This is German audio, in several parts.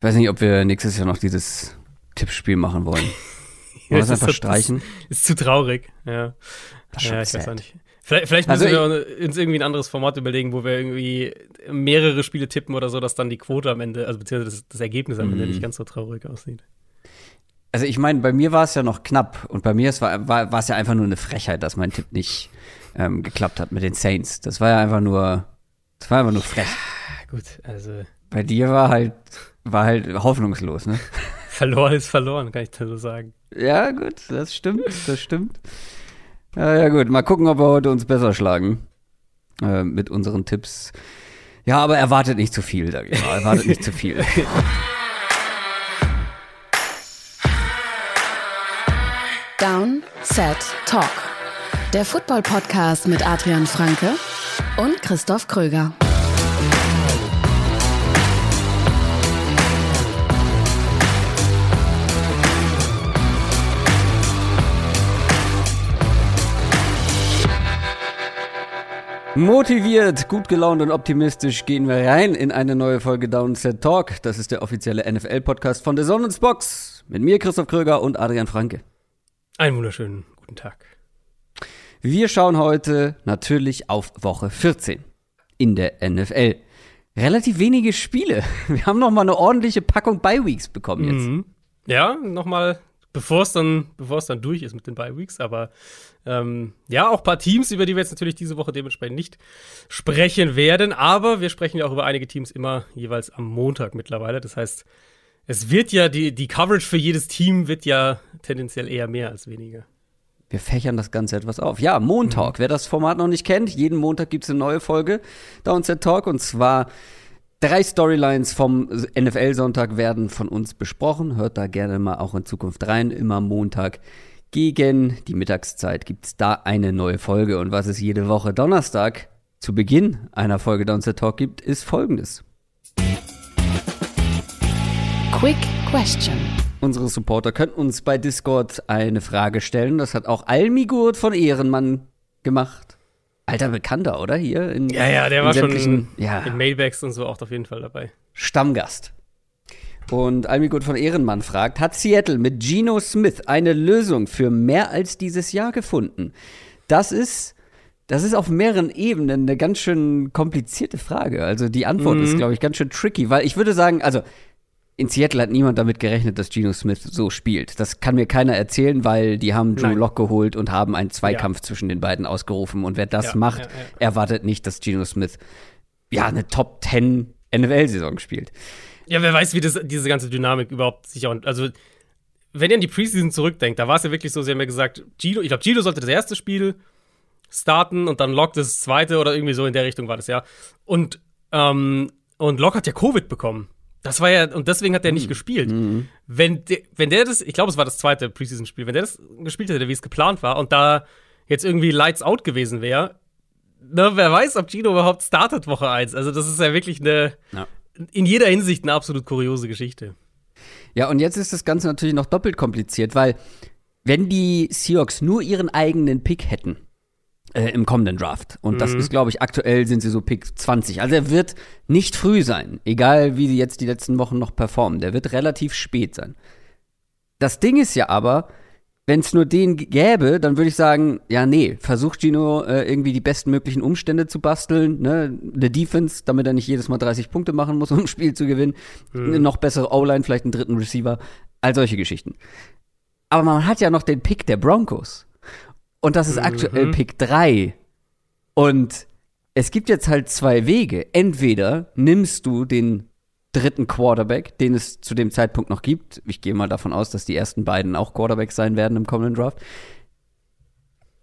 Ich weiß nicht, ob wir nächstes Jahr noch dieses Tippspiel machen wollen. Wollen wir das einfach streichen? Ist, ist zu traurig, ja. Das ist ja, ich weiß sad. auch nicht. Vielleicht, vielleicht Also müssen wir uns irgendwie ein anderes Format überlegen, wo wir irgendwie mehrere Spiele tippen oder so, dass dann die Quote am Ende, also beziehungsweise das, das Ergebnis am Ende Mhm. nicht ganz so traurig aussieht. Also ich meine, bei mir war es ja noch knapp und bei mir es war, war, war es ja einfach nur eine Frechheit, dass mein Tipp nicht ähm, geklappt hat mit den Saints. Das war ja einfach nur, das war einfach nur frech. Ah, gut, also Bei dir war halt, war halt hoffnungslos, ne? verloren ist verloren, kann ich da so sagen. Ja, gut, das stimmt, das stimmt. Ja, ja, gut, mal gucken, ob wir heute uns besser schlagen äh, mit unseren Tipps. Ja, aber erwartet nicht zu viel, sag ich mal. Erwartet nicht zu viel. Down, Set, Talk. Der Football-Podcast mit Adrian Franke und Christoph Kröger. Motiviert, gut gelaunt und optimistisch gehen wir rein in eine neue Folge Downset Talk. Das ist der offizielle NFL-Podcast von The Sonnens Box. Mit mir, Christoph Kröger und Adrian Franke. Einen wunderschönen guten Tag. Wir schauen heute natürlich auf Woche 14 in der NFL. Relativ wenige Spiele. Wir haben noch mal eine ordentliche Packung Bye-Weeks bekommen jetzt. Mhm. Ja, nochmal, bevor es dann, bevor es dann durch ist mit den Bye Weeks, aber ähm, ja, auch ein paar Teams, über die wir jetzt natürlich diese Woche dementsprechend nicht sprechen werden, aber wir sprechen ja auch über einige Teams immer jeweils am Montag mittlerweile. Das heißt, es wird ja, die, die Coverage für jedes Team wird ja tendenziell eher mehr als weniger. Wir fächern das Ganze etwas auf. Ja, Montalk. Wer das Format noch nicht kennt, jeden Montag gibt es eine neue Folge Downset Talk. Und zwar drei Storylines vom NFL-Sonntag werden von uns besprochen. Hört da gerne mal auch in Zukunft rein. Immer Montag gegen die Mittagszeit gibt es da eine neue Folge. Und was es jede Woche Donnerstag zu Beginn einer Folge Downset Talk gibt, ist folgendes. Quick Question. Unsere Supporter können uns bei Discord eine Frage stellen. Das hat auch Almigurt von Ehrenmann gemacht. Alter Bekannter, oder? Hier in, Ja, ja, der in war schon sämtlichen- ja, in Mailbacks und so auch auf jeden Fall dabei. Stammgast. Und Almigurt von Ehrenmann fragt, hat Seattle mit Geno Smith eine Lösung für mehr als dieses Jahr gefunden? Das ist, das ist auf mehreren Ebenen eine ganz schön komplizierte Frage. Also die Antwort Mhm. ist, glaube ich, ganz schön tricky, weil ich würde sagen, also in Seattle hat niemand damit gerechnet, dass Geno Smith so spielt. Das kann mir keiner erzählen, weil die haben Drew. Lock geholt und haben einen Zweikampf zwischen den beiden ausgerufen. Und wer das Ja, macht, ja, ja. erwartet nicht, dass Geno Smith ja eine Top 10 NFL-Saison spielt. Ja, wer weiß, wie das, diese ganze Dynamik überhaupt sich auch. Also, wenn ihr an die Preseason zurückdenkt, da war es ja wirklich so, sie haben ja gesagt, Gino, ich glaube, Gino sollte das erste Spiel starten und dann Locke das zweite oder irgendwie so in der Richtung war das ja. Und, ähm, und Locke hat ja Covid bekommen. Das war ja, und deswegen hat er nicht gespielt. Wenn, der, wenn der das, ich glaube, es war das zweite Preseason-Spiel, wenn der das gespielt hätte, wie es geplant war, und da jetzt irgendwie Lights Out gewesen wäre, ne, wer weiß, ob Gino überhaupt startet Woche 1. Also, das ist ja wirklich eine, Ja. In jeder Hinsicht eine absolut kuriose Geschichte. Ja, und jetzt ist das Ganze natürlich noch doppelt kompliziert, weil wenn die Seahawks nur ihren eigenen Pick hätten äh, im kommenden Draft, und das Mhm. ist, glaube ich, aktuell sind sie so Pick 20, also er wird nicht früh sein, egal wie sie jetzt die letzten Wochen noch performen, der wird relativ spät sein. Das Ding ist ja aber, wenn es nur den gäbe, dann würde ich sagen, ja, nee, versucht Gino äh, irgendwie die besten möglichen Umstände zu basteln, ne, eine Defense, damit er nicht jedes Mal 30 Punkte machen muss, um ein Spiel zu gewinnen, eine noch bessere O-Line, vielleicht einen dritten Receiver, all solche Geschichten. Aber man hat ja noch den Pick der Broncos. Und das ist aktuell Mhm. Pick 3. Und es gibt jetzt halt zwei Wege. Entweder nimmst du den dritten Quarterback, den es zu dem Zeitpunkt noch gibt. Ich gehe mal davon aus, dass die ersten beiden auch Quarterbacks sein werden im kommenden Draft.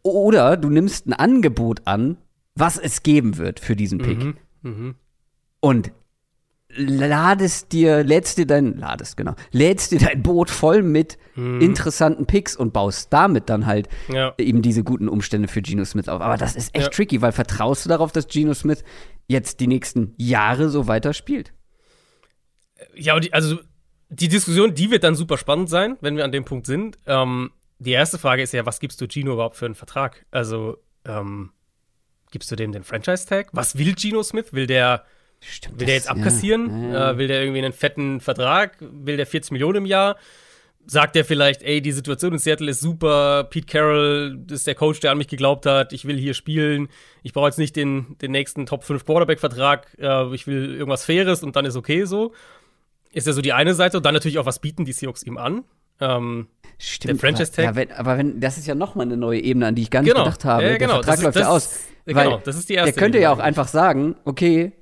Oder du nimmst ein Angebot an, was es geben wird für diesen Pick. Mhm. Mhm. Und ladest dir, lädst dir dein, ladest, genau, lädst dir dein Boot voll mit interessanten Picks und baust damit dann halt Ja. eben diese guten Umstände für Geno Smith auf. Aber das ist echt Ja. tricky, weil vertraust du darauf, dass Geno Smith jetzt die nächsten Jahre so weiter spielt? Ja, und die, also die Diskussion, die wird dann super spannend sein, wenn wir an dem Punkt sind. Ähm, die erste Frage ist ja, was gibst du Gino überhaupt für einen Vertrag? Also, ähm, gibst du dem den Franchise-Tag? Was will Gino Smith? Will der Stimmt, Will der jetzt abkassieren? ja, ja. Äh, will der irgendwie einen fetten Vertrag? Will der 40 Millionen im Jahr? Sagt der vielleicht, ey, die Situation in Seattle ist super, Pete Carroll ist der Coach, der an mich geglaubt hat, ich will hier spielen, ich brauche jetzt nicht den, den nächsten Top 5 Quarterback-Vertrag, äh, ich will irgendwas Faires und dann ist okay so. Ist ja so die eine Seite und dann natürlich auch, was bieten die Seahawks ihm an? Ähm, Stimmt, der Franchise-Tag? Aber, ja, wenn, aber wenn, das ist ja nochmal eine neue Ebene, an die ich gar nicht Genau. gedacht habe. Ja, ja, genau. Der Vertrag Das ist- läuft ja das- aus. ja, Weil genau, das ist die erste Der könnte ja auch einfach sagen, okay,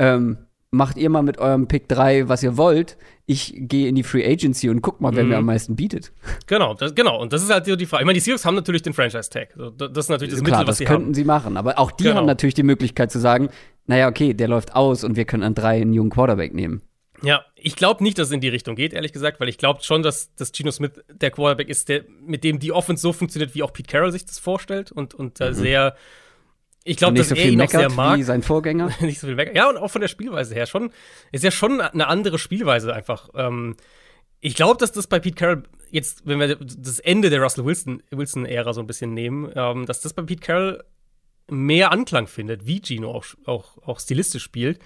ähm, macht ihr mal mit eurem Pick 3, was ihr wollt. Ich gehe in die Free Agency und guck mal, wer Mhm. mir am meisten bietet. Genau, das, genau. Und das ist halt so die Frage. Ich meine, die Seahawks haben natürlich den Franchise-Tag. Das ist natürlich das Klar, Mittel, was das sie könnten haben. sie machen. Aber auch die Genau. haben natürlich die Möglichkeit zu sagen, naja, okay, der läuft aus und wir können an drei einen jungen Quarterback nehmen. Ja, ich glaube nicht, dass es in die Richtung geht, ehrlich gesagt, weil ich glaube schon, dass, dass Geno Smith der Quarterback ist, der, mit dem die Offense so funktioniert, wie auch Pete Carroll sich das vorstellt und, und äh, sehr. Ich glaube, dass nicht so er viel ihn auch sehr meckert mag. wie sein Vorgänger. nicht so viel weg. Ja, und auch von der Spielweise her schon. Ist ja schon eine andere Spielweise einfach. Ähm, ich glaube, dass das bei Pete Carroll jetzt, wenn wir das Ende der Russell Wilson- Wilson-Ära so ein bisschen nehmen, ähm, dass das bei Pete Carroll mehr Anklang findet, wie Gino auch, auch, auch stilistisch spielt.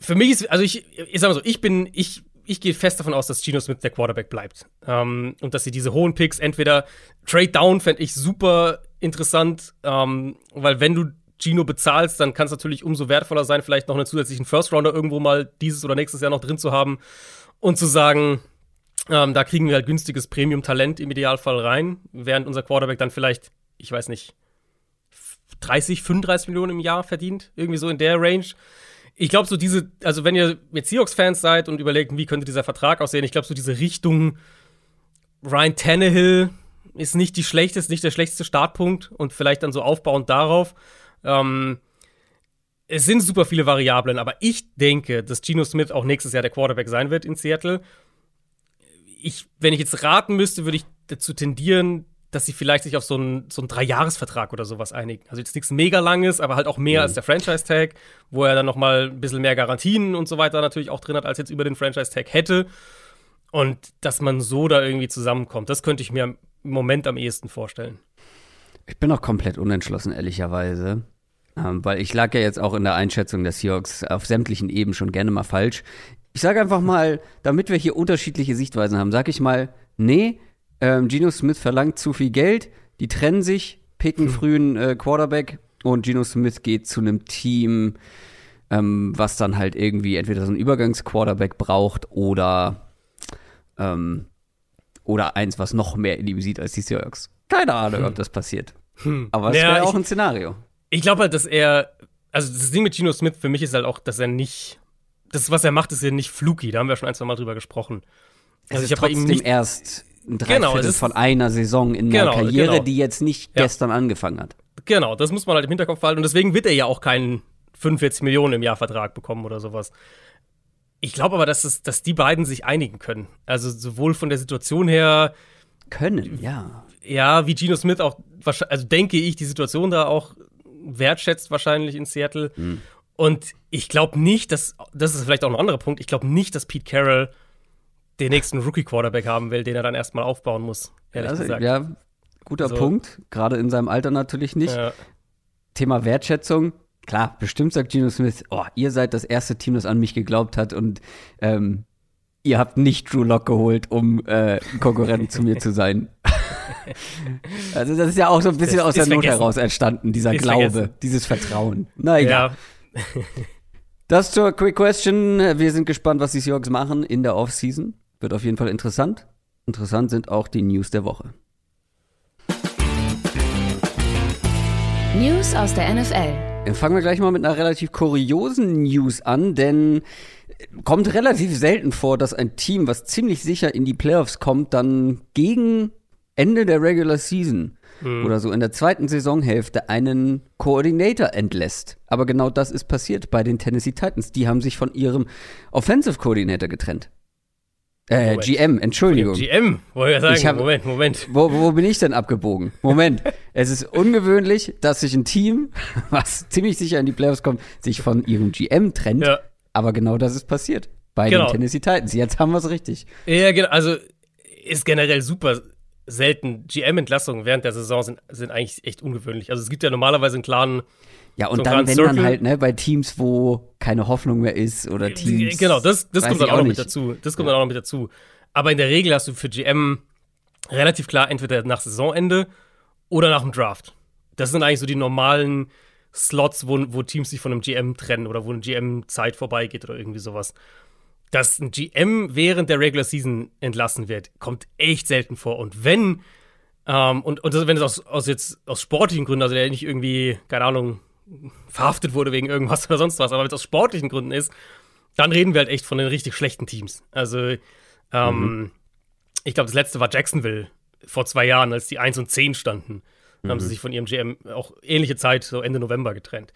Für mich ist, also ich, ich sag mal so, ich bin, ich, ich gehe fest davon aus, dass Gino Smith der Quarterback bleibt. Ähm, und dass sie diese hohen Picks entweder Trade Down fände ich super interessant, ähm, weil wenn du Gino bezahlst, dann kann es natürlich umso wertvoller sein, vielleicht noch einen zusätzlichen First Rounder irgendwo mal dieses oder nächstes Jahr noch drin zu haben und zu sagen, ähm, da kriegen wir halt günstiges Premium-Talent im Idealfall rein, während unser Quarterback dann vielleicht, ich weiß nicht, 30, 35 Millionen im Jahr verdient, irgendwie so in der Range. Ich glaube, so diese, also wenn ihr jetzt Seahawks-Fans seid und überlegt, wie könnte dieser Vertrag aussehen, ich glaube, so diese Richtung Ryan Tannehill ist nicht die schlechteste, nicht der schlechteste Startpunkt und vielleicht dann so aufbauend darauf. Ähm, es sind super viele Variablen, aber ich denke, dass Geno Smith auch nächstes Jahr der Quarterback sein wird in Seattle. Ich, wenn ich jetzt raten müsste, würde ich dazu tendieren, dass sie vielleicht sich auf so einen, so einen Dreijahresvertrag oder sowas einigen. Also jetzt nichts mega langes, aber halt auch mehr als der Franchise-Tag, wo er dann noch mal ein bisschen mehr Garantien und so weiter natürlich auch drin hat, als jetzt über den Franchise-Tag hätte. Und dass man so da irgendwie zusammenkommt, das könnte ich mir im Moment am ehesten vorstellen. Ich bin auch komplett unentschlossen, ehrlicherweise. Ähm, weil ich lag ja jetzt auch in der Einschätzung der Seahawks auf sämtlichen Ebenen schon gerne mal falsch. Ich sage einfach mal, damit wir hier unterschiedliche Sichtweisen haben, sage ich mal, nee, ähm, Geno Smith verlangt zu viel Geld, die trennen sich, picken frühen äh, Quarterback und Geno Smith geht zu einem Team, ähm, was dann halt irgendwie entweder so einen Übergangsquarterback braucht oder ähm, oder eins, was noch mehr in ihm sieht als die Seahawks. Keine Ahnung, ob das passiert. Aber es Ja, wäre auch ich- ein Szenario. Ich glaube halt, dass er, also das Ding mit Geno Smith für mich ist halt auch, dass er nicht, das, was er macht, ist ja nicht fluky. Da haben wir schon ein, zwei Mal drüber gesprochen. Also es ich ist ihm trotzdem nicht, erst ein Genau, Dreiviertel es ist- von einer Saison in einer Genau, Karriere, genau. die jetzt nicht Ja. gestern angefangen hat. genau, das muss man halt im Hinterkopf behalten. Und deswegen wird er ja auch keinen 45 Millionen im Jahr Vertrag bekommen oder sowas. Ich glaube aber, dass, es, dass die beiden sich einigen können. Also sowohl von der Situation her, Können, ja. ja, wie Geno Smith auch, also denke ich, die Situation da auch wertschätzt wahrscheinlich in Seattle. Und ich glaube nicht, dass, das ist vielleicht auch ein anderer Punkt, ich glaube nicht, dass Pete Carroll den nächsten Rookie-Quarterback haben will, den er dann erstmal aufbauen muss, ehrlich Also, gesagt. ja, guter So. Punkt. Gerade in seinem Alter natürlich nicht. Ja. Thema Wertschätzung. Klar, bestimmt sagt Geno Smith, oh, ihr seid das erste Team, das an mich geglaubt hat und ähm, ihr habt nicht Drew Lock geholt, um äh, Konkurrent zu mir zu sein. also das ist ja auch so ein bisschen Das aus der ist Not vergessen. heraus entstanden, dieser Ist Glaube, vergessen. dieses Vertrauen. Na egal. ja. Das zur Quick Question. Wir sind gespannt, was die Seahawks machen in der Offseason. Wird auf jeden Fall interessant. Interessant sind auch die News der Woche. News aus der NFL. Dann fangen wir gleich mal mit einer relativ kuriosen News an, denn kommt relativ selten vor, dass ein Team, was ziemlich sicher in die Playoffs kommt, dann gegen Ende der Regular Season oder so in der zweiten Saisonhälfte einen Coordinator entlässt. Aber genau das ist passiert bei den Tennessee Titans. Die haben sich von ihrem Offensive Coordinator getrennt. Äh, Moment. GM, Entschuldigung. GM, wollte ich sagen. Ich hab- Moment, Moment. Wo, wo bin ich denn abgebogen? Moment. es ist ungewöhnlich, dass sich ein Team, was ziemlich sicher in die Playoffs kommt, sich von ihrem GM trennt. Ja. Aber genau das ist passiert. Bei Genau. den Tennessee Titans. Jetzt haben wir es richtig. Ja, genau. Also ist generell super selten. GM-Entlassungen während der Saison sind, sind eigentlich echt ungewöhnlich. Also es gibt ja normalerweise einen klaren Ja, und So dann, wenn Circle. dann halt, ne, bei Teams, wo keine Hoffnung mehr ist oder Teams. Genau, das, das kommt dann auch noch mit nicht. dazu. Das kommt Ja. dann auch noch mit dazu. Aber in der Regel hast du für GM relativ klar entweder nach Saisonende oder nach dem Draft. Das sind eigentlich so die normalen Slots, wo, wo Teams sich von einem GM trennen oder wo eine GM-Zeit vorbeigeht oder irgendwie sowas. Dass ein GM während der Regular Season entlassen wird, kommt echt selten vor. Und wenn, ähm, und, und das, wenn es aus, aus jetzt aus sportlichen Gründen, also der nicht irgendwie, keine Ahnung, verhaftet wurde wegen irgendwas oder sonst was, aber wenn es aus sportlichen Gründen ist, dann reden wir halt echt von den richtig schlechten Teams. Also, ähm, ich glaube, das letzte war Jacksonville vor zwei Jahren, als die 1 und 10 standen. Dann haben sie sich von ihrem GM auch ähnliche Zeit, so Ende November, getrennt.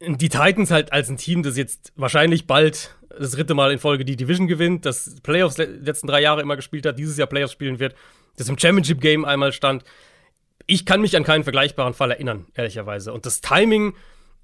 Die Titans halt als ein Team, das jetzt wahrscheinlich bald das dritte Mal in Folge die Division gewinnt, das Playoffs le letzten drei Jahre immer gespielt hat, dieses Jahr Playoffs spielen wird, das im Championship Game einmal stand. Ich kann mich an keinen vergleichbaren Fall erinnern, ehrlicherweise. Und das Timing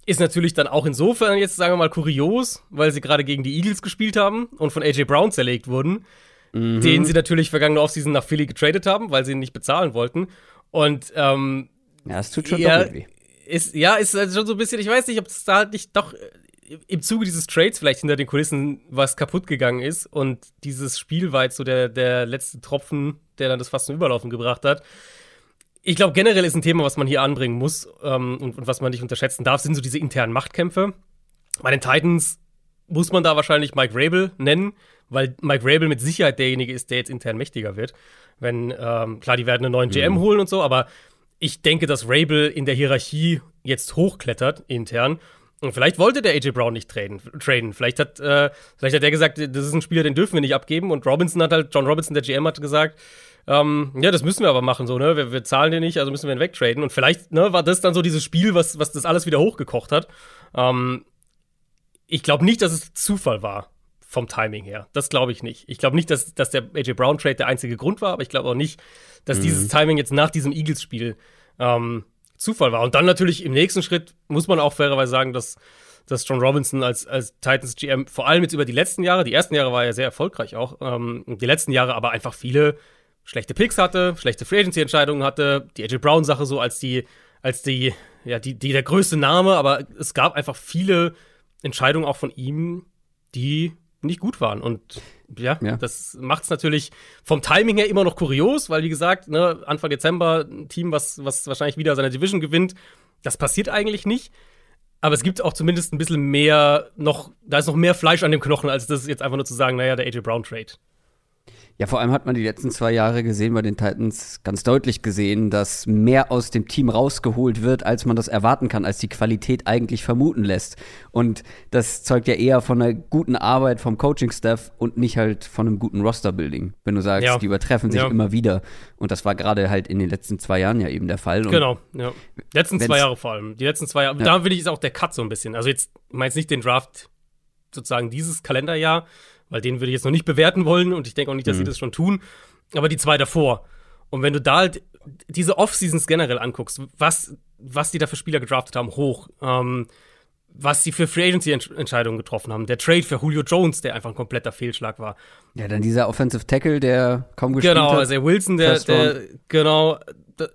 ist natürlich dann auch insofern jetzt, sagen wir mal, kurios, weil sie gerade gegen die Eagles gespielt haben und von AJ Brown zerlegt wurden, den sie natürlich vergangene Offseason nach Philly getradet haben, weil sie ihn nicht bezahlen wollten. Und ähm, Ja, es tut schon ja, doppelt weh. ist, ja, ist halt schon so ein bisschen, ich weiß nicht, ob es da halt nicht doch äh, im Zuge dieses Trades vielleicht hinter den Kulissen was kaputt gegangen ist und dieses Spiel war jetzt so der, der letzte Tropfen, der dann das fast zum Überlaufen gebracht hat. Ich glaube, generell ist ein Thema, was man hier anbringen muss ähm, und, und was man nicht unterschätzen darf, sind so diese internen Machtkämpfe. Bei den Titans muss man da wahrscheinlich Mike Rabel nennen, weil Mike Rabel mit Sicherheit derjenige ist, der jetzt intern mächtiger wird. Wenn, ähm, klar, die werden einen neuen GM holen und so, aber ich denke, dass Rabel in der Hierarchie jetzt hochklettert, intern. Und vielleicht wollte der AJ Brown nicht traden. traden. Vielleicht, hat, äh, vielleicht hat er gesagt, das ist ein Spieler, den dürfen wir nicht abgeben. Und Robinson hat halt, John Robinson, der GM, hat gesagt, ähm, ja, das müssen wir aber machen, so, ne? Wir, wir zahlen den nicht, also müssen wir ihn wegtraden. Und vielleicht, ne, war das dann so dieses Spiel, was, was das alles wieder hochgekocht hat. Ähm, ich glaube nicht, dass es Zufall war vom Timing her. Das glaube ich nicht. Ich glaube nicht, dass, dass der AJ Brown Trade der einzige Grund war, aber ich glaube auch nicht, dass dieses Timing jetzt nach diesem Eagles-Spiel ähm, Zufall war. Und dann natürlich im nächsten Schritt muss man auch fairerweise sagen, dass, dass John Robinson als, als Titans GM vor allem jetzt über die letzten Jahre, die ersten Jahre war er sehr erfolgreich auch, ähm, die letzten Jahre aber einfach viele schlechte Picks hatte, schlechte Free Agency Entscheidungen hatte, die AJ Brown Sache so als die als die ja die, die der größte Name, aber es gab einfach viele Entscheidungen auch von ihm, die nicht gut waren und ja, Ja. das macht es natürlich vom Timing her immer noch kurios, weil wie gesagt, ne, Anfang Dezember ein Team, was was wahrscheinlich wieder seine Division gewinnt, das passiert eigentlich nicht. Aber es gibt auch zumindest ein bisschen mehr noch, da ist noch mehr Fleisch an dem Knochen, als das jetzt einfach nur zu sagen, naja, der AJ Brown Trade. Ja, vor allem hat man die letzten zwei Jahre gesehen bei den Titans ganz deutlich gesehen, dass mehr aus dem Team rausgeholt wird, als man das erwarten kann, als die Qualität eigentlich vermuten lässt. Und das zeugt ja eher von einer guten Arbeit vom Coaching-Staff und nicht halt von einem guten Roster-Building. Wenn du sagst, Ja. die übertreffen sich Ja. immer wieder. Und das war gerade halt in den letzten zwei Jahren ja eben der Fall. Und Genau, ja. Die letzten zwei Jahre vor allem. Die letzten zwei Jahre. Ja. Da will ich ist auch der Cut so ein bisschen. Also jetzt, ich meine jetzt nicht den Draft sozusagen dieses Kalenderjahr, weil den würde ich jetzt noch nicht bewerten wollen und ich denke auch nicht, dass sie das schon tun. Aber die zwei davor. Und wenn du da halt diese Off-Seasons generell anguckst, was, was die da für Spieler gedraftet haben, hoch, ähm, was sie für Free Agency-Entscheidungen getroffen haben. Der Trade für Julio Jones, der einfach ein kompletter Fehlschlag war. ja, dann dieser Offensive Tackle, der kaum gespielt Genau, hat. also der Wilson, der, der genau,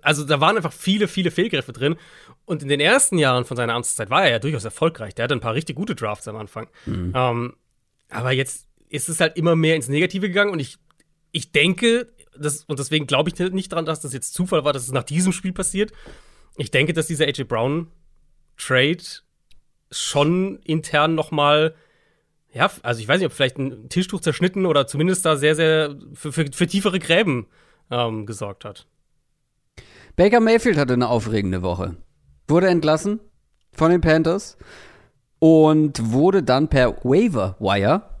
also da waren einfach viele, viele Fehlgriffe drin. Und in den ersten Jahren von seiner Amtszeit war er ja durchaus erfolgreich. Der hatte ein paar richtig gute Drafts am Anfang. Ähm, aber jetzt ist es halt immer mehr ins Negative gegangen und ich, ich denke, das, und deswegen glaube ich nicht dran, dass das jetzt Zufall war, dass es nach diesem Spiel passiert. Ich denke, dass dieser AJ Brown Trade schon intern noch mal ja, also ich weiß nicht, ob vielleicht ein Tischtuch zerschnitten oder zumindest da sehr, sehr für, für, für tiefere Gräben ähm, gesorgt hat. Baker Mayfield hatte eine aufregende Woche. Wurde entlassen von den Panthers und wurde dann per Waiver Wire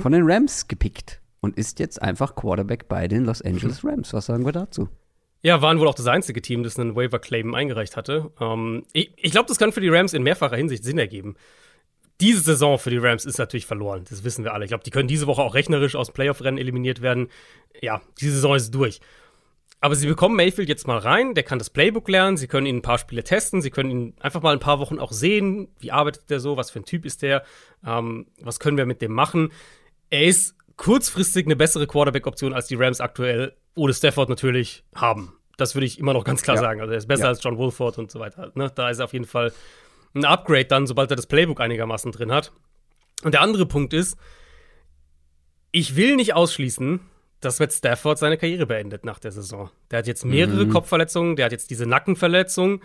von den Rams gepickt und ist jetzt einfach Quarterback bei den Los Angeles Rams. Was sagen wir dazu? Ja, waren wohl auch das einzige Team, das einen Waiver-Claim eingereicht hatte. Ähm, ich ich glaube, das kann für die Rams in mehrfacher Hinsicht Sinn ergeben. Diese Saison für die Rams ist natürlich verloren. Das wissen wir alle. Ich glaube, die können diese Woche auch rechnerisch aus dem Playoff-Rennen eliminiert werden. Ja, die Saison ist durch. Aber sie bekommen Mayfield jetzt mal rein, der kann das Playbook lernen, sie können ihn ein paar Spiele testen, sie können ihn einfach mal ein paar Wochen auch sehen, wie arbeitet der so, was für ein Typ ist der, ähm, was können wir mit dem machen. Er ist kurzfristig eine bessere Quarterback-Option, als die Rams aktuell ohne Stafford natürlich haben. Das würde ich immer noch ganz klar Ja. sagen. Also er ist besser Ja. als John Wolford und so weiter. Ne? Da ist er auf jeden Fall ein Upgrade dann, sobald er das Playbook einigermaßen drin hat. Und der andere Punkt ist, ich will nicht ausschließen, dass Matt Stafford seine Karriere beendet nach der Saison. Der hat jetzt mehrere Kopfverletzungen, der hat jetzt diese Nackenverletzung.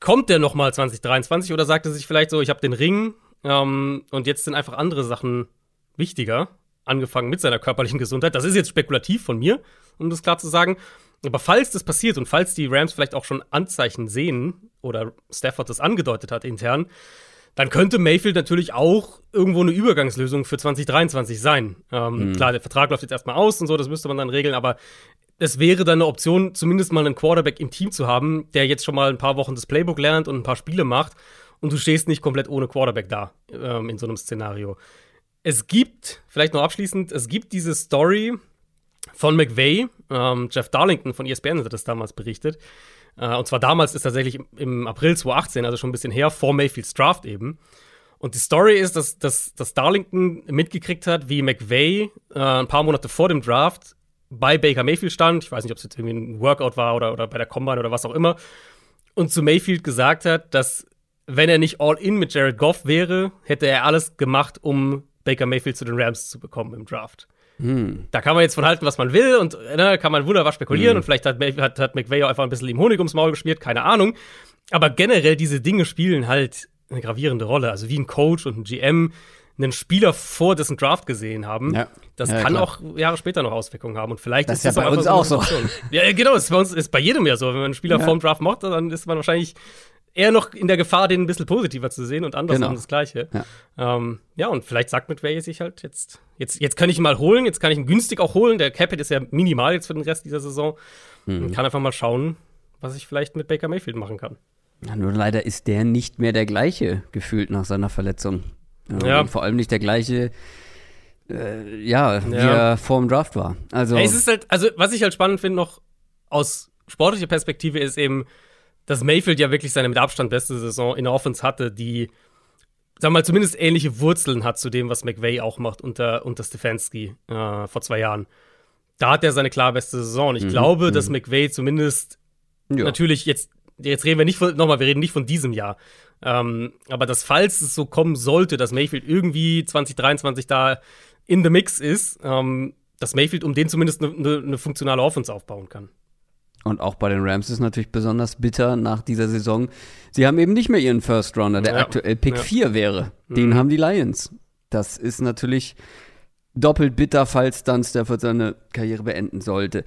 Kommt der noch mal 2023 oder sagt er sich vielleicht so, ich habe den Ring ähm, und jetzt sind einfach andere Sachen wichtiger, angefangen mit seiner körperlichen Gesundheit. Das ist jetzt spekulativ von mir, um das klar zu sagen. Aber falls das passiert und falls die Rams vielleicht auch schon Anzeichen sehen oder Stafford das angedeutet hat intern, dann könnte Mayfield natürlich auch irgendwo eine Übergangslösung für 2023 sein. Ähm, Klar, der Vertrag läuft jetzt erstmal aus und so, das müsste man dann regeln, aber es wäre dann eine Option, zumindest mal einen Quarterback im Team zu haben, der jetzt schon mal ein paar Wochen das Playbook lernt und ein paar Spiele macht und du stehst nicht komplett ohne Quarterback da ähm, in so einem Szenario. Es gibt, vielleicht noch abschließend, es gibt diese Story von McVay, ähm, Jeff Darlington von ESPN hat das damals berichtet. Äh, und zwar damals ist tatsächlich im, April 2018, also schon ein bisschen her, vor Mayfields Draft eben. Und die Story ist, dass, dass, dass Darlington mitgekriegt hat, wie McVay äh, ein paar Monate vor dem Draft bei Baker Mayfield stand. Ich weiß nicht, ob es jetzt irgendwie ein Workout war oder, oder bei der Combine oder was auch immer. Und zu Mayfield gesagt hat, dass wenn er nicht all in mit Jared Goff wäre, hätte er alles gemacht, um Baker Mayfield zu den Rams zu bekommen im Draft. Da kann man jetzt von halten, was man will und ne, kann man wunderbar spekulieren und vielleicht hat, hat, hat McVay auch einfach ein bisschen ihm Honig ums Maul geschmiert, keine Ahnung. Aber generell diese Dinge spielen halt eine gravierende Rolle. Also wie ein Coach und ein GM einen Spieler vor dessen Draft gesehen haben, Ja. das Ja, kann klar. auch Jahre später noch Auswirkungen haben. Und vielleicht Das ist ist ja das bei uns auch so. Ja, genau, ist bei uns ist bei jedem ja so. Wenn man einen Spieler Ja. vorm Draft macht, dann ist man wahrscheinlich eher noch in der Gefahr, den ein bisschen positiver zu sehen und andersrum Genau. das Gleiche. Ja. Ähm, ja, und vielleicht sagt McVay sich halt jetzt, jetzt, jetzt kann ich ihn mal holen, jetzt kann ich ihn günstig auch holen. Der Capit ist ja minimal jetzt für den Rest dieser Saison. Mhm. Und kann einfach mal schauen, was ich vielleicht mit Baker Mayfield machen kann. Ja, nur leider ist der nicht mehr der gleiche gefühlt nach seiner Verletzung. Ja. Und vor allem nicht der gleiche, äh, ja, wie Ja. er vor dem Draft war. Also, Ey, es ist halt, also was ich halt spannend finde noch aus sportlicher Perspektive ist eben, dass Mayfield ja wirklich seine mit Abstand beste Saison in der Offense hatte, die, sag mal, zumindest ähnliche Wurzeln hat zu dem, was McVay auch macht unter, unter Stefanski äh, vor zwei Jahren. Da hat er seine klar beste Saison. Ich glaube, dass McVay zumindest ja. natürlich jetzt, jetzt reden wir nicht von, nochmal, wir reden nicht von diesem Jahr. Ähm, aber dass, falls es so kommen sollte, dass Mayfield irgendwie 2023 da in the mix ist, ähm, dass Mayfield um den zumindest eine ne, ne funktionale Offense aufbauen kann. Und auch bei den Rams ist natürlich besonders bitter nach dieser Saison. Sie haben eben nicht mehr ihren First Rounder, der Ja. aktuell Pick Ja. 4 wäre. Den Mhm. haben die Lions. Das ist natürlich doppelt bitter, falls dann Stafford seine Karriere beenden sollte.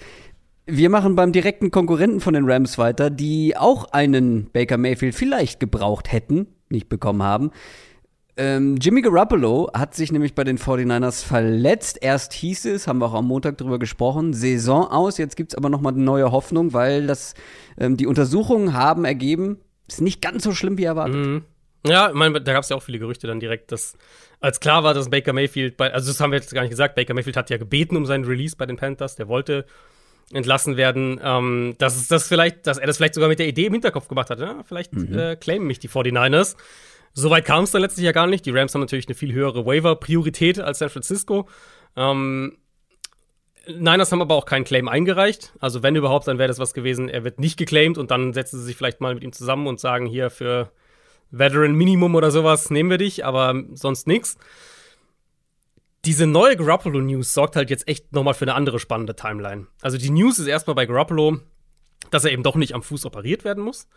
Wir machen beim direkten Konkurrenten von den Rams weiter, die auch einen Baker Mayfield vielleicht gebraucht hätten, nicht bekommen haben. Ähm, Jimmy Garoppolo hat sich nämlich bei den 49ers verletzt. Erst hieß es, haben wir auch am Montag drüber gesprochen, Saison aus. Jetzt gibt es aber noch mal eine neue Hoffnung, weil das, ähm, die Untersuchungen haben ergeben, ist nicht ganz so schlimm wie erwartet. Mhm. Ja, ich meine, da gab es ja auch viele Gerüchte dann direkt, dass als klar war, dass Baker Mayfield, bei, also das haben wir jetzt gar nicht gesagt, Baker Mayfield hat ja gebeten um seinen Release bei den Panthers, der wollte entlassen werden, ähm, dass es das vielleicht, dass er das vielleicht sogar mit der Idee im Hinterkopf gemacht hat, ja, vielleicht äh, claimen mich die 49ers. Soweit kam es dann letztlich ja gar nicht. Die Rams haben natürlich eine viel höhere Waiver-Priorität als San Francisco. Ähm, Niners haben aber auch keinen Claim eingereicht. Also wenn überhaupt, dann wäre das was gewesen. Er wird nicht geclaimed und dann setzen sie sich vielleicht mal mit ihm zusammen und sagen, hier für Veteran Minimum oder sowas nehmen wir dich, aber sonst nichts. Diese neue Garoppolo News sorgt halt jetzt echt nochmal für eine andere spannende Timeline. Also die News ist erstmal bei Garoppolo, dass er eben doch nicht am Fuß operiert werden muss.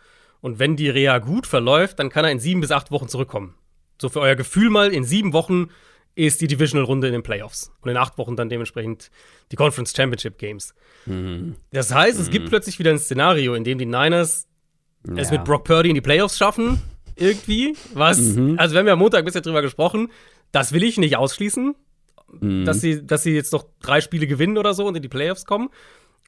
Und wenn die Reha gut verläuft, dann kann er in sieben bis acht Wochen zurückkommen. So für euer Gefühl mal, in sieben Wochen ist die Divisional-Runde in den Playoffs. Und in acht Wochen dann dementsprechend die Conference Championship Games. Das heißt, es gibt plötzlich wieder ein Szenario, in dem die Niners es Ja. mit Brock Purdy in die Playoffs schaffen. Irgendwie. Was, also wir haben ja am Montag bisher drüber gesprochen. Das will ich nicht ausschließen, dass, sie, dass sie jetzt noch drei Spiele gewinnen oder so und in die Playoffs kommen.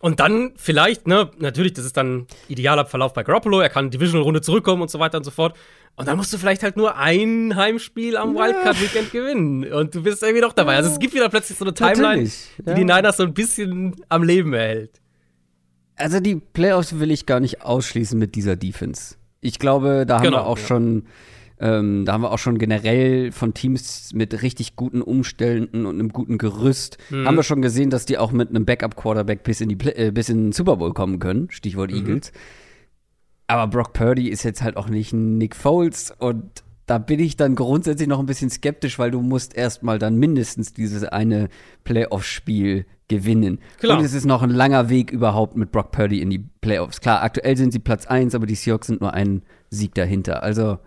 Und dann vielleicht, ne, natürlich, das ist dann idealer Verlauf bei Garoppolo, er kann Divisional-Runde zurückkommen und so weiter und so fort. Und dann musst du vielleicht halt nur ein Heimspiel am Wildcard-Weekend gewinnen. Und du bist irgendwie noch dabei. Also es gibt wieder plötzlich so eine Timeline, Natürlich, die ja. die Niners so ein bisschen am Leben erhält. Also die Playoffs will ich gar nicht ausschließen mit dieser Defense. Ich glaube, da haben Genau, wir auch ja. schon Ähm, da haben wir auch schon generell von Teams mit richtig guten Umständen und einem guten Gerüst, Mhm. haben wir schon gesehen, dass die auch mit einem Backup-Quarterback bis, in die äh, bis in den Super Bowl kommen können. Stichwort Mhm. Eagles. Aber Brock Purdy ist jetzt halt auch nicht ein Nick Foles und da bin ich dann grundsätzlich noch ein bisschen skeptisch, weil du musst erstmal dann mindestens dieses eine Playoff-Spiel gewinnen. Klar. Und es ist noch ein langer Weg überhaupt mit Brock Purdy in die Playoffs. Klar, aktuell sind sie Platz 1, aber die Seahawks sind nur einen Sieg dahinter. Also,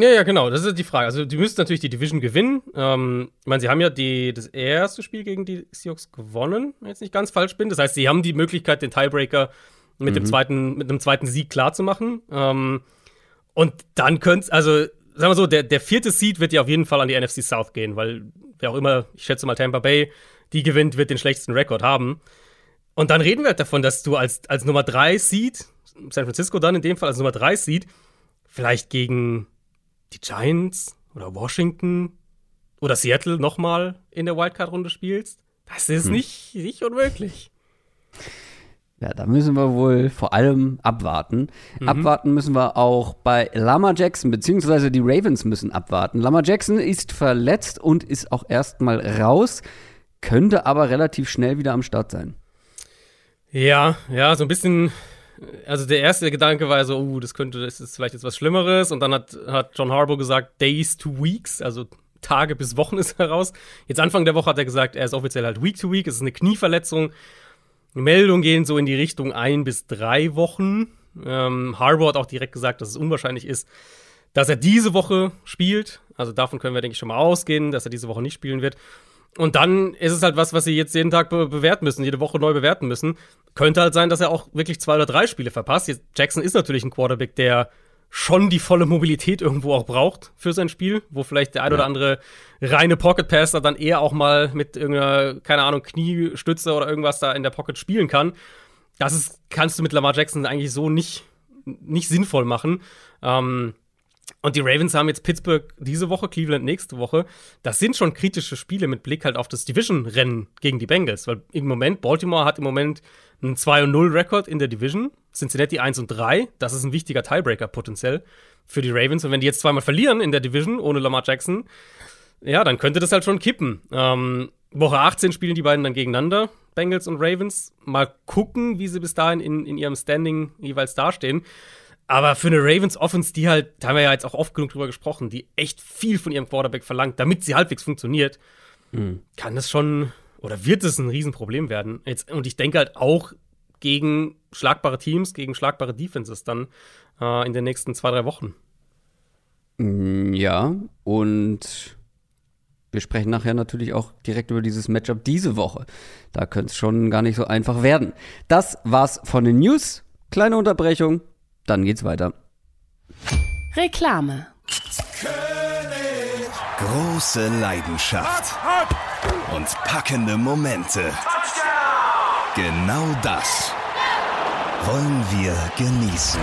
Ja, ja, genau, das ist die Frage. Also, die müssten natürlich die Division gewinnen. Ähm, ich meine, sie haben ja die, das erste Spiel gegen die Seahawks gewonnen, wenn ich jetzt nicht ganz falsch bin. Das heißt, sie haben die Möglichkeit, den Tiebreaker mit, dem, zweiten, mit einem zweiten Sieg klarzumachen. Ähm, und dann könnte also, sagen wir so, der, der vierte Seed wird ja auf jeden Fall an die NFC South gehen, weil wer auch immer, ich schätze mal Tampa Bay, die gewinnt, wird den schlechtesten Rekord haben. Und dann reden wir halt davon, dass du als, als Nummer 3 Seed, San Francisco dann in dem Fall als Nummer 3 Seed, vielleicht gegen die Giants oder Washington oder Seattle nochmal in der Wildcard-Runde spielst. Das ist nicht, nicht unmöglich. ja, da müssen wir wohl vor allem abwarten. Abwarten müssen wir auch bei Lama Jackson, beziehungsweise die Ravens müssen abwarten. Lama Jackson ist verletzt und ist auch erstmal raus, könnte aber relativ schnell wieder am Start sein. Ja, ja, so ein bisschen. Also der erste Gedanke war so, uh, das könnte, das ist vielleicht jetzt was Schlimmeres. Und dann hat, hat John Harbaugh gesagt, Days to Weeks, also Tage bis Wochen ist er raus. Jetzt Anfang der Woche hat er gesagt, er ist offiziell halt Week to Week, es ist eine Knieverletzung. Meldungen gehen so in die Richtung ein bis drei Wochen. Ähm, Harbaugh hat auch direkt gesagt, dass es unwahrscheinlich ist, dass er diese Woche spielt. Also davon können wir, denke ich, schon mal ausgehen, dass er diese Woche nicht spielen wird. Und dann ist es halt was, was sie jetzt jeden Tag be bewerten müssen, jede Woche neu bewerten müssen. Könnte halt sein, dass er auch wirklich zwei oder drei Spiele verpasst. Jetzt, Jackson ist natürlich ein Quarterback, der schon die volle Mobilität irgendwo auch braucht für sein Spiel, wo vielleicht der ein oder andere reine Pocket Passer dann eher auch mal mit irgendeiner, keine Ahnung, Kniestütze oder irgendwas da in der Pocket spielen kann. Das ist, kannst du mit Lamar Jackson eigentlich so nicht, nicht sinnvoll machen. Ähm, und die Ravens haben jetzt Pittsburgh diese Woche, Cleveland nächste Woche. Das sind schon kritische Spiele mit Blick halt auf das Division-Rennen gegen die Bengals. Weil im Moment, Baltimore hat im Moment einen 2-0-Rekord in der Division. Cincinnati 1 und 3. Das ist ein wichtiger Tiebreaker potenziell für die Ravens. Und wenn die jetzt zweimal verlieren in der Division ohne Lamar Jackson, ja, dann könnte das halt schon kippen. Ähm, Woche 18 spielen die beiden dann gegeneinander, Bengals und Ravens. Mal gucken, wie sie bis dahin in, in ihrem Standing jeweils dastehen. Aber für eine Ravens Offense, die halt, da haben wir ja jetzt auch oft genug drüber gesprochen, die echt viel von ihrem Quarterback verlangt, damit sie halbwegs funktioniert, kann das schon oder wird es ein Riesenproblem werden. Jetzt, und ich denke halt auch gegen schlagbare Teams, gegen schlagbare Defenses dann äh, in den nächsten zwei, drei Wochen. Mm, Ja, und wir sprechen nachher natürlich auch direkt über dieses Matchup diese Woche. Da könnte es schon gar nicht so einfach werden. Das war's von den News. Kleine Unterbrechung, dann geht's weiter. Reklame. Große Leidenschaft und packende Momente. Genau das wollen wir genießen.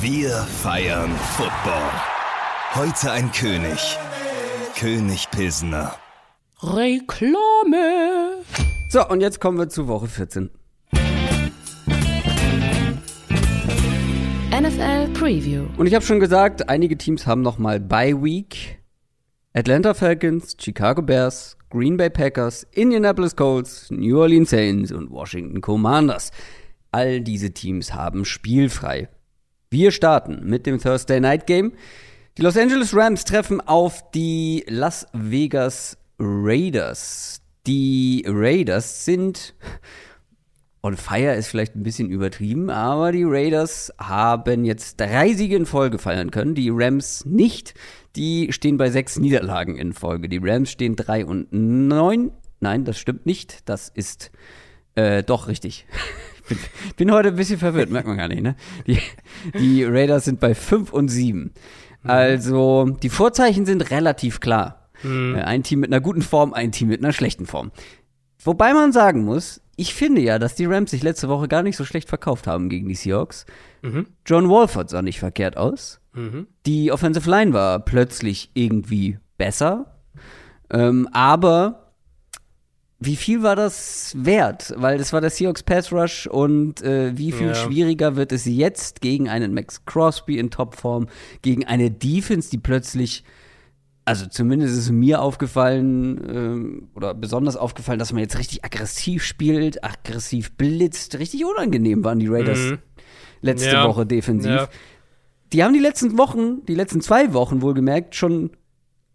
Wir feiern Football. Heute ein König. König Pilsner. Reklame. So, und jetzt kommen wir zu Woche 14. NFL Preview. Und ich habe schon gesagt, einige Teams haben noch mal Bye Week. Atlanta Falcons, Chicago Bears, Green Bay Packers, Indianapolis Colts, New Orleans Saints und Washington Commanders. All diese Teams haben spielfrei. Wir starten mit dem Thursday Night Game. Die Los Angeles Rams treffen auf die Las Vegas Raiders. Die Raiders sind on fire ist vielleicht ein bisschen übertrieben, aber die Raiders haben jetzt drei Siege in Folge feiern können, die Rams nicht. Die stehen bei sechs Niederlagen in Folge. Die Rams stehen drei und neun. Nein, das stimmt nicht. Das ist äh, doch richtig. Ich bin, bin heute ein bisschen verwirrt, merkt man gar nicht, ne? Die, die Raiders sind bei fünf und sieben. Also, die Vorzeichen sind relativ klar. Äh, Ein Team mit einer guten Form, ein Team mit einer schlechten Form. Wobei man sagen muss, ich finde ja, dass die Rams sich letzte Woche gar nicht so schlecht verkauft haben gegen die Seahawks. John Wolford sah nicht verkehrt aus. Die Offensive Line war plötzlich irgendwie besser. Ähm, aber wie viel war das wert? Weil das war der Seahawks Pass Rush und äh, wie viel Ja. schwieriger wird es jetzt gegen einen Max Crosby in Topform, gegen eine Defense, die plötzlich, also zumindest ist mir aufgefallen ähm, oder besonders aufgefallen, dass man jetzt richtig aggressiv spielt, aggressiv blitzt, richtig unangenehm waren die Raiders Mhm. letzte Ja. Woche defensiv. Ja. Die haben die letzten Wochen, die letzten zwei Wochen wohlgemerkt, schon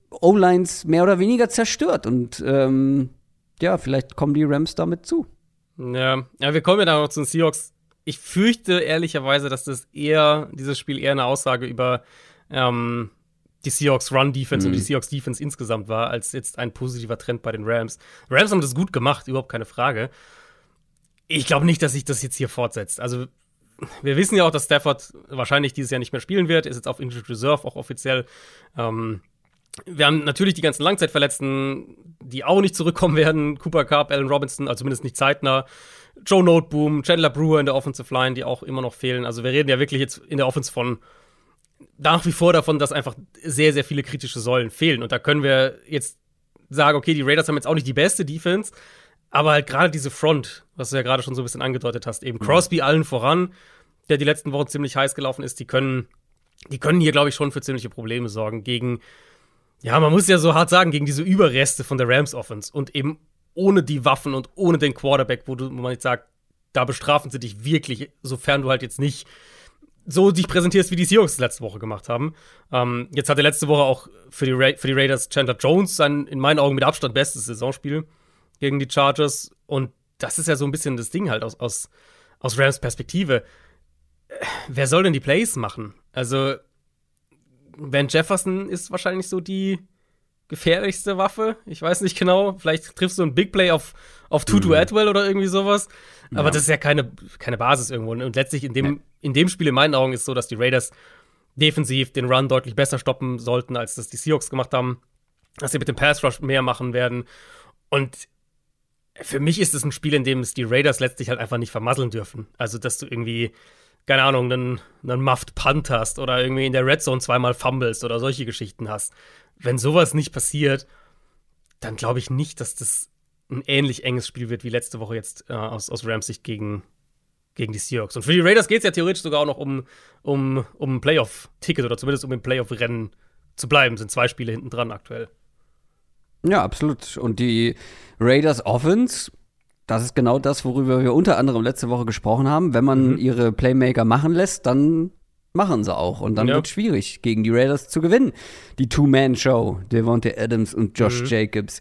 O-Lines mehr oder weniger zerstört. Und ähm, ja, vielleicht kommen die Rams damit zu. Ja, ja, wir kommen ja dann noch zu den Seahawks. Ich fürchte ehrlicherweise, dass das eher, dieses Spiel eher eine Aussage über ähm, die Seahawks Run Defense und die Seahawks Defense insgesamt war, als jetzt ein positiver Trend bei den Rams. Rams haben das gut gemacht, überhaupt keine Frage. Ich glaube nicht, dass sich das jetzt hier fortsetzt. Also, wir wissen ja auch, dass Stafford wahrscheinlich dieses Jahr nicht mehr spielen wird, ist jetzt auf Injured Reserve auch offiziell. Ähm, wir haben natürlich die ganzen Langzeitverletzten, die auch nicht zurückkommen werden. Cooper Cup, Allen Robinson, also zumindest nicht zeitnah. Joe Noteboom, Chandler Brewer in der Offensive Line, die auch immer noch fehlen. Also wir reden ja wirklich jetzt in der Offense von nach wie vor davon, dass einfach sehr, sehr viele kritische Säulen fehlen. Und da können wir jetzt sagen, okay, die Raiders haben jetzt auch nicht die beste Defense, aber halt gerade diese Front, was du ja gerade schon so ein bisschen angedeutet hast, eben Crosby allen voran, der die letzten Wochen ziemlich heiß gelaufen ist, die können, die können hier, glaube ich, schon für ziemliche Probleme sorgen gegen, ja, man muss ja so hart sagen, gegen diese Überreste von der Rams Offense und eben ohne die Waffen und ohne den Quarterback, wo, du, wo man jetzt sagt, da bestrafen sie dich wirklich, sofern du halt jetzt nicht so dich präsentierst, wie die Seahawks letzte Woche gemacht haben. Ähm, jetzt hatte letzte Woche auch für die, Ra für die Raiders Chandler Jones sein, in meinen Augen mit Abstand bestes Saisonspiel gegen die Chargers. Und das ist ja so ein bisschen das Ding halt aus, aus, aus Rams Perspektive. Wer soll denn die Plays machen? Also, Van Jefferson ist wahrscheinlich so die gefährlichste Waffe. Ich weiß nicht genau. Vielleicht triffst du ein Big Play auf, auf Tutu Atwell oder irgendwie sowas. Aber das ist ja keine, keine Basis irgendwo. Und letztlich in dem, in dem Spiel in meinen Augen ist so, dass die Raiders defensiv den Run deutlich besser stoppen sollten, als das die Seahawks gemacht haben. Dass sie mit dem Pass Rush mehr machen werden. Und für mich ist es ein Spiel, in dem es die Raiders letztlich halt einfach nicht vermasseln dürfen. Also, dass du irgendwie, keine Ahnung, einen, einen Muffed Punt hast oder irgendwie in der Red Zone zweimal fumbles oder solche Geschichten hast. Wenn sowas nicht passiert, dann glaube ich nicht, dass das ein ähnlich enges Spiel wird wie letzte Woche jetzt äh, aus, aus Rams Sicht gegen, gegen die Seahawks. Und für die Raiders geht es ja theoretisch sogar auch noch um, um, um ein Playoff-Ticket oder zumindest um im Playoff-Rennen zu bleiben. Sind zwei Spiele hinten dran aktuell. Ja, absolut. Und die Raiders Offense, das ist genau das, worüber wir unter anderem letzte Woche gesprochen haben. Wenn man ihre Playmaker machen lässt, dann machen sie auch. Und dann Ja. wird schwierig, gegen die Raiders zu gewinnen. Die Two-Man-Show, Devontae Adams und Josh Jacobs.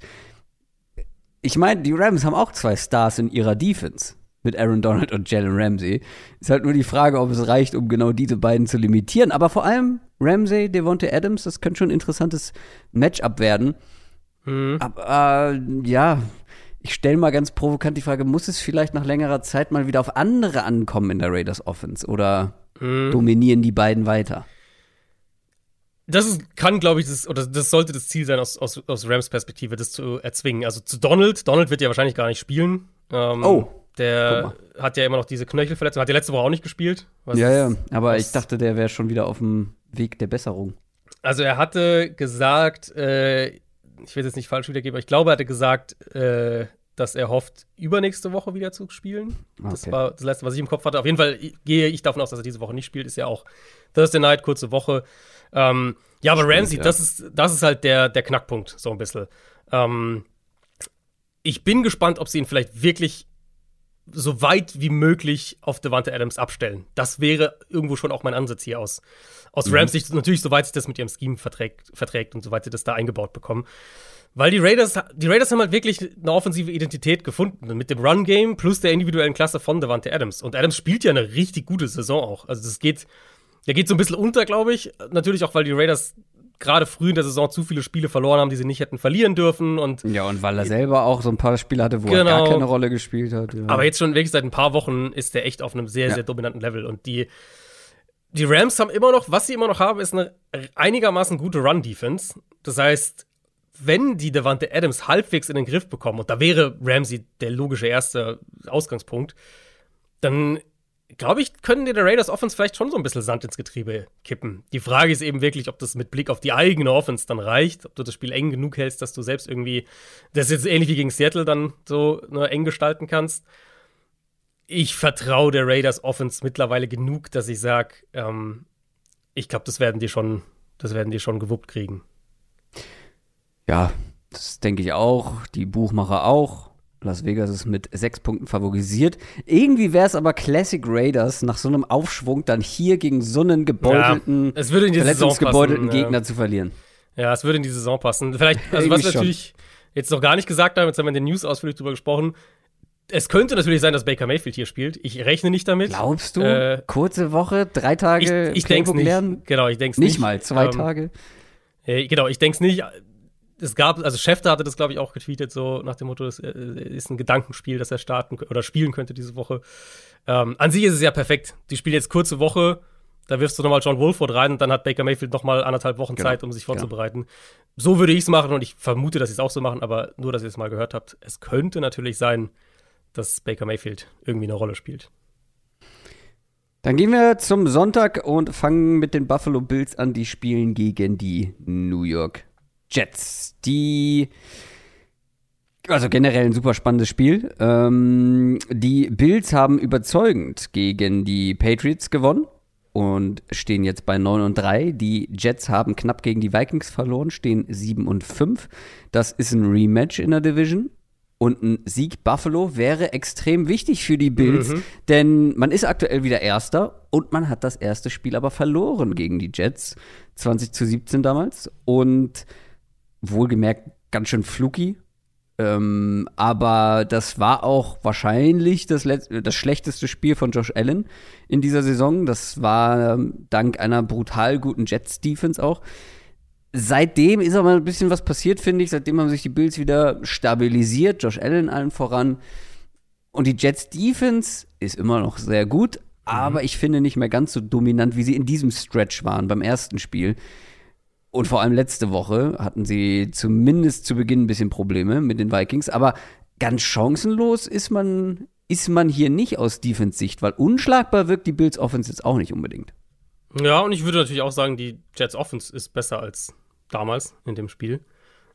Ich meine, die Rams haben auch zwei Stars in ihrer Defense. Mit Aaron Donald und Jalen Ramsey. Ist halt nur die Frage, ob es reicht, um genau diese beiden zu limitieren. Aber vor allem Ramsey, Devontae Adams, das könnte schon ein interessantes Matchup werden. Aber äh, ja, ich stelle mal ganz provokant die Frage, muss es vielleicht nach längerer Zeit mal wieder auf andere ankommen in der Raiders Offense oder dominieren die beiden weiter? Das ist, kann, glaube ich, das, oder das sollte das Ziel sein, aus, aus, aus Rams Perspektive, das zu erzwingen. Also zu Donald. Donald wird ja wahrscheinlich gar nicht spielen. Ähm, Oh, Der hat ja immer noch diese Knöchelverletzung. Hat ja letzte Woche auch nicht gespielt. Was- ja, ja, aber ich dachte, der wäre schon wieder auf dem Weg der Besserung. Also er hatte gesagt, äh, ich will es jetzt nicht falsch wiedergeben, aber ich glaube, er hatte gesagt, äh, dass er hofft, übernächste Woche wieder zu spielen. Das Okay. war das letzte, was ich im Kopf hatte. Auf jeden Fall gehe ich davon aus, dass er diese Woche nicht spielt. Ist ja auch Thursday Night, kurze Woche. Ähm, ja, aber Ramsey, ja. das, ist, das ist halt der, der Knackpunkt, so ein bisschen. Ähm, ich bin gespannt, ob sie ihn vielleicht wirklich so weit wie möglich auf Devante Adams abstellen. Das wäre irgendwo schon auch mein Ansatz hier aus, aus Rams Sicht. Natürlich, soweit sich das mit ihrem Scheme verträgt, verträgt und soweit sie das da eingebaut bekommen. Weil die Raiders, die Raiders haben halt wirklich eine offensive Identität gefunden. Mit dem Run-Game plus der individuellen Klasse von Devante Adams. Und Adams spielt ja eine richtig gute Saison auch. Also das geht, der geht so ein bisschen unter, glaube ich. Natürlich auch, weil die Raiders gerade früh in der Saison zu viele Spiele verloren haben, die sie nicht hätten verlieren dürfen. Und Ja, und weil er selber auch so ein paar Spiele hatte, wo er Genau. gar keine Rolle gespielt hat. Ja. Aber jetzt schon wirklich seit ein paar Wochen ist der echt auf einem sehr, Ja. sehr dominanten Level. Und die, die Rams haben immer noch, was sie immer noch haben, ist eine einigermaßen gute Run-Defense. Das heißt, wenn die Devante Adams halbwegs in den Griff bekommen, und da wäre Ramsey der logische erste Ausgangspunkt, dann glaube ich, können die Raiders Offense vielleicht schon so ein bisschen Sand ins Getriebe kippen. Die Frage ist eben wirklich, ob das mit Blick auf die eigene Offense dann reicht, ob du das Spiel eng genug hältst, dass du selbst irgendwie das jetzt ähnlich wie gegen Seattle dann so ne, eng gestalten kannst. Ich vertraue der Raiders Offense mittlerweile genug, dass ich sage, ähm, ich glaube, das werden die schon, das werden die schon gewuppt kriegen. Ja, das denke ich auch. Die Buchmacher auch. Las Vegas ist mit sechs Punkten favorisiert. Irgendwie wäre es aber Classic Raiders nach so einem Aufschwung dann hier gegen so einen gebeutelten, ja, es würde in die verletzungsgebeutelten passen, Gegner ja. zu verlieren. Ja, es würde in die Saison passen. Vielleicht, also was natürlich jetzt noch gar nicht gesagt haben, jetzt haben wir in den News ausführlich drüber gesprochen. Es könnte natürlich sein, dass Baker Mayfield hier spielt. Ich rechne nicht damit. Glaubst du? Äh, Kurze Woche, drei Tage ich, ich denke nicht. lernen? Genau, ich denke Nicht nicht. mal, zwei Ähm, Tage. Äh, genau, ich denke es nicht. Es gab, also Schäfter hatte das, glaube ich, auch getweetet, so nach dem Motto, es äh, ist ein Gedankenspiel, das er starten oder spielen könnte diese Woche. Ähm, an sich ist es ja perfekt. Die spielen jetzt kurze Woche, da wirfst du nochmal John Wolford rein und dann hat Baker Mayfield nochmal anderthalb Wochen Genau, Zeit, um sich vorzubereiten. So würde ich es machen und ich vermute, dass sie es auch so machen, aber nur, dass ihr es mal gehört habt. Es könnte natürlich sein, dass Baker Mayfield irgendwie eine Rolle spielt. Dann gehen wir zum Sonntag und fangen mit den Buffalo Bills an. Die spielen gegen die New York Jets. Die also generell ein super spannendes Spiel. Ähm, die Bills haben überzeugend gegen die Patriots gewonnen und stehen jetzt bei 9 und 3. Die Jets haben knapp gegen die Vikings verloren, stehen 7 und 5. Das ist ein Rematch in der Division. Und ein Sieg Buffalo wäre extrem wichtig für die Bills, denn man ist aktuell wieder Erster und man hat das erste Spiel aber verloren gegen die Jets, 20 zu 17 damals. Und wohlgemerkt ganz schön fluky. Ähm, aber das war auch wahrscheinlich das, das schlechteste Spiel von Josh Allen in dieser Saison. Das war ähm, dank einer brutal guten Jets-Defense auch. Seitdem ist aber ein bisschen was passiert, finde ich. Seitdem haben sich die Bills wieder stabilisiert. Josh Allen allen voran. Und die Jets Defense ist immer noch sehr gut, aber ich finde nicht mehr ganz so dominant, wie sie in diesem Stretch waren beim ersten Spiel. Und vor allem letzte Woche hatten sie zumindest zu Beginn ein bisschen Probleme mit den Vikings, aber ganz chancenlos ist man, ist man hier nicht aus Defense-Sicht, weil unschlagbar wirkt die Bills Offense jetzt auch nicht unbedingt. Ja, und ich würde natürlich auch sagen, die Jets Offense ist besser als damals in dem Spiel.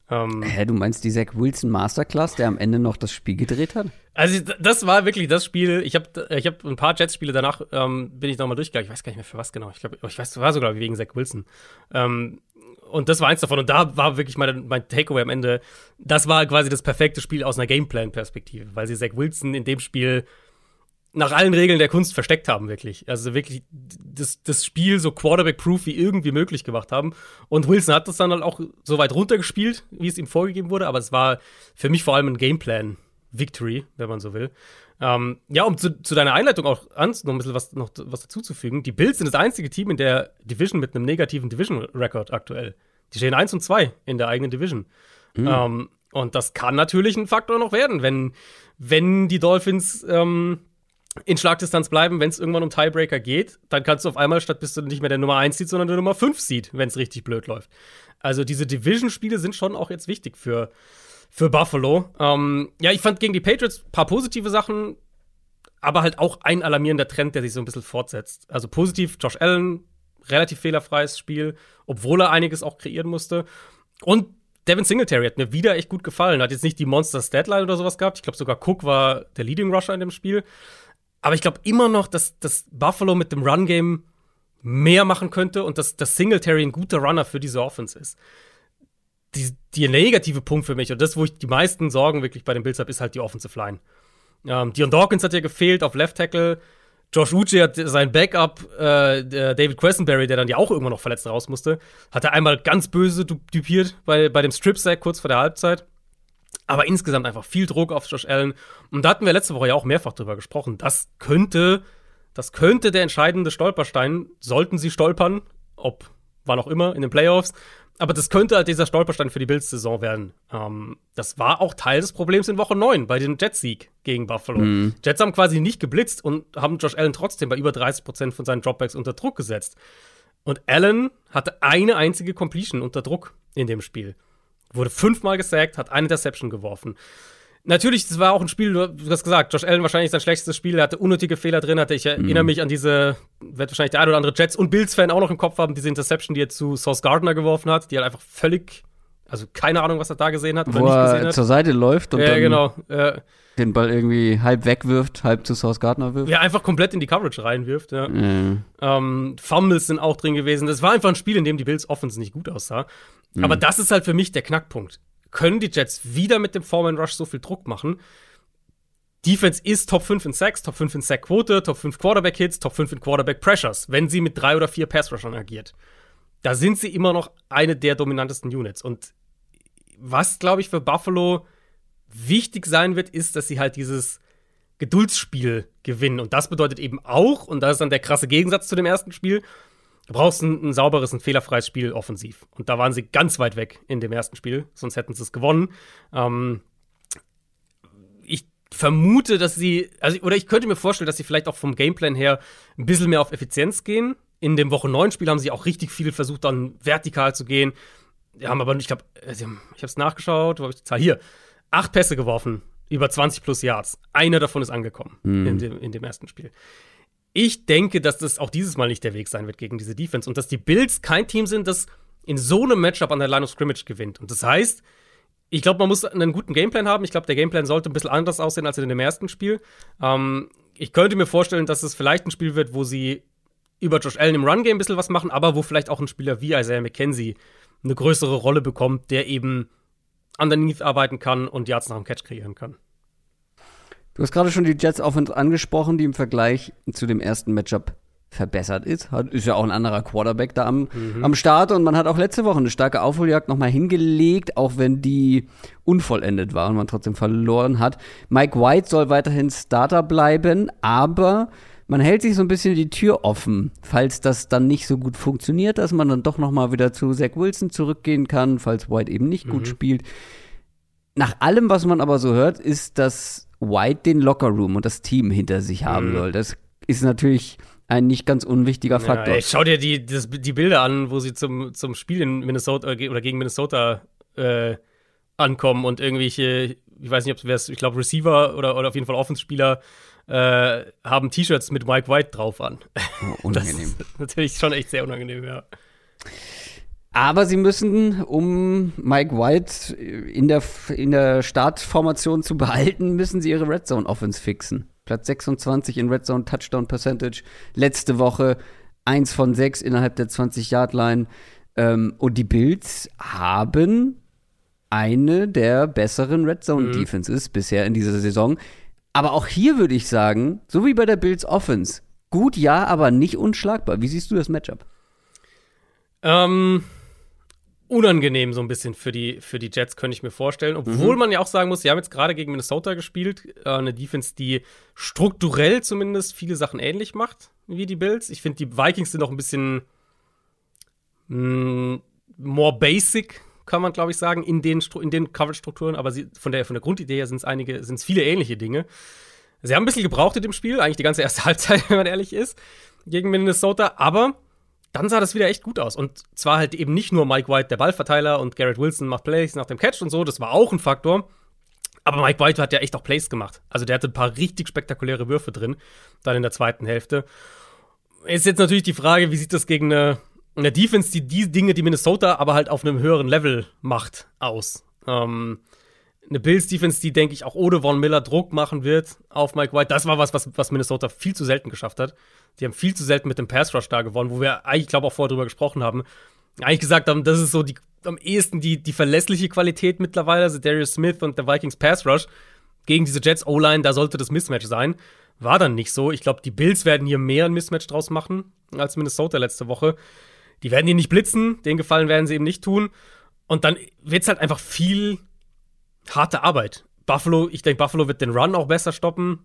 Ähm, Hä, du meinst die Zach Wilson Masterclass, der am Ende noch das Spiel gedreht hat? Also das war wirklich das Spiel. Ich habe ich hab ein paar Jets-Spiele danach ähm, bin ich nochmal durchgegangen. Ich weiß gar nicht mehr für was genau. Ich glaube, ich weiß, war sogar wegen Zach Wilson. Ähm, und das war eins davon. Und da war wirklich mein, mein Takeaway am Ende. Das war quasi das perfekte Spiel aus einer Gameplan-Perspektive, weil sie Zach Wilson in dem Spiel nach allen Regeln der Kunst versteckt haben, wirklich. Also wirklich das, das Spiel so Quarterback-proof wie irgendwie möglich gemacht haben. Und Wilson hat das dann halt auch so weit runtergespielt, wie es ihm vorgegeben wurde, aber es war für mich vor allem ein Gameplan-Victory, wenn man so will. Ähm, ja, um zu, zu deiner Einleitung auch noch ein bisschen was, noch was dazuzufügen. Die Bills sind das einzige Team in der Division mit einem negativen Division-Record aktuell. Die stehen 1 und 2 in der eigenen Division. Ähm, und das kann natürlich ein Faktor noch werden, wenn, wenn die Dolphins ähm, in Schlagdistanz bleiben, wenn es irgendwann um Tiebreaker geht, dann kannst du auf einmal statt bist du nicht mehr der Nummer 1 Seed, sondern der Nummer 5 Seed, wenn es richtig blöd läuft. Also diese Division-Spiele sind schon auch jetzt wichtig für, für Buffalo. Ähm, ja, ich fand gegen die Patriots ein paar positive Sachen, aber halt auch ein alarmierender Trend, der sich so ein bisschen fortsetzt. Also positiv, Josh Allen, relativ fehlerfreies Spiel, obwohl er einiges auch kreieren musste. Und Devin Singletary hat mir wieder echt gut gefallen. Hat jetzt nicht die Monster-Statline oder sowas gehabt. Ich glaube, sogar Cook war der Leading Rusher in dem Spiel. Aber ich glaube immer noch, dass, dass Buffalo mit dem Run-Game mehr machen könnte und dass, dass Singletary ein guter Runner für diese Offense ist. Die, die negative Punkt für mich und das, wo ich die meisten Sorgen wirklich bei den Bills habe, ist halt die Offensive Line. Ähm, Dion Dawkins hat ja gefehlt auf Left Tackle. Josh Uche hat sein Backup, äh, der David Quessenberry, der dann ja auch irgendwann noch verletzt raus musste, hat er einmal ganz böse du- dupiert bei, bei dem Strip-Sack kurz vor der Halbzeit. Aber insgesamt einfach viel Druck auf Josh Allen. Und da hatten wir letzte Woche ja auch mehrfach drüber gesprochen. Das könnte, das könnte der entscheidende Stolperstein, sollten sie stolpern, ob wann auch immer in den Playoffs. Aber das könnte halt dieser Stolperstein für die Bills-Saison werden. Ähm, das war auch Teil des Problems in Woche 9 bei dem Jets-Sieg gegen Buffalo. Jets haben quasi nicht geblitzt und haben Josh Allen trotzdem bei über 30 Prozent von seinen Dropbacks unter Druck gesetzt. Und Allen hatte eine einzige Completion unter Druck in dem Spiel. Wurde fünfmal gesackt, hat eine Interception geworfen. Natürlich, das war auch ein Spiel, du hast gesagt, Josh Allen wahrscheinlich sein schlechtestes Spiel, er hatte unnötige Fehler drin, hatte ich erinnere mich an diese, wird wahrscheinlich der ein oder andere Jets und Bills-Fan auch noch im Kopf haben, diese Interception, die er zu Sauce Gardner geworfen hat, die halt einfach völlig, also keine Ahnung, was er da gesehen hat Wo nicht er gesehen hat. zur Seite läuft und ja, dann genau. Äh, den Ball irgendwie halb wegwirft, halb zu Sauce Gardner wirft. ja, einfach komplett in die Coverage reinwirft, ja. Mhm. Ähm, Fumbles sind auch drin gewesen. Das war einfach ein Spiel, in dem die Bills Offense nicht gut aussah. Aber das ist halt für mich der Knackpunkt. Können die Jets wieder mit dem Foreman Rush so viel Druck machen? Defense ist Top 5 in Sacks, Top 5 in Sackquote, Top 5 Quarterback Hits, Top 5 in Quarterback Pressures, wenn sie mit drei oder vier Pass Rushern agiert. Da sind sie immer noch eine der dominantesten Units. Und was, glaube ich, für Buffalo wichtig sein wird, ist, dass sie halt dieses Geduldsspiel gewinnen. Und das bedeutet eben auch, und das ist dann der krasse Gegensatz zu dem ersten Spiel, du brauchst ein, ein sauberes, ein fehlerfreies Spiel offensiv. Und da waren sie ganz weit weg in dem ersten Spiel, sonst hätten sie es gewonnen. Ähm, ich vermute, dass sie, also, oder ich könnte mir vorstellen, dass sie vielleicht auch vom Gameplan her ein bisschen mehr auf Effizienz gehen. In dem Woche 9 Spiel haben sie auch richtig viel versucht, dann vertikal zu gehen. Die haben aber, ich glaube, ich habe es nachgeschaut, wo habe ich die Zahl? Hier, acht Pässe geworfen, über 20 plus Yards. Einer davon ist angekommen in, dem, in dem ersten Spiel. Ich denke, dass das auch dieses Mal nicht der Weg sein wird gegen diese Defense und dass die Bills kein Team sind, das in so einem Matchup an der Line of Scrimmage gewinnt. Und das heißt, ich glaube, man muss einen guten Gameplan haben. Ich glaube, der Gameplan sollte ein bisschen anders aussehen als in dem ersten Spiel. Ähm, ich könnte mir vorstellen, dass es vielleicht ein Spiel wird, wo sie über Josh Allen im Run-Game ein bisschen was machen, aber wo vielleicht auch ein Spieler wie Isaiah McKenzie eine größere Rolle bekommt, der eben underneath arbeiten kann und Yards nach dem Catch kreieren kann. Du hast gerade schon die Jets Offense angesprochen, die im Vergleich zu dem ersten Matchup verbessert ist. Hat, ist ja auch ein anderer Quarterback da am, am Start und man hat auch letzte Woche eine starke Aufholjagd nochmal hingelegt, auch wenn die unvollendet war und man trotzdem verloren hat. Mike White soll weiterhin Starter bleiben, aber man hält sich so ein bisschen die Tür offen, falls das dann nicht so gut funktioniert, dass man dann doch nochmal wieder zu Zach Wilson zurückgehen kann, falls White eben nicht gut spielt. Nach allem, was man aber so hört, ist, dass White den Lockerroom und das Team hinter sich haben soll. Das ist natürlich ein nicht ganz unwichtiger Faktor. Ja, ey, schau dir die, das, die Bilder an, wo sie zum, zum Spiel in Minnesota äh, oder gegen Minnesota äh, ankommen und irgendwelche, ich weiß nicht, ob es, ich glaube, Receiver oder, oder auf jeden Fall Offenspieler äh, haben T-Shirts mit Mike White drauf an. Oh, unangenehm. Natürlich schon echt sehr unangenehm, ja. Aber sie müssen, um Mike White in der, in der Startformation zu behalten, müssen sie ihre Red Zone Offense fixen. Platz 26 in Red Zone Touchdown Percentage. Letzte Woche eins von sechs innerhalb der 20-Yard-Line. Ähm, und die Bills haben eine der besseren Red Zone Defenses bisher in dieser Saison. Aber auch hier würde ich sagen, so wie bei der Bills Offense, gut ja, aber nicht unschlagbar. Wie siehst du das Matchup? Ähm, unangenehm so ein bisschen für die, für die Jets, könnte ich mir vorstellen. Obwohl man ja auch sagen muss, sie haben jetzt gerade gegen Minnesota gespielt. Äh, eine Defense, die strukturell zumindest viele Sachen ähnlich macht wie die Bills. Ich finde, die Vikings sind noch ein bisschen mh, more basic, kann man glaube ich sagen, in den, Stru- in den Coverage-Strukturen. Aber sie, von, der, von der Grundidee her sind es einige, sind es viele ähnliche Dinge. Sie haben ein bisschen gebraucht in dem Spiel, eigentlich die ganze erste Halbzeit, wenn man ehrlich ist, gegen Minnesota. Aber dann sah das wieder echt gut aus. Und zwar halt eben nicht nur Mike White, der Ballverteiler, und Garrett Wilson macht Plays nach dem Catch und so, das war auch ein Faktor. Aber Mike White hat ja echt auch Plays gemacht. Also der hatte ein paar richtig spektakuläre Würfe drin, dann in der zweiten Hälfte. Ist jetzt natürlich die Frage, wie sieht das gegen eine, eine Defense, die die Dinge, die Minnesota aber halt auf einem höheren Level macht, aus? Ähm, eine Bills-Defense, die, denke ich, auch ohne Von Miller Druck machen wird auf Mike White. Das war was, was, was Minnesota viel zu selten geschafft hat. Die haben viel zu selten mit dem Pass-Rush da gewonnen, wo wir eigentlich, glaube auch vorher drüber gesprochen haben. Eigentlich gesagt haben, das ist so die, am ehesten die, die verlässliche Qualität mittlerweile, also Darius Smith und der Vikings Pass-Rush gegen diese Jets O-Line, da sollte das Mismatch sein. War dann nicht so. Ich glaube, die Bills werden hier mehr ein Mismatch draus machen als Minnesota letzte Woche. Die werden hier nicht blitzen, den Gefallen werden sie eben nicht tun. Und dann wird es halt einfach viel harte Arbeit. Buffalo, ich denke, Buffalo wird den Run auch besser stoppen.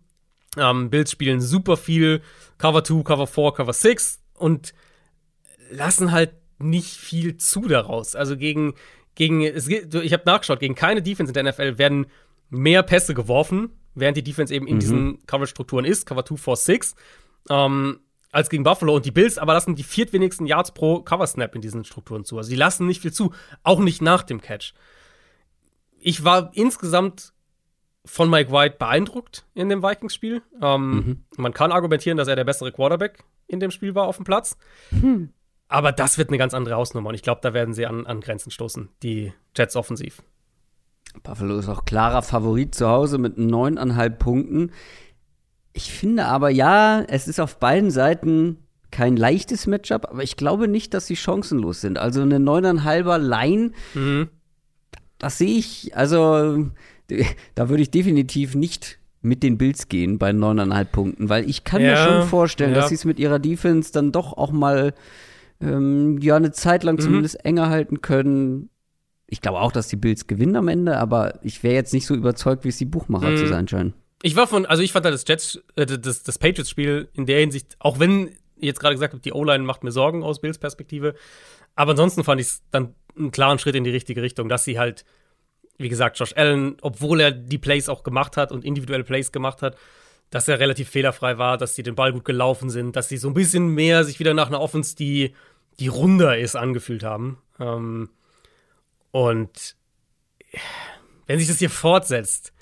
Ähm, Bills spielen super viel Cover 2, Cover 4, Cover 6 und lassen halt nicht viel zu daraus. Also gegen, gegen es, ich habe nachgeschaut, gegen keine Defense in der NFL werden mehr Pässe geworfen, während die Defense eben in diesen Coverage-Strukturen ist, Cover 2, 4, 6, ähm, als gegen Buffalo. Und die Bills aber lassen die viertwenigsten Yards pro Cover-Snap in diesen Strukturen zu. Also die lassen nicht viel zu, auch nicht nach dem Catch. Ich war insgesamt von Mike White beeindruckt in dem Vikings-Spiel. Ähm, mhm. Man kann argumentieren, dass er der bessere Quarterback in dem Spiel war auf dem Platz. Hm. Aber das wird eine ganz andere Hausnummer. Und ich glaube, da werden sie an, an Grenzen stoßen, die Jets offensiv. Buffalo ist auch klarer Favorit zu Hause mit neuneinhalb Punkten. Ich finde aber, ja, es ist auf beiden Seiten kein leichtes Matchup, aber ich glaube nicht, dass sie chancenlos sind. Also eine neuneinhalber Line, mhm. Das sehe ich, also da würde ich definitiv nicht mit den Bills gehen bei neuneinhalb Punkten, weil ich kann ja, mir schon vorstellen, ja. dass sie es mit ihrer Defense dann doch auch mal ähm, ja eine Zeit lang mhm. zumindest enger halten können. Ich glaube auch, dass die Bills gewinnen am Ende, aber ich wäre jetzt nicht so überzeugt, wie es die Buchmacher mhm. zu sein scheinen. Ich war von, also ich fand halt das Jets, äh, das, das Patriots-Spiel in der Hinsicht, auch wenn jetzt gerade gesagt die O-Line macht mir Sorgen aus Bills Perspektive, aber ansonsten fand ich es dann einen klaren Schritt in die richtige Richtung, dass sie halt wie gesagt, Josh Allen, obwohl er die Plays auch gemacht hat und individuelle Plays gemacht hat, dass er relativ fehlerfrei war, dass sie den Ball gut gelaufen sind, dass sie so ein bisschen mehr sich wieder nach einer Offense, die, die runder ist, angefühlt haben. Ähm, und wenn sich das hier fortsetzt,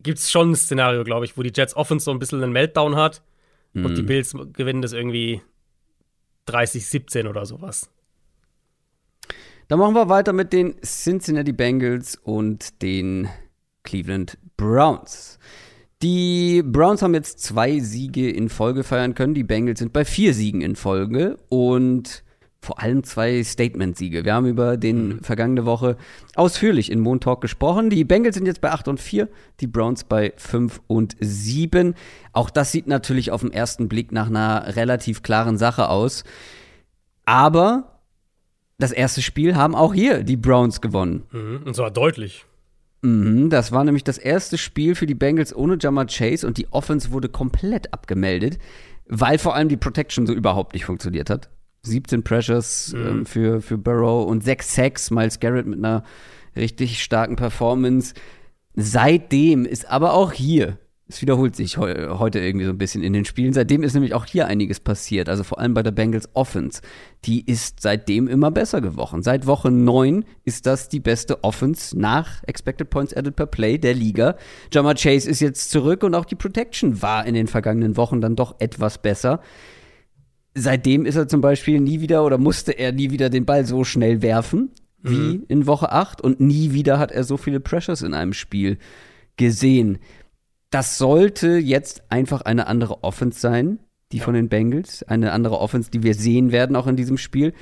gibt es schon ein Szenario, glaube ich, wo die Jets Offense so ein bisschen einen Meltdown hat mhm. und die mhm. Bills gewinnen das irgendwie 30-17 oder sowas. Dann machen wir weiter mit den Cincinnati Bengals und den Cleveland Browns. Die Browns haben jetzt zwei Siege in Folge feiern können. Die Bengals sind bei vier Siegen in Folge und vor allem zwei Statement-Siege. Wir haben über den mhm. vergangene Woche ausführlich in Moon Talk gesprochen. Die Bengals sind jetzt bei 8 und 4, die Browns bei 5 und 7. Auch das sieht natürlich auf den ersten Blick nach einer relativ klaren Sache aus. Aber das erste Spiel haben auch hier die Browns gewonnen. Mhm, und zwar deutlich. Mhm, das war nämlich das erste Spiel für die Bengals ohne Jammer Chase und die Offense wurde komplett abgemeldet, weil vor allem die Protection so überhaupt nicht funktioniert hat. 17 Pressures mhm. ähm, für, für Burrow und 6 Sacks, Miles Garrett mit einer richtig starken Performance. Seitdem ist aber auch hier es wiederholt sich he heute irgendwie so ein bisschen in den Spielen. Seitdem ist nämlich auch hier einiges passiert. Also vor allem bei der Bengals Offense. Die ist seitdem immer besser geworden. Seit Woche 9 ist das die beste Offense nach Expected Points Added per Play der Liga. Jamar Chase ist jetzt zurück und auch die Protection war in den vergangenen Wochen dann doch etwas besser. Seitdem ist er zum Beispiel nie wieder oder musste er nie wieder den Ball so schnell werfen wie mhm. in Woche 8 und nie wieder hat er so viele Pressures in einem Spiel gesehen das sollte jetzt einfach eine andere Offense sein, die ja. von den Bengals. Eine andere Offense, die wir sehen werden auch in diesem Spiel.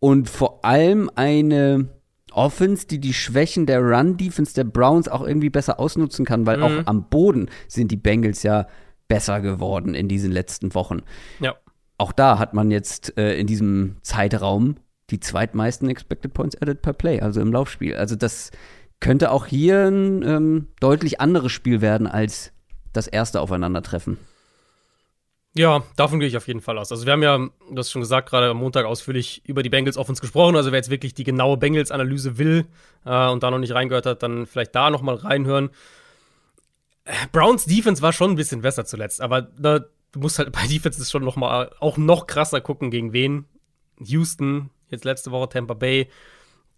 Und vor allem eine Offense, die die Schwächen der Run-Defense der Browns auch irgendwie besser ausnutzen kann, weil mhm. auch am Boden sind die Bengals ja besser geworden in diesen letzten Wochen. Ja. Auch da hat man jetzt äh, in diesem Zeitraum die zweitmeisten Expected Points added per Play, also im Laufspiel. Also das könnte auch hier ein ähm, deutlich anderes Spiel werden als das erste Aufeinandertreffen. Ja, davon gehe ich auf jeden Fall aus. Also wir haben ja, du hast schon gesagt, gerade am Montag ausführlich über die Bengals auf uns gesprochen. Also wer jetzt wirklich die genaue Bengals-Analyse will äh, und da noch nicht reingehört hat, dann vielleicht da noch mal reinhören. Browns Defense war schon ein bisschen besser zuletzt, aber da, du musst halt bei Defenses schon noch mal auch noch krasser gucken, gegen wen. Houston, jetzt letzte Woche Tampa Bay,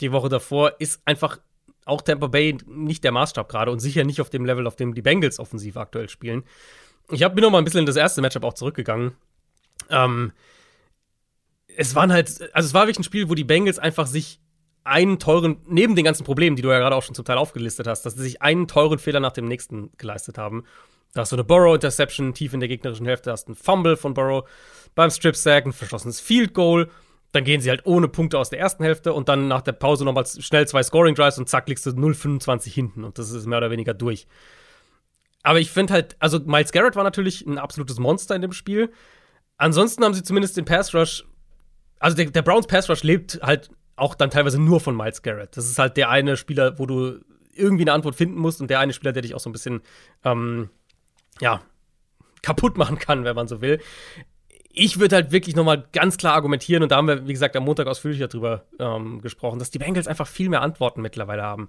die Woche davor, ist einfach auch Tampa Bay nicht der Maßstab gerade und sicher nicht auf dem Level, auf dem die Bengals offensiv aktuell spielen. Ich hab, bin noch mal ein bisschen in das erste Matchup auch zurückgegangen. Ähm, es waren halt, also es war wirklich ein Spiel, wo die Bengals einfach sich einen teuren, neben den ganzen Problemen, die du ja gerade auch schon zum Teil aufgelistet hast, dass sie sich einen teuren Fehler nach dem nächsten geleistet haben. Da hast du eine Burrow-Interception tief in der gegnerischen Hälfte, hast einen Fumble von Burrow beim Strip-Sack, ein verschossenes Field Goal dann gehen sie halt ohne Punkte aus der ersten Hälfte und dann nach der Pause nochmal schnell zwei Scoring Drives und zack, liegst du 0,25 hinten und das ist mehr oder weniger durch. Aber ich finde halt, also Miles Garrett war natürlich ein absolutes Monster in dem Spiel. Ansonsten haben sie zumindest den Pass Rush, also der, der Browns Pass Rush lebt halt auch dann teilweise nur von Miles Garrett. Das ist halt der eine Spieler, wo du irgendwie eine Antwort finden musst und der eine Spieler, der dich auch so ein bisschen, ähm, ja, kaputt machen kann, wenn man so will ich würde halt wirklich nochmal ganz klar argumentieren, und da haben wir, wie gesagt, am Montag ausführlicher drüber ähm, gesprochen, dass die Bengals einfach viel mehr Antworten mittlerweile haben.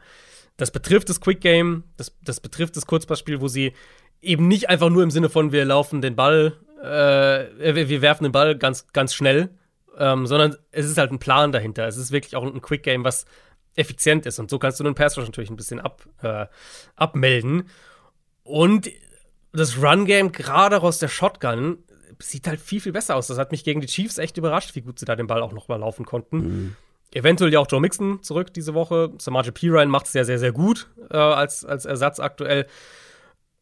Das betrifft das Quick Game, das, das betrifft das Kurzpassspiel, wo sie eben nicht einfach nur im Sinne von, wir laufen den Ball, äh, wir werfen den Ball ganz, ganz schnell, ähm, sondern es ist halt ein Plan dahinter. Es ist wirklich auch ein Quick Game, was effizient ist. Und so kannst du einen Pass natürlich ein bisschen ab, äh, abmelden. Und das Run-Game, gerade aus der Shotgun, sieht halt viel, viel besser aus. Das hat mich gegen die Chiefs echt überrascht, wie gut sie da den Ball auch noch mal laufen konnten. Mhm. Eventuell ja auch Joe Mixon zurück diese Woche. Samaje Pirine macht es ja sehr, sehr gut äh, als, als Ersatz aktuell.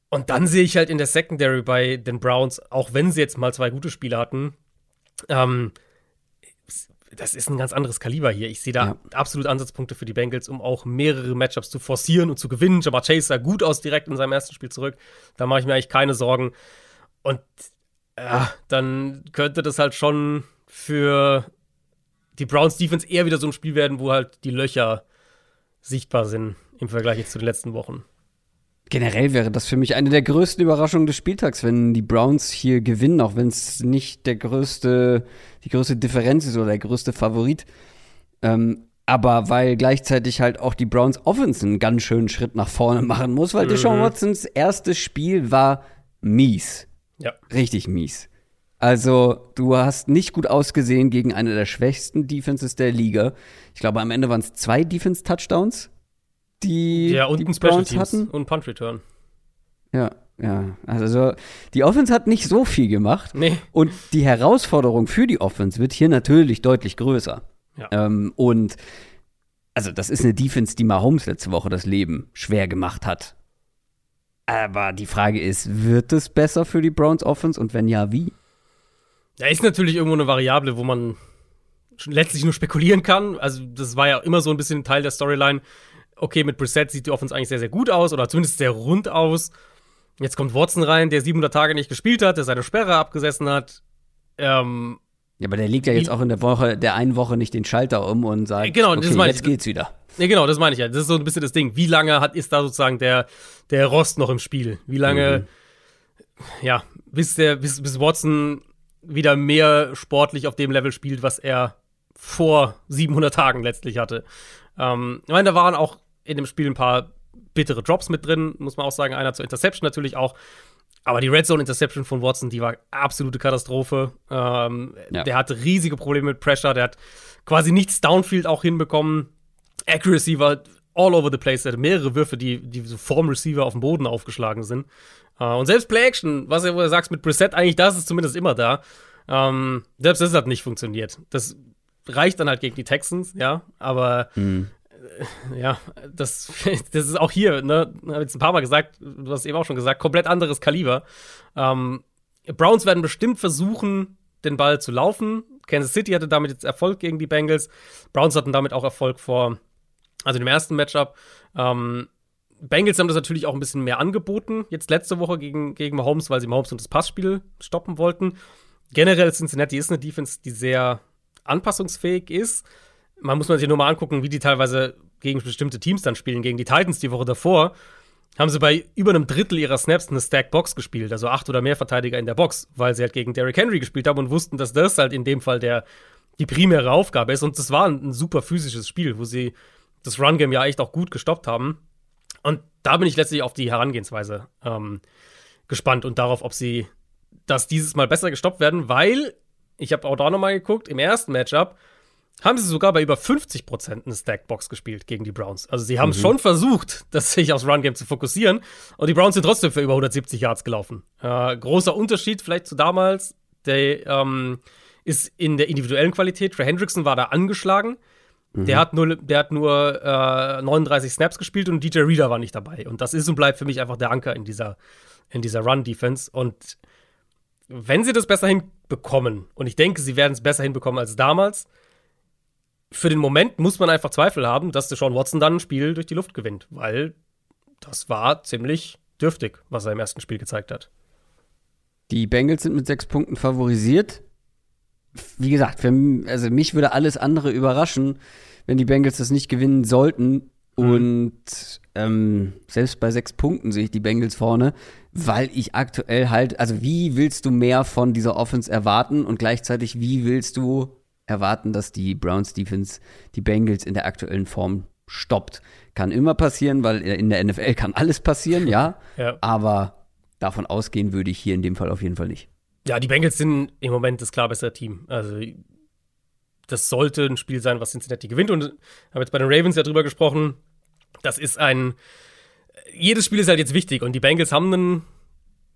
Und dann sehe ich halt in der Secondary bei den Browns, auch wenn sie jetzt mal zwei gute Spiele hatten, ähm, das ist ein ganz anderes Kaliber hier. Ich sehe da ja. absolut Ansatzpunkte für die Bengals, um auch mehrere Matchups zu forcieren und zu gewinnen. Jamar Chase sah gut aus direkt in seinem ersten Spiel zurück. Da mache ich mir eigentlich keine Sorgen. Und ja, dann könnte das halt schon für die Browns Defense eher wieder so ein Spiel werden, wo halt die Löcher sichtbar sind im Vergleich jetzt zu den letzten Wochen. Generell wäre das für mich eine der größten Überraschungen des Spieltags, wenn die Browns hier gewinnen, auch wenn es nicht der größte, die größte Differenz ist oder der größte Favorit. Ähm, aber weil gleichzeitig halt auch die Browns Offense einen ganz schönen Schritt nach vorne machen muss, weil mhm. Deshaun Watsons erstes Spiel war mies. Ja. Richtig mies. Also, du hast nicht gut ausgesehen gegen eine der schwächsten Defenses der Liga. Ich glaube, am Ende waren es zwei Defense-Touchdowns die, ja, und die Special Browns Teams hatten. Und Punt Return. Ja, ja. Also die Offense hat nicht so viel gemacht. Nee. Und die Herausforderung für die Offense wird hier natürlich deutlich größer. Ja. Ähm, und also das ist eine Defense, die Mahomes letzte Woche das Leben schwer gemacht hat. Aber die Frage ist, wird es besser für die Browns Offense und wenn ja, wie? Da ist natürlich irgendwo eine Variable, wo man letztlich nur spekulieren kann. Also das war ja immer so ein bisschen Teil der Storyline okay, mit Brissett sieht die Offense eigentlich sehr, sehr gut aus oder zumindest sehr rund aus. Jetzt kommt Watson rein, der 700 Tage nicht gespielt hat, der seine Sperre abgesessen hat. Ähm, ja, aber der legt ja jetzt auch in der Woche, der einen Woche nicht den Schalter um und sagt, genau, okay, jetzt ich. geht's wieder. Ja, genau, das meine ich ja. Das ist so ein bisschen das Ding. Wie lange hat, ist da sozusagen der, der Rost noch im Spiel? Wie lange, mhm. ja, bis der, bis, bis Watson wieder mehr sportlich auf dem Level spielt, was er vor 700 Tagen letztlich hatte. Ähm, ich meine, da waren auch in dem Spiel ein paar bittere Drops mit drin, muss man auch sagen. Einer zur Interception natürlich auch. Aber die Red Zone Interception von Watson, die war absolute Katastrophe. Ähm, ja. Der hatte riesige Probleme mit Pressure. Der hat quasi nichts Downfield auch hinbekommen. Accuracy war all over the place. Er hatte mehrere Würfe, die, die so vorm Receiver auf dem Boden aufgeschlagen sind. Äh, und selbst Play Action, was du sagst mit Preset, eigentlich das ist zumindest immer da. Ähm, selbst das hat nicht funktioniert. Das reicht dann halt gegen die Texans, ja. Aber mhm ja, das, das ist auch hier, ne, habe jetzt ein paar Mal gesagt, du hast eben auch schon gesagt, komplett anderes Kaliber. Ähm, Browns werden bestimmt versuchen, den Ball zu laufen. Kansas City hatte damit jetzt Erfolg gegen die Bengals. Browns hatten damit auch Erfolg vor, also dem ersten Matchup. Ähm, Bengals haben das natürlich auch ein bisschen mehr angeboten, jetzt letzte Woche gegen, gegen Mahomes, weil sie Mahomes und das Passspiel stoppen wollten. Generell Cincinnati ist eine Defense, die sehr anpassungsfähig ist man muss man sich nur mal angucken, wie die teilweise gegen bestimmte Teams dann spielen. Gegen die Titans die Woche davor haben sie bei über einem Drittel ihrer Snaps eine Stack Box gespielt, also acht oder mehr Verteidiger in der Box, weil sie halt gegen Derrick Henry gespielt haben und wussten, dass das halt in dem Fall der, die primäre Aufgabe ist. Und das war ein, ein super physisches Spiel, wo sie das Run-Game ja echt auch gut gestoppt haben. Und da bin ich letztlich auf die Herangehensweise ähm, gespannt und darauf, ob sie das dieses Mal besser gestoppt werden, weil ich habe auch da nochmal geguckt, im ersten Matchup haben sie sogar bei über 50 Prozent eine Stackbox gespielt gegen die Browns. Also sie haben mhm. schon versucht, das sich aufs Run-Game zu fokussieren. Und die Browns sind trotzdem für über 170 Yards gelaufen. Äh, großer Unterschied vielleicht zu damals, der ähm, ist in der individuellen Qualität. Trey Hendrickson war da angeschlagen. Mhm. Der hat nur, der hat nur äh, 39 Snaps gespielt und DJ Reader war nicht dabei. Und das ist und bleibt für mich einfach der Anker in dieser, in dieser Run-Defense. Und wenn sie das besser hinbekommen, und ich denke, sie werden es besser hinbekommen als damals, für den Moment muss man einfach Zweifel haben, dass Deshaun Watson dann ein Spiel durch die Luft gewinnt, weil das war ziemlich dürftig, was er im ersten Spiel gezeigt hat. Die Bengals sind mit sechs Punkten favorisiert. Wie gesagt, für, also mich würde alles andere überraschen, wenn die Bengals das nicht gewinnen sollten. Mhm. Und ähm, selbst bei sechs Punkten sehe ich die Bengals vorne, weil ich aktuell halt, also wie willst du mehr von dieser Offense erwarten und gleichzeitig wie willst du erwarten, dass die Browns Defense die Bengals in der aktuellen Form stoppt. Kann immer passieren, weil in der NFL kann alles passieren, ja. ja. Aber davon ausgehen würde ich hier in dem Fall auf jeden Fall nicht. Ja, die Bengals sind im Moment das klar bessere Team. Also das sollte ein Spiel sein, was Cincinnati gewinnt. Und habe jetzt bei den Ravens ja drüber gesprochen. Das ist ein jedes Spiel ist halt jetzt wichtig und die Bengals haben einen,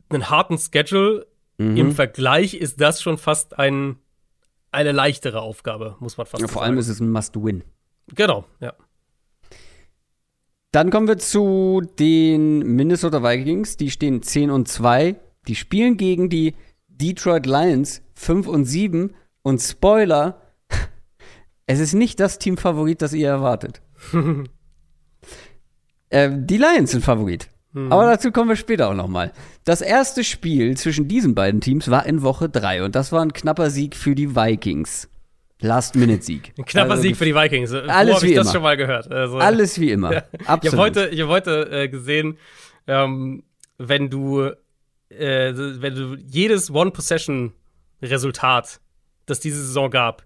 einen harten Schedule. Mhm. Im Vergleich ist das schon fast ein, eine leichtere Aufgabe, muss man fast Ja, vor allem ist es ein Must-Win. Genau, ja. Dann kommen wir zu den Minnesota Vikings. Die stehen 10 und 2. Die spielen gegen die Detroit Lions 5 und 7. Und Spoiler, es ist nicht das Teamfavorit, das ihr erwartet. ähm, die Lions sind Favorit. Aber dazu kommen wir später auch noch mal. Das erste Spiel zwischen diesen beiden Teams war in Woche 3 und das war ein knapper Sieg für die Vikings. Last-Minute-Sieg. Ein knapper Also, Sieg für die Vikings. Wo alles habe ich wie das immer. schon mal gehört? Also, Alles wie immer. Ich Absolut. habe heute, ich hab heute äh, gesehen, ähm, wenn du, äh, wenn du jedes One-Possession-Resultat, das diese Saison gab,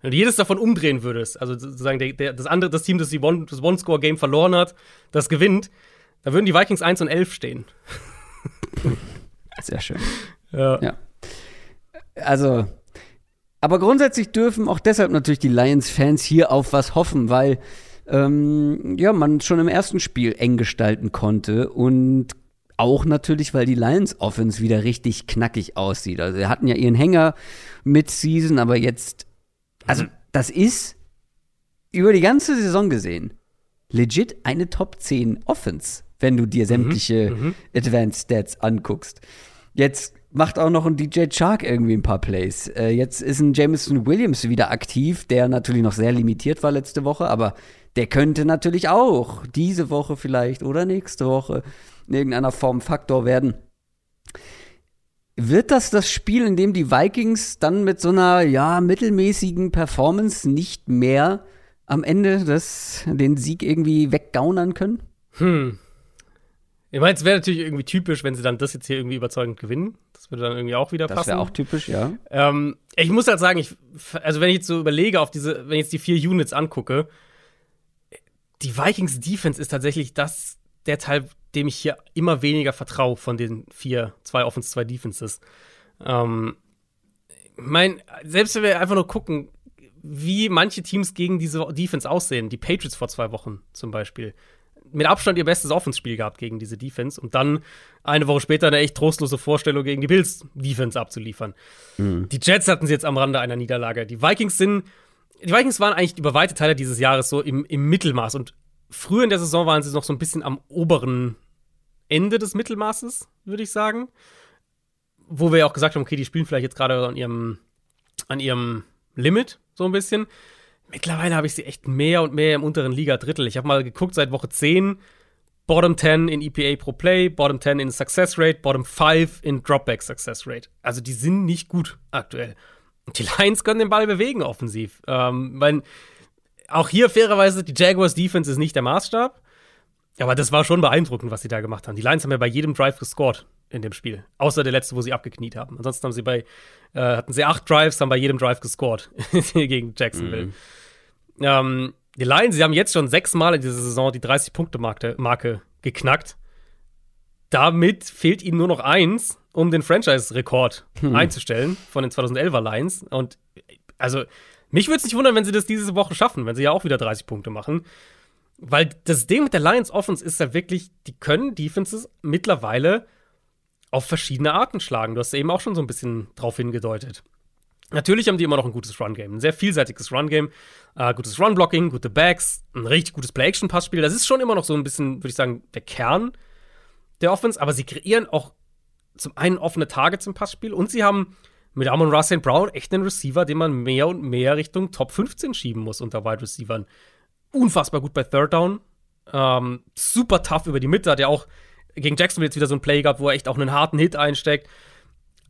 wenn du jedes davon umdrehen würdest, also sozusagen der, der, das andere, das Team, das die One, das One-Score-Game verloren hat, das gewinnt, da würden die Vikings 1 und 11 stehen. Sehr schön. Ja. Ja. Also, aber grundsätzlich dürfen auch deshalb natürlich die Lions-Fans hier auf was hoffen, weil ähm, ja, man schon im ersten Spiel eng gestalten konnte und auch natürlich, weil die Lions Offense wieder richtig knackig aussieht. Also, sie hatten ja ihren Hänger mit Season, aber jetzt, also, das ist über die ganze Saison gesehen legit eine Top 10 Offense, wenn du dir sämtliche Advanced Stats anguckst. Jetzt macht auch noch ein DJ Chark irgendwie ein paar Plays. Äh, jetzt ist ein Jameson Williams wieder aktiv, der natürlich noch sehr limitiert war letzte Woche, aber der könnte natürlich auch diese Woche vielleicht oder nächste Woche in irgendeiner Form Faktor werden. Wird das das Spiel, in dem die Vikings dann mit so einer, ja, mittelmäßigen Performance nicht mehr am Ende das, den Sieg irgendwie weggaunern können? Hm. Ich meine, es wäre natürlich irgendwie typisch, wenn sie dann das jetzt hier irgendwie überzeugend gewinnen. Das würde dann irgendwie auch wieder Das passen. wäre auch typisch, ja. Ähm, ich muss halt sagen, ich, also wenn ich jetzt so überlege, auf diese, wenn ich jetzt die vier Units angucke, die Vikings Defense ist tatsächlich das, der Teil, dem ich hier immer weniger vertraue von den vier, zwei Offense, zwei Defenses. Ähm, ich mein, selbst wenn wir einfach nur gucken, wie manche Teams gegen diese Defense aussehen, die Patriots vor zwei Wochen zum Beispiel, mit Abstand ihr bestes Offenspiel gehabt gegen diese Defense und dann eine Woche später eine echt trostlose Vorstellung gegen die Bills Defense abzuliefern. Die Jets hatten sie jetzt am Rande einer Niederlage. Die Vikings sind, die Vikings waren eigentlich über weite Teile dieses Jahres so im, im Mittelmaß und früher in der Saison waren sie noch so ein bisschen am oberen Ende des Mittelmaßes, würde ich sagen. Wo wir ja auch gesagt haben, okay, die spielen vielleicht jetzt gerade an ihrem, an ihrem Limit so ein bisschen. Mittlerweile habe ich sie echt mehr und mehr im unteren Liga-Drittel. Ich habe mal geguckt, seit Woche 10, Bottom 10 in EPA pro Play, Bottom 10 in Success Rate, Bottom 5 in Dropback Success Rate. Also die sind nicht gut aktuell. Und die Lions können den Ball bewegen offensiv. Ähm, weil auch hier fairerweise, die Jaguars Defense ist nicht der Maßstab. Aber das war schon beeindruckend, was sie da gemacht haben. Die Lions haben ja bei jedem Drive gescored in dem Spiel. Außer der letzte, wo sie abgekniet haben. Ansonsten haben sie bei, äh, hatten sie acht Drives, haben bei jedem Drive gescored gegen Jacksonville. Ähm, die Lions, sie haben jetzt schon sechsmal in dieser Saison die 30-Punkte-Marke Marke geknackt. Damit fehlt ihnen nur noch eins, um den Franchise-Rekord einzustellen von den 2011er Lions. Und also, mich würde es nicht wundern, wenn sie das diese Woche schaffen, wenn sie ja auch wieder 30 Punkte machen. Weil das Ding mit der Lions Offense ist ja wirklich, die können Defenses mittlerweile auf verschiedene Arten schlagen. Du hast eben auch schon so ein bisschen drauf hingedeutet. Natürlich haben die immer noch ein gutes Run-Game, ein sehr vielseitiges Run-Game, äh, gutes Run-Blocking, gute Backs, ein richtig gutes Play-Action-Passspiel. Das ist schon immer noch so ein bisschen, würde ich sagen, der Kern der Offense, aber sie kreieren auch zum einen offene Targets im Passspiel und sie haben mit Amon Ross St. Brown echt einen Receiver, den man mehr und mehr Richtung Top 15 schieben muss unter Wide Receivern. Unfassbar gut bei Third Down. Ähm, super tough über die Mitte. Hat ja auch gegen Jacksonville jetzt wieder so ein Play gehabt, wo er echt auch einen harten Hit einsteckt.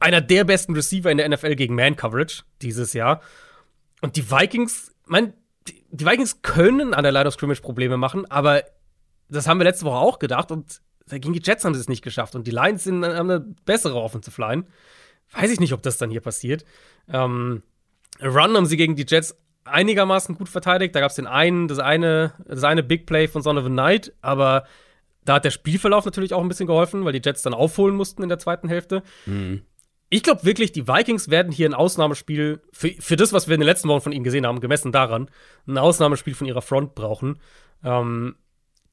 Einer der besten Receiver in der NFL gegen Man-Coverage dieses Jahr. Und die Vikings, mein, die, Vikings können an der Line of Scrimmage Probleme machen, aber das haben wir letzte Woche auch gedacht und gegen die Jets haben sie es nicht geschafft und die Lions sind, haben eine bessere Offensive Line. Weiß ich nicht, ob das dann hier passiert. Ähm, Run haben sie gegen die Jets einigermaßen gut verteidigt. Da gab es den einen, das eine, das eine Big Play von Son of a Night, aber da hat der Spielverlauf natürlich auch ein bisschen geholfen, weil die Jets dann aufholen mussten in der zweiten Hälfte. Ich glaube wirklich, die Vikings werden hier ein Ausnahmespiel für, für das, was wir in den letzten Wochen von ihnen gesehen haben, gemessen daran, ein Ausnahmespiel von ihrer Front brauchen. Ähm,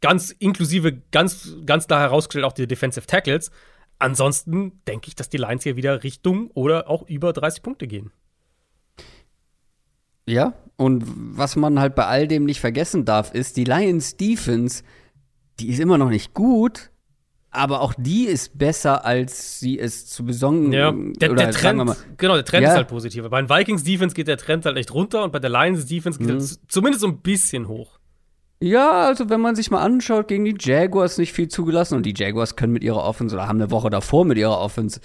Ganz inklusive, ganz, ganz klar herausgestellt auch die Defensive Tackles. Ansonsten denke ich, dass die Lions hier wieder Richtung oder auch über 30 Punkte gehen. Ja, und was man halt bei all dem nicht vergessen darf, ist, die Lions Defense, die ist immer noch nicht gut, aber auch die ist besser, als sie es zu besongen. Ja, der, oder der Trend, mal, genau, der Trend Ja. ist halt positiv. Bei den Vikings Defense geht der Trend halt echt runter und bei der Lions Defense geht Mhm. er zumindest so ein bisschen hoch. Ja, also wenn man sich mal anschaut, gegen die Jaguars nicht viel zugelassen und die Jaguars können mit ihrer Offense oder haben eine Woche davor mit ihrer Offense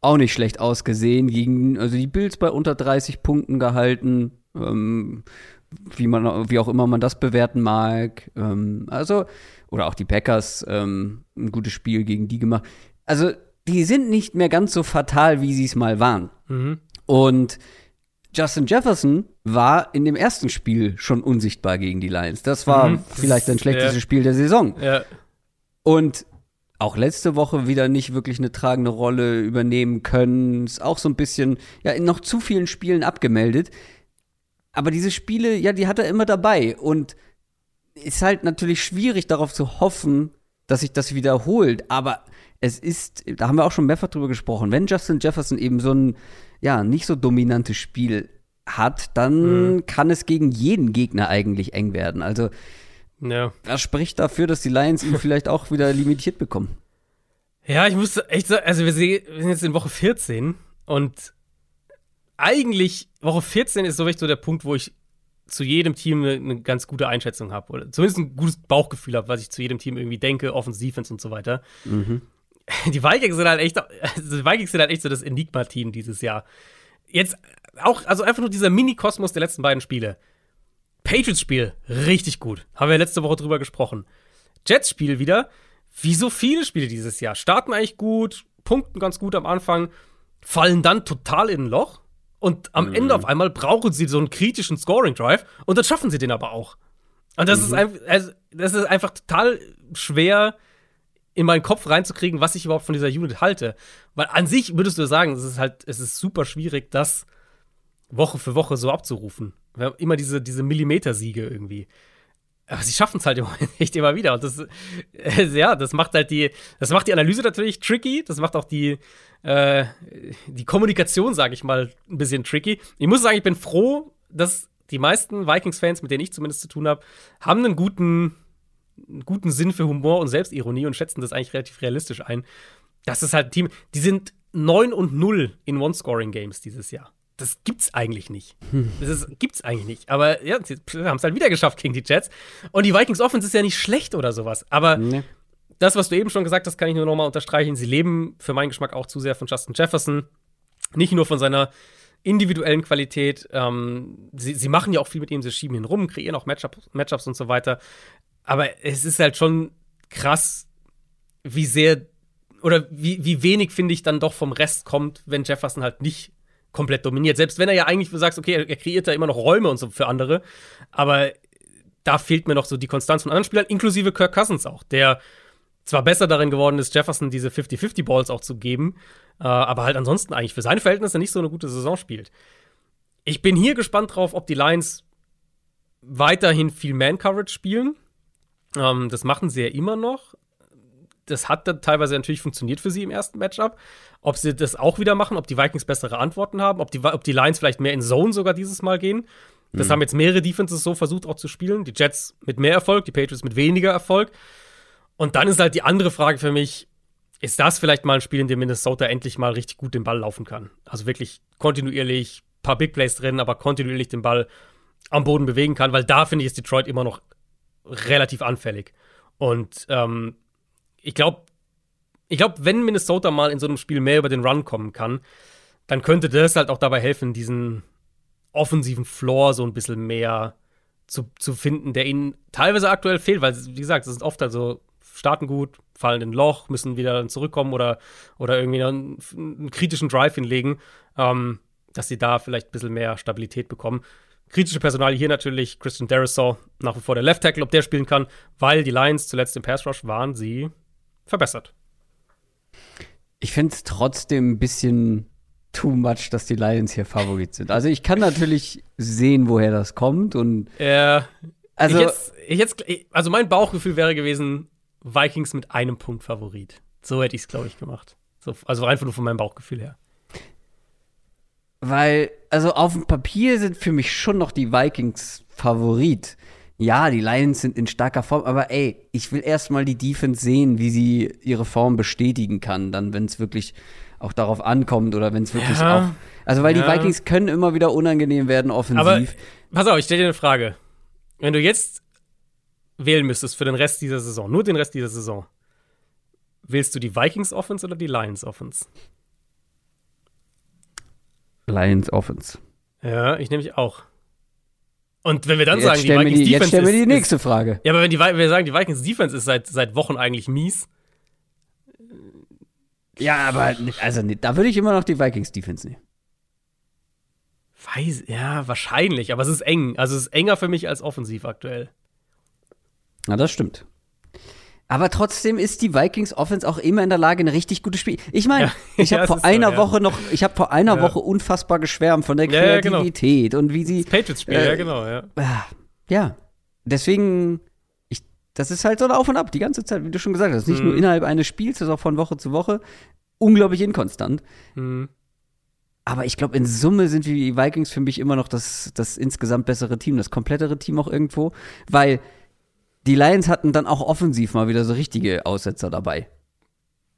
auch nicht schlecht ausgesehen. Gegen, also die Bills bei unter 30 Punkten gehalten, ähm, wie, man, wie auch immer man das bewerten mag. Ähm, also, oder auch die Packers ähm, ein gutes Spiel gegen die gemacht. Also, die sind nicht mehr ganz so fatal, wie sie es mal waren. Mhm. Und Justin Jefferson war in dem ersten Spiel schon unsichtbar gegen die Lions. Das war Mhm. vielleicht sein schlechtestes ja. Spiel der Saison. Ja, Und auch letzte Woche wieder nicht wirklich eine tragende Rolle übernehmen können. Ist auch so ein bisschen, ja, in noch zu vielen Spielen abgemeldet. Aber diese Spiele, ja, die hat er immer dabei. Und ist halt natürlich schwierig darauf zu hoffen, dass sich das wiederholt. Aber es ist, da haben wir auch schon mehrfach drüber gesprochen, wenn Justin Jefferson eben so ein, ja, nicht so dominantes Spiel hat, dann kann es gegen jeden Gegner eigentlich eng werden. Also, ja. das spricht dafür, dass die Lions ihn vielleicht auch wieder limitiert bekommen. Ja, ich muss echt sagen, also wir sind jetzt in Woche 14 und eigentlich, Woche 14 ist so wirklich so der Punkt, wo ich zu jedem Team eine, eine ganz gute Einschätzung habe. Oder zumindest ein gutes Bauchgefühl habe, was ich zu jedem Team irgendwie denke, Offense, Defense und so weiter. Die Vikings sind halt echt, also die Vikings sind halt echt so das Enigma-Team dieses Jahr. Jetzt auch, also einfach nur dieser Mini-Kosmos der letzten beiden Spiele. Patriots-Spiel, richtig gut. Haben wir letzte Woche drüber gesprochen. Jets-Spiel wieder, wie so viele Spiele dieses Jahr. Starten eigentlich gut, punkten ganz gut am Anfang, fallen dann total in ein Loch und am Ende auf einmal brauchen sie so einen kritischen Scoring-Drive und dann schaffen sie den aber auch. Und das, ist, ein, also, das ist einfach total schwer in meinen Kopf reinzukriegen, was ich überhaupt von dieser Unit halte. Weil an sich würdest du sagen, es ist halt, es ist super schwierig, das Woche für Woche so abzurufen. Wir haben immer diese, diese Millimeter-Siege irgendwie. Aber sie schaffen es halt im Moment echt immer wieder. Und das, äh, ja, das macht halt die, das macht die Analyse natürlich tricky. Das macht auch die, äh, die Kommunikation, sage ich mal, ein bisschen tricky. Ich muss sagen, ich bin froh, dass die meisten Vikings-Fans, mit denen ich zumindest zu tun habe, haben einen guten, einen guten Sinn für Humor und Selbstironie und schätzen das eigentlich relativ realistisch ein. Das ist halt ein Team, die sind 9 und 0 in One-Scoring-Games dieses Jahr. Das gibt's eigentlich nicht. Das ist, gibt's eigentlich nicht. Aber ja, sie haben es halt wieder geschafft gegen die Jets. Und die Vikings Offense ist ja nicht schlecht oder sowas. Aber Nee. das, was du eben schon gesagt hast, kann ich nur noch mal unterstreichen. Sie leben für meinen Geschmack auch zu sehr von Justin Jefferson. Nicht nur von seiner individuellen Qualität. Ähm, sie, sie machen ja auch viel mit ihm, sie schieben ihn rum, kreieren auch Matchups, Matchups und so weiter. Aber es ist halt schon krass, wie sehr oder wie, wie wenig, finde ich, dann doch vom Rest kommt, wenn Jefferson halt nicht komplett dominiert. Selbst wenn er ja eigentlich, du sagst, okay, er, er kreiert da immer noch Räume und so für andere. Aber da fehlt mir noch so die Konstanz von anderen Spielern, inklusive Kirk Cousins auch, der zwar besser darin geworden ist, Jefferson diese 50-50 Balls auch zu geben, äh, aber halt ansonsten eigentlich für seine Verhältnisse nicht so eine gute Saison spielt. Ich bin hier gespannt drauf, ob die Lions weiterhin viel Man-Coverage spielen. Ähm, das machen sie ja immer noch. Das hat dann teilweise natürlich funktioniert für sie im ersten Matchup. Ob sie das auch wieder machen, ob die Vikings bessere Antworten haben, ob die, ob die Lions vielleicht mehr in Zone sogar dieses Mal gehen. Das haben jetzt mehrere Defenses so versucht auch zu spielen. Die Jets mit mehr Erfolg, die Patriots mit weniger Erfolg. Und dann ist halt die andere Frage für mich, ist das vielleicht mal ein Spiel, in dem Minnesota endlich mal richtig gut den Ball laufen kann? Also wirklich kontinuierlich, paar Big Plays drin, aber kontinuierlich den Ball am Boden bewegen kann, weil da finde ich, ist Detroit immer noch relativ anfällig. Und ähm, ich glaube, ich glaube, wenn Minnesota mal in so einem Spiel mehr über den Run kommen kann, dann könnte das halt auch dabei helfen, diesen offensiven Floor so ein bisschen mehr zu, zu finden, der ihnen teilweise aktuell fehlt, weil, wie gesagt, es ist oft also starten gut, fallen in ein Loch, müssen wieder dann zurückkommen oder, oder irgendwie einen, einen kritischen Drive hinlegen, ähm, dass sie da vielleicht ein bisschen mehr Stabilität bekommen. Kritische Personal hier natürlich Christian Derisaw, nach wie vor der Left Tackle, ob der spielen kann, weil die Lions zuletzt im Pass Rush waren sie verbessert. Ich finde es trotzdem ein bisschen too much, dass die Lions hier Favorit sind. Also ich kann natürlich sehen, woher das kommt und Äh, also jetzt, jetzt, also mein Bauchgefühl wäre gewesen, Vikings mit einem Punkt Favorit. So hätte ich es, glaube ich, gemacht. So, also einfach nur von meinem Bauchgefühl her. Weil, also auf dem Papier sind für mich schon noch die Vikings Favorit. Ja, die Lions sind in starker Form, aber ey, ich will erstmal die Defense sehen, wie sie ihre Form bestätigen kann, dann, wenn es wirklich auch darauf ankommt oder wenn es wirklich Ja. auch. Also, weil Ja. die Vikings können immer wieder unangenehm werden offensiv. Aber pass auf, ich stelle dir eine Frage. Wenn du jetzt wählen müsstest für den Rest dieser Saison, nur den Rest dieser Saison, wählst du die Vikings Offense oder die Lions Offense? Lions Offense. Ja, ich nehme mich auch. Und wenn wir dann Jetzt sagen, die Vikings die, jetzt Defense stellen wir die ist, nächste Frage. Ist, ja, aber wenn die, Vi- wir sagen, die Vikings Defense ist seit, seit Wochen eigentlich mies, Ja, aber also da würde ich immer noch die Vikings Defense nehmen. weiß, ja, wahrscheinlich, aber es ist eng. Also es ist enger für mich als offensiv aktuell. Ja, das stimmt. Aber trotzdem ist die Vikings Offense auch immer in der Lage, ein richtig gutes Spiel. Ich meine, Ja. ich Ja, habe es vor ist so, einer ja. Woche noch, ich habe vor einer Ja. Woche unfassbar geschwärmt von der Ja, ja, genau. Kreativität und wie sie. Patriots-Spiel, Äh, ja, genau, ja. Ah, Ja, deswegen, ich, das ist halt so ein Auf und Ab die ganze Zeit, wie du schon gesagt hast. Nicht Mhm. nur innerhalb eines Spiels, das ist auch von Woche zu Woche unglaublich inkonstant. Hm. Aber ich glaube, in Summe sind die Vikings für mich immer noch das, das insgesamt bessere Team, das komplettere Team auch irgendwo, weil die Lions hatten dann auch offensiv mal wieder so richtige Aussetzer dabei.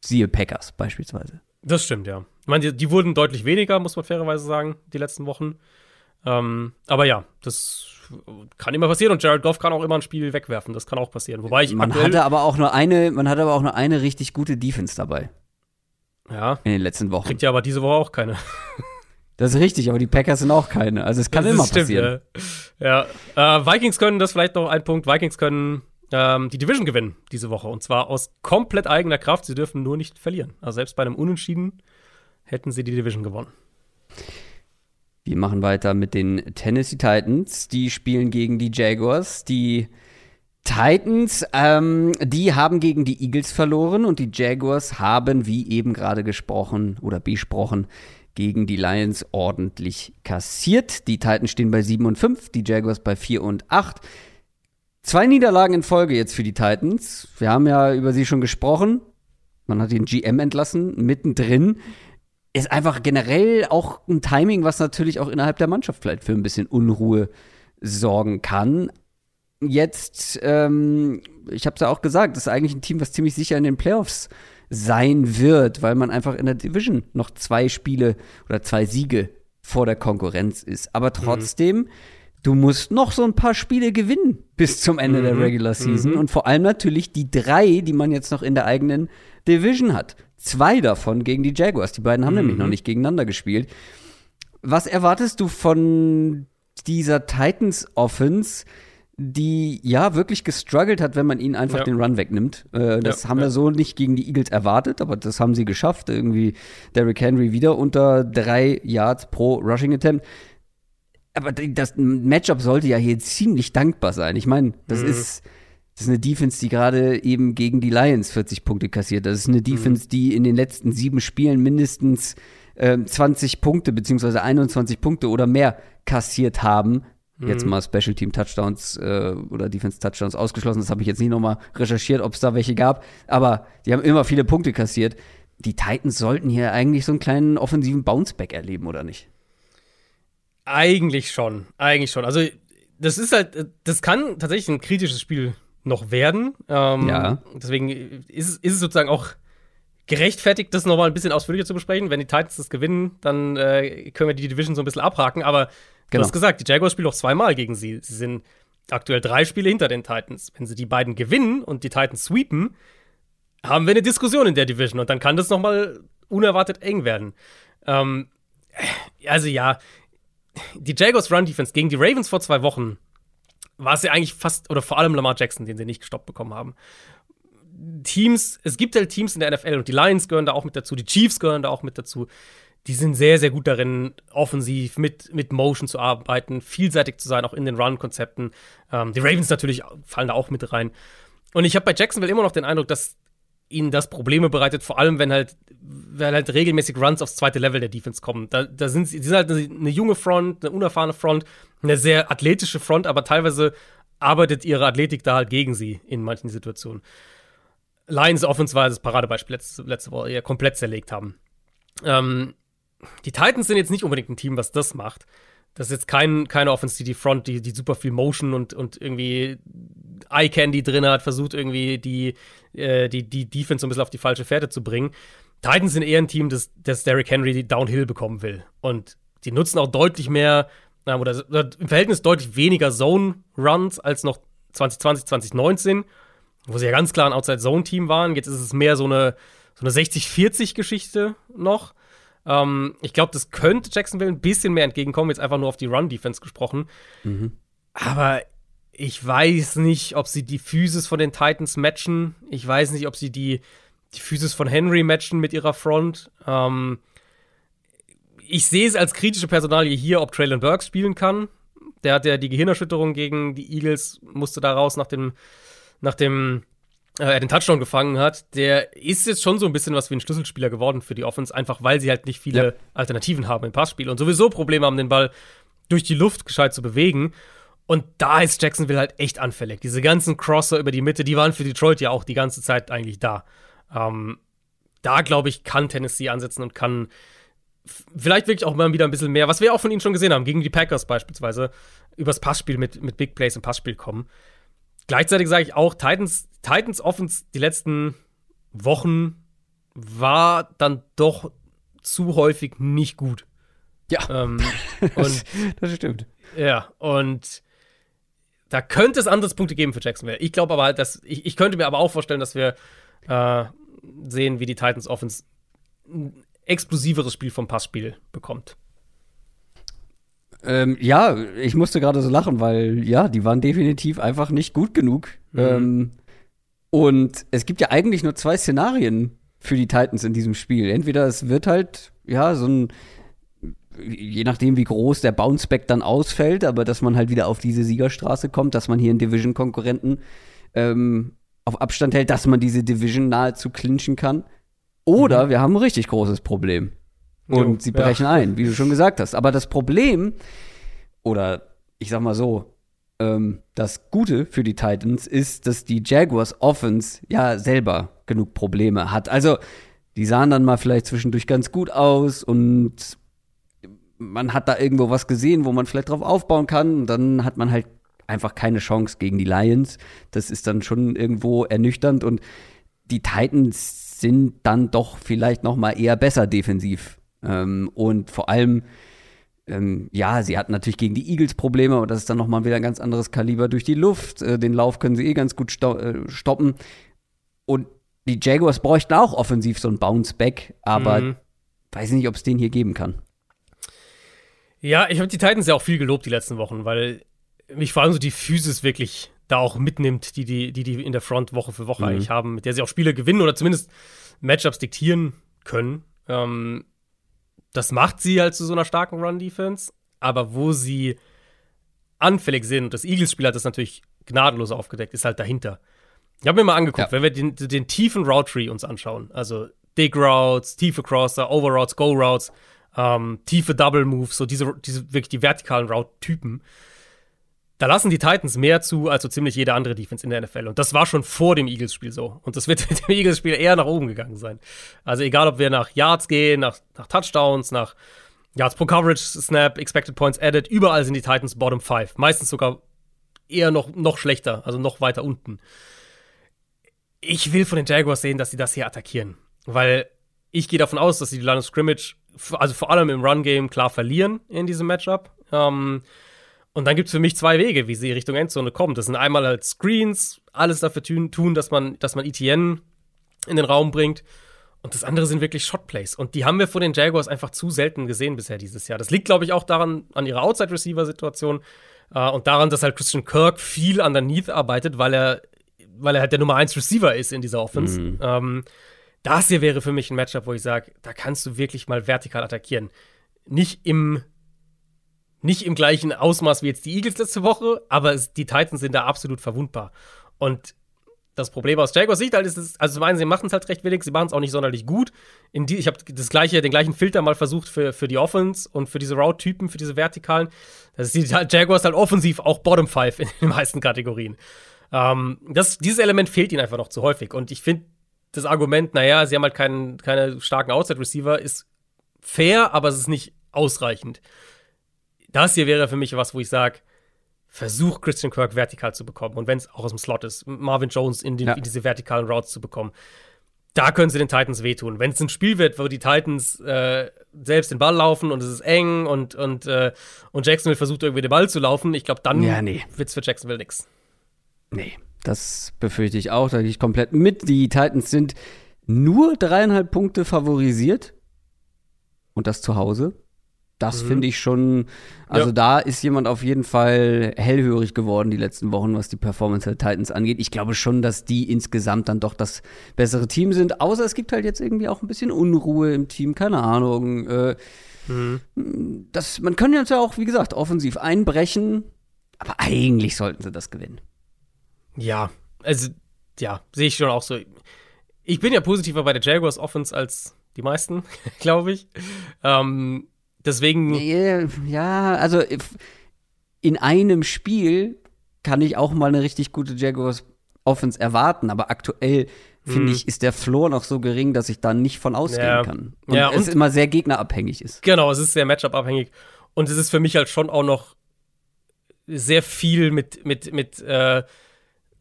Siehe Packers beispielsweise. Das stimmt, ja. Ich meine, die, die wurden deutlich weniger, muss man fairerweise sagen, die letzten Wochen. Ähm, aber ja, das kann immer passieren und Jared Goff kann auch immer ein Spiel wegwerfen. Das kann auch passieren. Wobei ich Man hatte aber auch nur eine, man hatte aber auch nur eine richtig gute Defense dabei ja, in den letzten Wochen. kriegt ja aber diese Woche auch keine. Das ist richtig, aber die Packers sind auch keine. Also es kann Das immer stimmt, passieren. Ja, ja. Äh, Vikings können das vielleicht noch ein Punkt. Vikings können ähm, die Division gewinnen diese Woche und zwar aus komplett eigener Kraft. Sie dürfen nur nicht verlieren. Also selbst bei einem Unentschieden hätten sie die Division gewonnen. Wir machen weiter mit den Tennessee Titans. Die spielen gegen die Jaguars. Die Titans, ähm, die haben gegen die Eagles verloren und die Jaguars haben, wie eben gerade gesprochen oder besprochen, gegen die Lions ordentlich kassiert. Die Titans stehen bei 7 und 5, die Jaguars bei 4 und 8. Zwei Niederlagen in Folge jetzt für die Titans. Wir haben ja über sie schon gesprochen. Man hat den GM entlassen, mittendrin. Ist einfach generell auch ein Timing, was natürlich auch innerhalb der Mannschaft vielleicht für ein bisschen Unruhe sorgen kann. Jetzt, ähm, ich habe es ja auch gesagt, das ist eigentlich ein Team, was ziemlich sicher in den Playoffs sein wird, weil man einfach in der Division noch zwei Spiele oder zwei Siege vor der Konkurrenz ist. Aber trotzdem, du musst noch so ein paar Spiele gewinnen bis zum Ende der Regular Season und vor allem natürlich die drei, die man jetzt noch in der eigenen Division hat. Zwei davon gegen die Jaguars. Die beiden haben nämlich noch nicht gegeneinander gespielt. Was erwartest du von dieser Titans Offense, die ja wirklich gestruggelt hat, wenn man ihnen einfach Ja. den Run wegnimmt? Äh, das Ja, haben wir so nicht gegen die Eagles erwartet, aber das haben sie geschafft. Irgendwie Derrick Henry wieder unter drei Yards pro Rushing Attempt. Aber das Matchup sollte ja hier ziemlich dankbar sein. Ich meine, das Mhm. ist das ist eine Defense, die gerade eben gegen die Lions 40 Punkte kassiert. Das ist eine Defense, die in den letzten sieben Spielen mindestens ähm, 20 Punkte beziehungsweise 21 Punkte oder mehr kassiert haben. Jetzt mal Special Team Touchdowns äh, oder Defense Touchdowns ausgeschlossen. Das habe ich jetzt nicht nochmal recherchiert, ob es da welche gab. Aber die haben immer viele Punkte kassiert. Die Titans sollten hier eigentlich so einen kleinen offensiven Bounceback erleben, oder nicht? Eigentlich schon, eigentlich schon. Also, das ist halt, das kann tatsächlich ein kritisches Spiel noch werden. Ähm, Ja. Deswegen ist, ist es sozusagen auch gerechtfertigt, das nochmal ein bisschen ausführlicher zu besprechen. Wenn die Titans das gewinnen, dann äh, können wir die Division so ein bisschen abhaken. Aber du Genau. hast gesagt, die Jaguars spielen noch zweimal gegen sie. Sie sind aktuell drei Spiele hinter den Titans. Wenn sie die beiden gewinnen und die Titans sweepen, haben wir eine Diskussion in der Division und dann kann das nochmal unerwartet eng werden. Ähm, also ja, die Jaguars Run Defense gegen die Ravens vor zwei Wochen war es ja eigentlich fast, oder vor allem Lamar Jackson, den sie nicht gestoppt bekommen haben. Teams, es gibt halt Teams in der NFL und die Lions gehören da auch mit dazu, die Chiefs gehören da auch mit dazu. Die sind sehr, sehr gut darin, offensiv mit, mit Motion zu arbeiten, vielseitig zu sein, auch in den Run-Konzepten. Ähm, die Ravens natürlich fallen da auch mit rein. Und ich habe bei Jacksonville immer noch den Eindruck, dass ihnen das Probleme bereitet, vor allem wenn halt, wenn halt regelmäßig Runs aufs zweite Level der Defense kommen. Da, da sind sie, sind halt eine junge Front, eine unerfahrene Front, eine sehr athletische Front, aber teilweise arbeitet ihre Athletik da halt gegen sie in manchen Situationen. Lions Offense war das Paradebeispiel letzte, letzte Woche, ja komplett zerlegt haben. Ähm, die Titans sind jetzt nicht unbedingt ein Team, was das macht. Das ist jetzt kein, keine Offense, die die Front, die, die super viel Motion und, und irgendwie Eye Candy drin hat, versucht irgendwie die, äh, die, die Defense so ein bisschen auf die falsche Fährte zu bringen. Titans sind eher ein Team, das, das Derrick Henry Downhill bekommen will. Und die nutzen auch deutlich mehr, oder, oder im Verhältnis deutlich weniger Zone-Runs als noch 2020, 2019, wo sie ja ganz klar ein Outside-Zone-Team waren. Jetzt ist es mehr so eine, so eine 60-40-Geschichte noch. Ähm, ich glaube, das könnte Jacksonville ein bisschen mehr entgegenkommen, jetzt einfach nur auf die Run-Defense gesprochen. Mhm. Aber ich weiß nicht, ob sie die Physis von den Titans matchen. Ich weiß nicht, ob sie die, die Physis von Henry matchen mit ihrer Front. Ähm, ich sehe es als kritische Personalie hier, ob Traylon Burks spielen kann. Der hat ja die Gehirnerschütterung gegen die Eagles, musste da raus nach dem, nach dem äh, er den Touchdown gefangen hat, der ist jetzt schon so ein bisschen was wie ein Schlüsselspieler geworden für die Offense, einfach weil sie halt nicht viele ja. Alternativen haben im Passspiel und sowieso Probleme haben, den Ball durch die Luft gescheit zu bewegen. Und da ist Jacksonville halt echt anfällig. Diese ganzen Crosser über die Mitte, die waren für Detroit ja auch die ganze Zeit eigentlich da. Ähm, da, glaube ich, kann Tennessee ansetzen und kann vielleicht wirklich auch mal wieder ein bisschen mehr, was wir auch von ihnen schon gesehen haben, gegen die Packers beispielsweise, übers Passspiel mit, mit Big Plays im Passspiel kommen. Gleichzeitig sage ich auch, Titans, Titans Offense die letzten Wochen war dann doch zu häufig nicht gut. Ja. Ähm, und, das stimmt. Ja, und da könnte es Ansatzpunkte geben für Jacksonville. Ich glaube aber halt, dass ich, ich könnte mir aber auch vorstellen, dass wir äh, sehen, wie die Titans Offense ein explosiveres Spiel vom Passspiel bekommt. Ähm, ja, ich musste gerade so lachen, weil ja, die waren definitiv einfach nicht gut genug. Mhm. Ähm, und es gibt ja eigentlich nur zwei Szenarien für die Titans in diesem Spiel. Entweder es wird halt, ja, so ein, je nachdem, wie groß der Bounceback dann ausfällt, aber dass man halt wieder auf diese Siegerstraße kommt, dass man hier einen Division-Konkurrenten ähm, auf Abstand hält, dass man diese Division nahezu clinchen kann. Oder mhm. wir haben ein richtig großes Problem. Und jo, sie brechen ja. ein, wie du schon gesagt hast. Aber das Problem, oder ich sag mal so, ähm, das Gute für die Titans ist, dass die Jaguars Offense ja selber genug Probleme hat. Also, die sahen dann mal vielleicht zwischendurch ganz gut aus und man hat da irgendwo was gesehen, wo man vielleicht drauf aufbauen kann. Und dann hat man halt einfach keine Chance gegen die Lions. Das ist dann schon irgendwo ernüchternd und die Titans sind dann doch vielleicht noch mal eher besser defensiv ähm, und vor allem, ähm, ja, sie hatten natürlich gegen die Eagles Probleme, aber das ist dann nochmal wieder ein ganz anderes Kaliber durch die Luft. Äh, den Lauf können sie eh ganz gut sto äh, stoppen. Und die Jaguars bräuchten auch offensiv so ein Bounce-Back, aber mhm. weiß nicht, ob es den hier geben kann. Ja, ich habe die Titans ja auch viel gelobt die letzten Wochen, weil mich vor allem so die Physis wirklich da auch mitnimmt, die die, die, die in der Front Woche für Woche mhm. eigentlich haben, mit der sie auch Spiele gewinnen oder zumindest Matchups diktieren können. Ähm, das macht sie halt zu so einer starken Run-Defense. Aber wo sie anfällig sind, und das Eagles-Spiel hat das natürlich gnadenlos aufgedeckt, ist halt dahinter. Ich habe mir mal angeguckt, ja. wenn wir den, den tiefen Route-Tree uns anschauen, also Dig Routes, tiefe Crosser, Over Routes, Go Routes, ähm, tiefe Double Moves, so diese, diese wirklich die vertikalen Route-Typen, da lassen die Titans mehr zu als so ziemlich jede andere Defense in der NFL. Und das war schon vor dem Eagles-Spiel so. Und das wird mit dem Eagles-Spiel eher nach oben gegangen sein. Also egal, ob wir nach Yards gehen, nach, nach Touchdowns, nach Yards pro Coverage, Snap, Expected Points Added, überall sind die Titans Bottom 5. Meistens sogar eher noch, noch schlechter, also noch weiter unten. Ich will von den Jaguars sehen, dass sie das hier attackieren. Weil ich gehe davon aus, dass sie die Line of Scrimmage, also vor allem im Run-Game, klar verlieren in diesem Matchup. Ähm, und dann gibt es für mich zwei Wege, wie sie Richtung Endzone kommen. Das sind einmal halt Screens, alles dafür tun, dass man, dass man ETN in den Raum bringt. Und das andere sind wirklich Shotplays. Und die haben wir vor den Jaguars einfach zu selten gesehen bisher dieses Jahr. Das liegt, glaube ich, auch daran, an ihrer Outside-Receiver-Situation äh, und daran, dass halt Christian Kirk viel underneath arbeitet, weil er, weil er halt der Nummer 1 Receiver ist in dieser Offense. Mhm. Ähm, das hier wäre für mich ein Matchup, wo ich sage, da kannst du wirklich mal vertikal attackieren. Nicht im nicht im gleichen Ausmaß wie jetzt die Eagles letzte Woche, aber es, die Titans sind da absolut verwundbar. Und Das Problem aus Jaguars Sicht halt ist, es, also zum einen, sie machen es halt recht wenig, sie machen es auch nicht sonderlich gut. Die, ich habe das gleiche, den gleichen Filter mal versucht für, für die Offense und für diese Route-Typen, für diese Vertikalen. Das ist die Jaguars halt offensiv auch Bottom Five in den meisten Kategorien. Ähm, das, dieses Element fehlt ihnen einfach noch zu häufig. Und ich finde, das Argument, naja, sie haben halt keinen, keine starken Outside-Receiver, ist fair, aber es ist nicht ausreichend. Das hier wäre für mich was, wo ich sage, versuch Christian Kirk vertikal zu bekommen. Und wenn es auch aus dem Slot ist, Marvin Jones in, den, ja. in, diese vertikalen Routes zu bekommen. Da können sie den Titans wehtun. Wenn es ein Spiel wird, wo die Titans äh, selbst den Ball laufen und es ist eng und, und, äh, und Jacksonville versucht irgendwie den Ball zu laufen, ich glaube, dann ja, nee. wird es für Jacksonville nichts. Nee, das befürchte ich auch. Da gehe ich komplett mit. Die Titans sind nur dreieinhalb Punkte favorisiert. Und das zu Hause. Das mhm. finde ich schon, also ja. da ist jemand auf jeden Fall hellhörig geworden die letzten Wochen, was die Performance der Titans angeht. Ich glaube schon, dass die insgesamt dann doch das bessere Team sind, außer es gibt halt jetzt irgendwie auch ein bisschen Unruhe im Team, keine Ahnung. Äh, mhm. das, man kann jetzt ja auch, wie gesagt, offensiv einbrechen, aber eigentlich sollten sie das gewinnen. Ja, also, ja, sehe ich schon auch so. Ich bin ja positiver bei der Jaguars Offense als die meisten, glaube ich. Ähm, Deswegen. Ja, also in einem Spiel kann ich auch mal eine richtig gute Jaguars Offense erwarten, aber aktuell finde mhm. ich, ist der Floor noch so gering, dass ich da nicht von ausgehen ja. kann. Und ja, es immer sehr gegnerabhängig ist. Genau, es ist sehr Matchup-abhängig. Und es ist für mich halt schon auch noch sehr viel mit, mit, mit äh,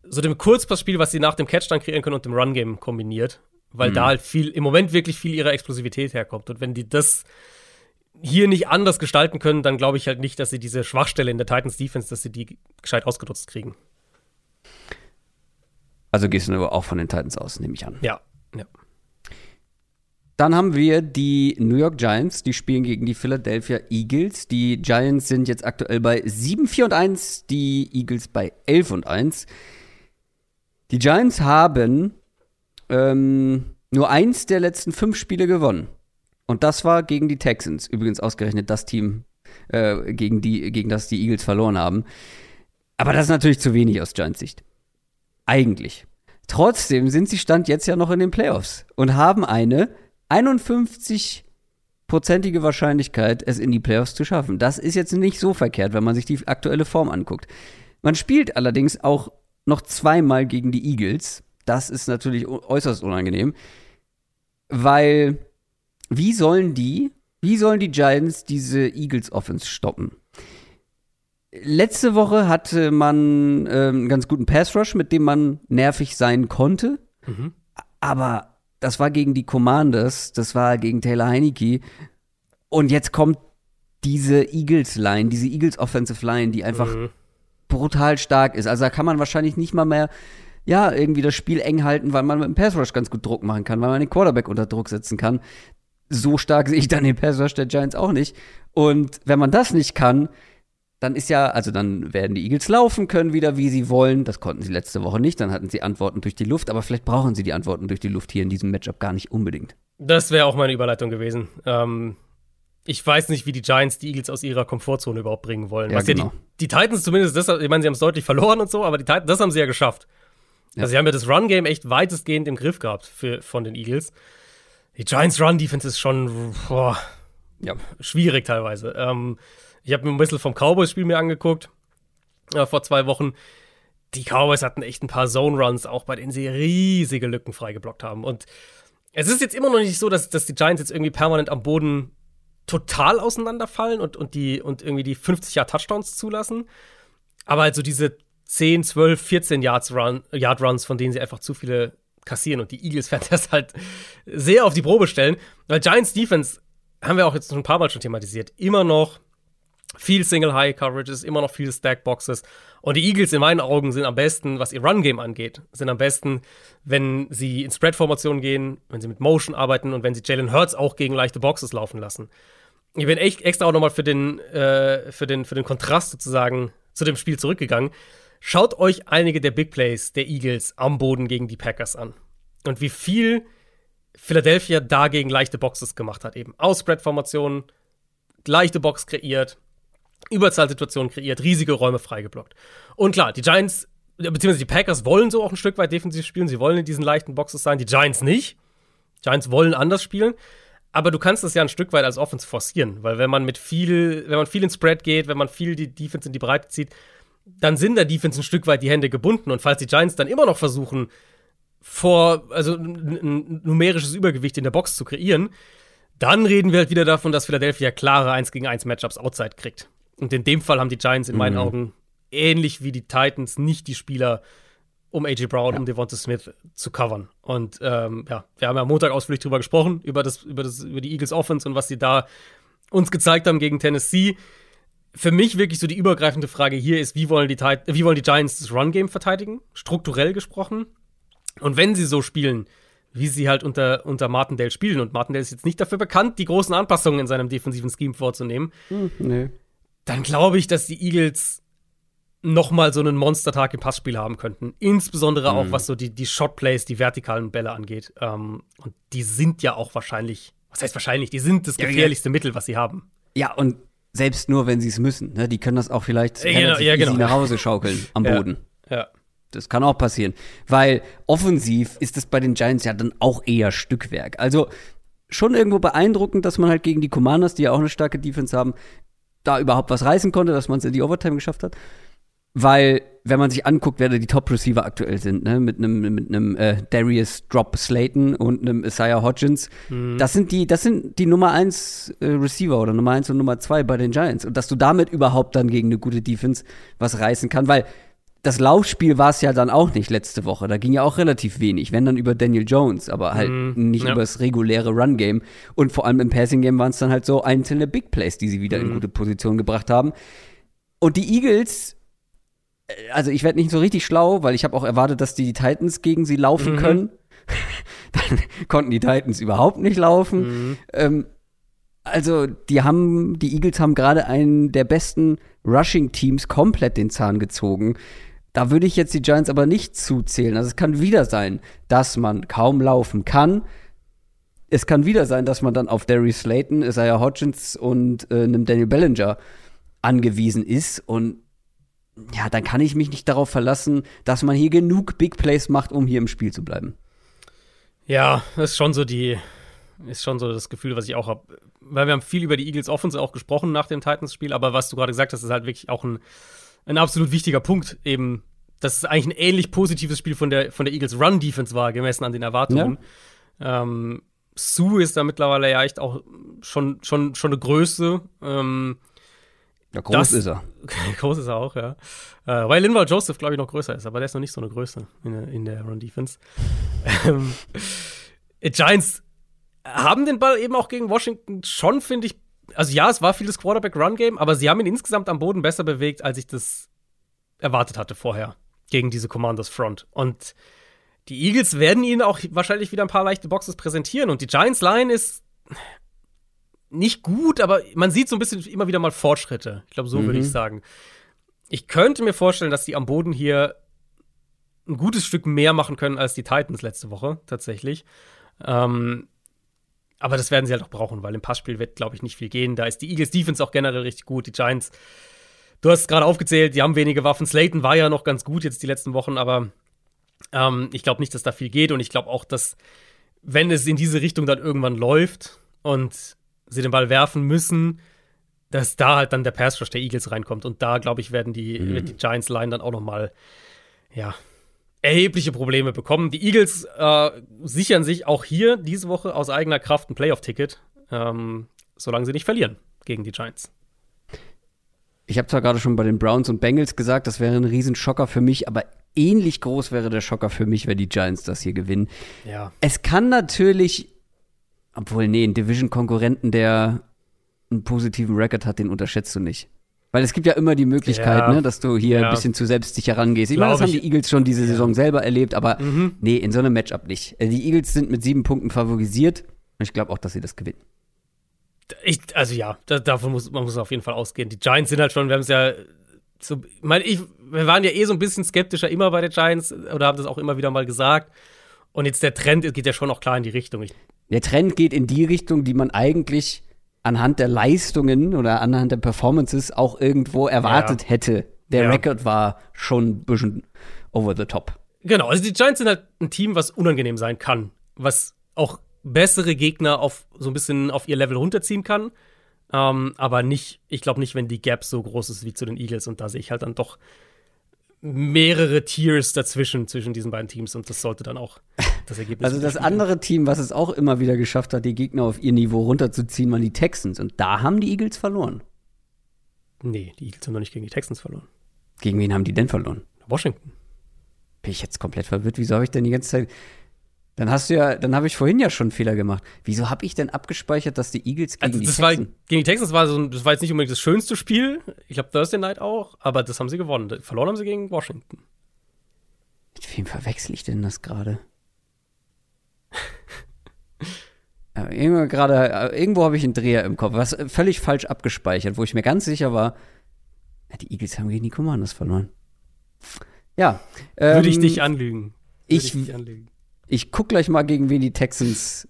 so dem Kurzpassspiel, was sie nach dem Catch dann kreieren können und dem Run-Game kombiniert. Weil mhm. da halt viel, im Moment wirklich viel ihrer Explosivität herkommt. Und wenn die das hier nicht anders gestalten können, dann glaube ich halt nicht, dass sie diese Schwachstelle in der Titans Defense, dass sie die gescheit ausgenutzt kriegen. Also gehst du aber auch von den Titans aus, nehme ich an. Ja, ja. Dann haben wir die New York Giants, die spielen gegen die Philadelphia Eagles. Die Giants sind jetzt aktuell bei 7-4 und 1, die Eagles bei 11 und 1. Die Giants haben ähm, nur eins der letzten fünf Spiele gewonnen. Und das war gegen die Texans. Übrigens ausgerechnet das Team, äh, gegen, die, gegen das die Eagles verloren haben. Aber das ist natürlich zu wenig aus Giants Sicht. Eigentlich. Trotzdem sind sie Stand jetzt ja noch in den Playoffs und haben eine 51-prozentige Wahrscheinlichkeit, es in die Playoffs zu schaffen. Das ist jetzt nicht so verkehrt, wenn man sich die aktuelle Form anguckt. Man spielt allerdings auch noch zweimal gegen die Eagles. Das ist natürlich äußerst unangenehm, weil wie sollen die, wie sollen die Giants diese Eagles Offense stoppen? Letzte Woche hatte man äh, einen ganz guten Pass Rush, mit dem man nervig sein konnte. Mhm. Aber das war gegen die Commanders, das war gegen Taylor Heineke. Und jetzt kommt diese Eagles-Line, diese Eagles Offensive Line, die einfach mhm. brutal stark ist. Also da kann man wahrscheinlich nicht mal mehr, ja, irgendwie das Spiel eng halten, weil man mit dem Pass Rush ganz gut Druck machen kann, weil man den Quarterback unter Druck setzen kann so stark sehe ich dann den Pass Rush der Giants auch nicht. Und wenn man das nicht kann, dann ist ja, also dann werden die Eagles laufen können wieder, wie sie wollen. Das konnten sie letzte Woche nicht. Dann hatten sie Antworten durch die Luft, aber vielleicht brauchen sie die Antworten durch die Luft hier in diesem Matchup gar nicht unbedingt. Das wäre auch meine Überleitung gewesen. Ähm, ich weiß nicht, wie die Giants die Eagles aus ihrer Komfortzone überhaupt bringen wollen. Ja, genau. ja die, die, Titans zumindest, das, ich meine, sie haben es deutlich verloren und so, aber die Titans, das haben sie ja geschafft. Ja. Also sie haben ja das Run-Game echt weitestgehend im Griff gehabt für, von den Eagles. Die Giants Run Defense ist schon boah, ja, schwierig teilweise. Ähm, ich habe mir ein bisschen vom Cowboys-Spiel mir angeguckt äh, vor zwei Wochen. Die Cowboys hatten echt ein paar Zone Runs, auch bei denen sie riesige Lücken freigeblockt haben. Und es ist jetzt immer noch nicht so, dass, dass die Giants jetzt irgendwie permanent am Boden total auseinanderfallen und, und, die, und irgendwie die 50 Yard Touchdowns zulassen. Aber also diese 10, 12, 14 Yards Run, Yard Runs, von denen sie einfach zu viele kassieren und die Eagles werden das halt sehr auf die Probe stellen. Weil Giants Defense, haben wir auch jetzt schon ein paar Mal schon thematisiert, immer noch viel Single High Coverages, immer noch viele Stack Boxes. Und die Eagles in meinen Augen sind am besten, was ihr Run Game angeht, sind am besten, wenn sie in Spread Formationen gehen, wenn sie mit Motion arbeiten und wenn sie Jalen Hurts auch gegen leichte Boxes laufen lassen. Ich bin echt extra auch nochmal für den, äh, für, den, für den Kontrast sozusagen zu dem Spiel zurückgegangen. Schaut euch einige der Big Plays der Eagles am Boden gegen die Packers an. Und wie viel Philadelphia dagegen leichte Boxes gemacht hat. Eben Ausspread-Formationen, leichte Box kreiert, Überzahlsituationen kreiert, riesige Räume freigeblockt. Und klar, die Giants beziehungsweise die Packers wollen so auch ein Stück weit defensiv spielen. Sie wollen in diesen leichten Boxes sein. Die Giants nicht. Giants wollen anders spielen. Aber du kannst das ja ein Stück weit als Offense forcieren, weil wenn man mit viel, wenn man viel in Spread geht, wenn man viel die Defense in die Breite zieht, dann sind der Defense ein Stück weit die Hände gebunden. Und falls die Giants dann immer noch versuchen, vor, also ein numerisches Übergewicht in der Box zu kreieren, dann reden wir halt wieder davon, dass Philadelphia klare 1 gegen 1 Matchups outside kriegt. Und in dem Fall haben die Giants in meinen mhm. Augen ähnlich wie die Titans nicht die Spieler, um AJ Brown, ja. um Devonta Smith zu covern. Und ähm, ja, wir haben ja am Montag ausführlich drüber gesprochen, über, das, über, das, über die Eagles Offense und was sie da uns gezeigt haben gegen Tennessee. Für mich wirklich so die übergreifende Frage hier ist, wie wollen die, wie wollen die Giants das Run-Game verteidigen? Strukturell gesprochen. Und wenn sie so spielen, wie sie halt unter, unter Martindale spielen, und Martindale ist jetzt nicht dafür bekannt, die großen Anpassungen in seinem defensiven Scheme vorzunehmen, hm, nee. dann glaube ich, dass die Eagles noch mal so einen Monstertag im Passspiel haben könnten. Insbesondere mhm. auch, was so die, die Shotplays, die vertikalen Bälle angeht. Ähm, und die sind ja auch wahrscheinlich, was heißt wahrscheinlich, die sind das gefährlichste ja, ja. Mittel, was sie haben. Ja, und selbst nur, wenn sie es müssen. Ne? Die können das auch vielleicht ja, genau, ja, genau. nach Hause schaukeln am Boden. Ja. Das kann auch passieren. Weil offensiv ist es bei den Giants ja dann auch eher Stückwerk. Also schon irgendwo beeindruckend, dass man halt gegen die Commanders, die ja auch eine starke Defense haben, da überhaupt was reißen konnte, dass man es in die Overtime geschafft hat weil wenn man sich anguckt, wer da die Top-Receiver aktuell sind, ne, mit einem mit einem äh, Darius Drop Slayton und einem Isaiah Hodgins, mhm. das sind die, das sind die Nummer 1 äh, Receiver oder Nummer 1 und Nummer 2 bei den Giants. Und dass du damit überhaupt dann gegen eine gute Defense was reißen kann, weil das Laufspiel war es ja dann auch nicht letzte Woche. Da ging ja auch relativ wenig, wenn dann über Daniel Jones, aber halt mm, nicht ja. über das reguläre Run-Game. Und vor allem im Passing-Game waren es dann halt so einzelne Big Plays, die sie wieder mm. in mhm. gute Position gebracht haben. Und die Eagles also ich werde nicht so richtig schlau, weil ich habe auch erwartet, dass die Titans gegen sie laufen mhm. können. Dann konnten die Titans überhaupt nicht laufen. Mhm. Ähm, also die haben, die Eagles haben gerade einen der besten Rushing-Teams komplett den Zahn gezogen. Da würde ich jetzt die Giants aber nicht zuzählen. Also es kann wieder sein, dass man kaum laufen kann. Es kann wieder sein, dass man dann auf Darius Slayton, Isaiah Hodgins und äh, einem Daniel Bellinger angewiesen ist. Und ja, dann kann ich mich nicht darauf verlassen, dass man hier genug Big Plays macht, um hier im Spiel zu bleiben. Ja, das ist schon so die, ist schon so das Gefühl, was ich auch habe. Weil wir haben viel über die Eagles Offense auch gesprochen nach dem Titans-Spiel, aber was du gerade gesagt hast, ist halt wirklich auch ein, ein absolut wichtiger Punkt, eben, dass es eigentlich ein ähnlich positives Spiel von der, von der Eagles Run-Defense war, gemessen an den Erwartungen. Ja. Ähm, Sue ist da mittlerweile ja echt auch schon, schon, schon eine Größe. Ähm, ja, groß das, ist er. groß ist er auch, ja. Äh, weil Linval Joseph, glaube ich, noch größer ist, aber der ist noch nicht so eine Größe in der, in der Run-Defense. ähm, Giants haben den Ball eben auch gegen Washington schon, finde ich. Also, ja, es war vieles Quarterback-Run-Game, aber sie haben ihn insgesamt am Boden besser bewegt, als ich das erwartet hatte vorher gegen diese Commanders Front. Und die Eagles werden ihnen auch wahrscheinlich wieder ein paar leichte Boxes präsentieren. Und die Giants Line ist nicht gut, aber man sieht so ein bisschen immer wieder mal Fortschritte. Ich glaube, so mhm. würde ich sagen. Ich könnte mir vorstellen, dass die am Boden hier ein gutes Stück mehr machen können als die Titans letzte Woche, tatsächlich. Ähm, aber das werden sie halt auch brauchen, weil im Passspiel wird, glaube ich, nicht viel gehen. Da ist die Eagles Defense auch generell richtig gut. Die Giants, du hast es gerade aufgezählt, die haben wenige Waffen. Slayton war ja noch ganz gut jetzt die letzten Wochen, aber ähm, ich glaube nicht, dass da viel geht. Und ich glaube auch, dass, wenn es in diese Richtung dann irgendwann läuft und sie den Ball werfen müssen, dass da halt dann der Pass Rush der Eagles reinkommt. Und da, glaube ich, werden die, mhm. die Giants Line dann auch noch mal, ja, erhebliche Probleme bekommen. Die Eagles äh, sichern sich auch hier diese Woche aus eigener Kraft ein Playoff-Ticket, ähm, solange sie nicht verlieren gegen die Giants. Ich habe zwar gerade schon bei den Browns und Bengals gesagt, das wäre ein Riesenschocker für mich, aber ähnlich groß wäre der Schocker für mich, wenn die Giants das hier gewinnen. Ja. Es kann natürlich obwohl, nee, einen Division-Konkurrenten, der einen positiven Record hat, den unterschätzt du nicht. Weil es gibt ja immer die Möglichkeit, ja. ne, dass du hier ja. ein bisschen zu selbstsicher rangehst. Ich meine, das haben die Eagles schon diese Saison selber erlebt, aber mhm. nee, in so einem Matchup nicht. Äh, die Eagles sind mit sieben Punkten favorisiert und ich glaube auch, dass sie das gewinnen. Ich, also ja, da, davon muss man muss auf jeden Fall ausgehen. Die Giants sind halt schon, wir haben es ja so, mein, ich, wir waren ja eh so ein bisschen skeptischer immer bei den Giants oder haben das auch immer wieder mal gesagt. Und jetzt der Trend geht ja schon auch klar in die Richtung. Ich, der Trend geht in die Richtung, die man eigentlich anhand der Leistungen oder anhand der Performances auch irgendwo erwartet ja. hätte. Der ja. Record war schon ein bisschen over the top. Genau, also die Giants sind halt ein Team, was unangenehm sein kann, was auch bessere Gegner auf so ein bisschen auf ihr Level runterziehen kann. Ähm, aber nicht, ich glaube nicht, wenn die Gap so groß ist wie zu den Eagles und da sehe ich halt dann doch mehrere Tiers dazwischen, zwischen diesen beiden Teams und das sollte dann auch das Ergebnis Also das andere Team, was es auch immer wieder geschafft hat, die Gegner auf ihr Niveau runterzuziehen, waren die Texans. Und da haben die Eagles verloren. Nee, die Eagles haben noch nicht gegen die Texans verloren. Gegen wen haben die denn verloren? Washington. Bin ich jetzt komplett verwirrt. Wieso habe ich denn die ganze Zeit. Dann hast du ja, dann habe ich vorhin ja schon einen Fehler gemacht. Wieso habe ich denn abgespeichert, dass die Eagles gegen Also die das war, Texans. gegen die Texans war so, das war jetzt nicht unbedingt das schönste Spiel. Ich glaube Thursday Night auch, aber das haben sie gewonnen. Verloren haben sie gegen Washington. Mit wem verwechsel ich denn das gerade? Äh, Irgendwo gerade, äh, irgendwo habe ich einen Dreher im Kopf, was äh, völlig falsch abgespeichert, wo ich mir ganz sicher war, die Eagles haben gegen die Commanders verloren. Ja. Würde ich ähm, dich anlügen. Würde ich- dich anlügen. Ich guck gleich mal, gegen wen die Texans.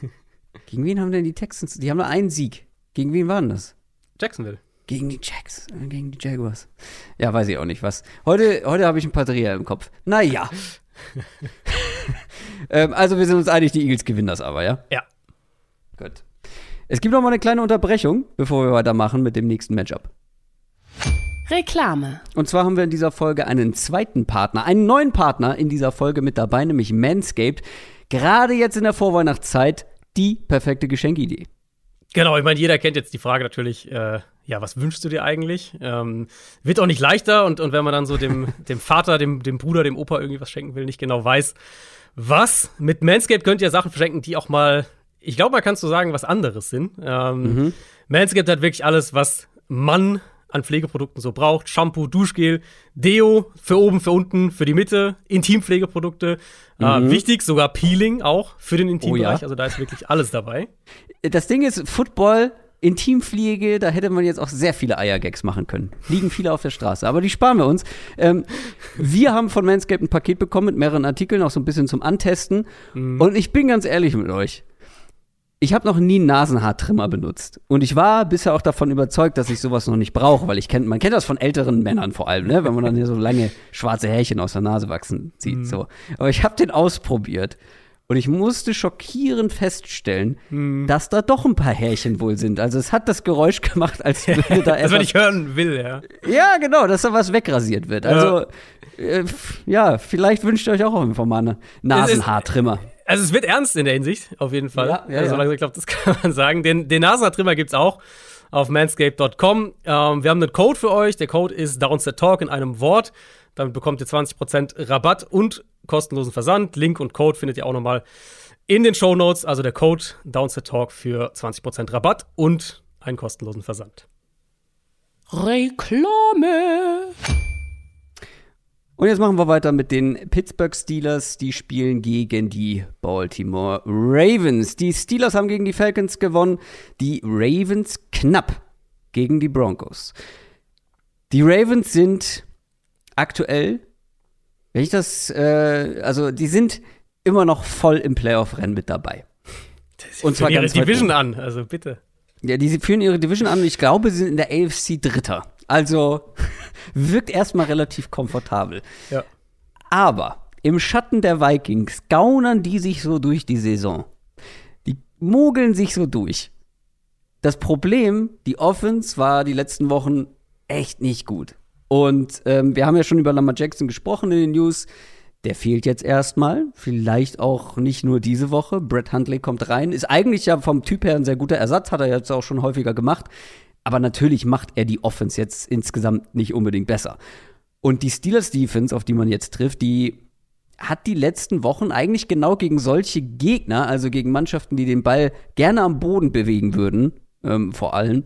gegen wen haben denn die Texans? Die haben nur einen Sieg. Gegen wen waren das? Jacksonville. Gegen die Jacks, gegen die Jaguars. Ja, weiß ich auch nicht was. Heute, heute habe ich ein paar Dreher im Kopf. Naja. ähm, also wir sind uns einig, die Eagles gewinnen das aber, ja? Ja. Gut. Es gibt noch mal eine kleine Unterbrechung, bevor wir weitermachen mit dem nächsten Matchup. Reklame. Und zwar haben wir in dieser Folge einen zweiten Partner, einen neuen Partner in dieser Folge mit dabei, nämlich Manscaped. Gerade jetzt in der Vorweihnachtszeit die perfekte Geschenkidee. Genau, ich meine, jeder kennt jetzt die Frage natürlich, äh, ja, was wünschst du dir eigentlich? Ähm, wird auch nicht leichter und, und wenn man dann so dem, dem Vater, dem, dem Bruder, dem Opa irgendwie was schenken will, nicht genau weiß, was. Mit Manscaped könnt ihr Sachen verschenken, die auch mal, ich glaube, man kann so sagen, was anderes sind. Ähm, Manscaped hat wirklich alles, was Mann an Pflegeprodukten so braucht. Shampoo, Duschgel, Deo für oben, für unten, für die Mitte, Intimpflegeprodukte. Äh, wichtig, sogar Peeling auch für den Intimbereich. ja. Also da ist wirklich alles dabei. Das Ding ist, Football, Intimpflege, da hätte man jetzt auch sehr viele Eiergags machen können. Liegen viele auf der Straße, aber die sparen wir uns. Ähm, wir haben von Manscaped ein Paket bekommen mit mehreren Artikeln, auch so ein bisschen zum Antesten. Und ich bin ganz ehrlich mit euch. Ich habe noch nie einen Nasenhaartrimmer benutzt. Und ich war bisher auch davon überzeugt, dass ich sowas noch nicht brauche, weil ich kenn, man kennt das von älteren Männern vor allem, ne? wenn man dann hier so lange schwarze Härchen aus der Nase wachsen sieht. So. Aber ich habe den ausprobiert. Und ich musste schockierend feststellen, dass da doch ein paar Härchen wohl sind. Also es hat das Geräusch gemacht, als würde da Das, wenn etwas ich hören will, ja. ja, genau, dass da was wegrasiert wird. Also, äh, f- ja, vielleicht wünscht ihr euch auch einfach mal einen Nasenhaartrimmer. Also es wird ernst in der Hinsicht, auf jeden Fall. Ja, ja, also ja. ich glaube, das kann man sagen. Den, den Nasenhaartrimmer gibt's auch auf manscaped.com. Ähm, wir haben einen Code für euch. Der Code ist Downset Talk in einem Wort. Damit bekommt ihr 20% Rabatt und kostenlosen Versand. Link und Code findet ihr auch nochmal in den Show Notes. Also der Code Downset Talk für 20% Rabatt und einen kostenlosen Versand. Reklame. Und jetzt machen wir weiter mit den Pittsburgh Steelers. Die spielen gegen die Baltimore Ravens. Die Steelers haben gegen die Falcons gewonnen. Die Ravens knapp gegen die Broncos. Die Ravens sind aktuell, wenn ich das, äh, also die sind immer noch voll im Playoff-Rennen mit dabei. Und zwar ihre ganz Division an, also bitte. Ja, die führen ihre Division an und ich glaube, sie sind in der AFC Dritter. Also wirkt erstmal relativ komfortabel. Ja. Aber im Schatten der Vikings gaunern die sich so durch die Saison. Die mogeln sich so durch. Das Problem, die Offense war die letzten Wochen echt nicht gut. Und ähm, wir haben ja schon über Lamar Jackson gesprochen in den News. Der fehlt jetzt erstmal. Vielleicht auch nicht nur diese Woche. Brett Huntley kommt rein. Ist eigentlich ja vom Typ her ein sehr guter Ersatz. Hat er jetzt auch schon häufiger gemacht. Aber natürlich macht er die Offense jetzt insgesamt nicht unbedingt besser. Und die Steelers Defense, auf die man jetzt trifft, die hat die letzten Wochen eigentlich genau gegen solche Gegner, also gegen Mannschaften, die den Ball gerne am Boden bewegen würden, ähm, vor allem,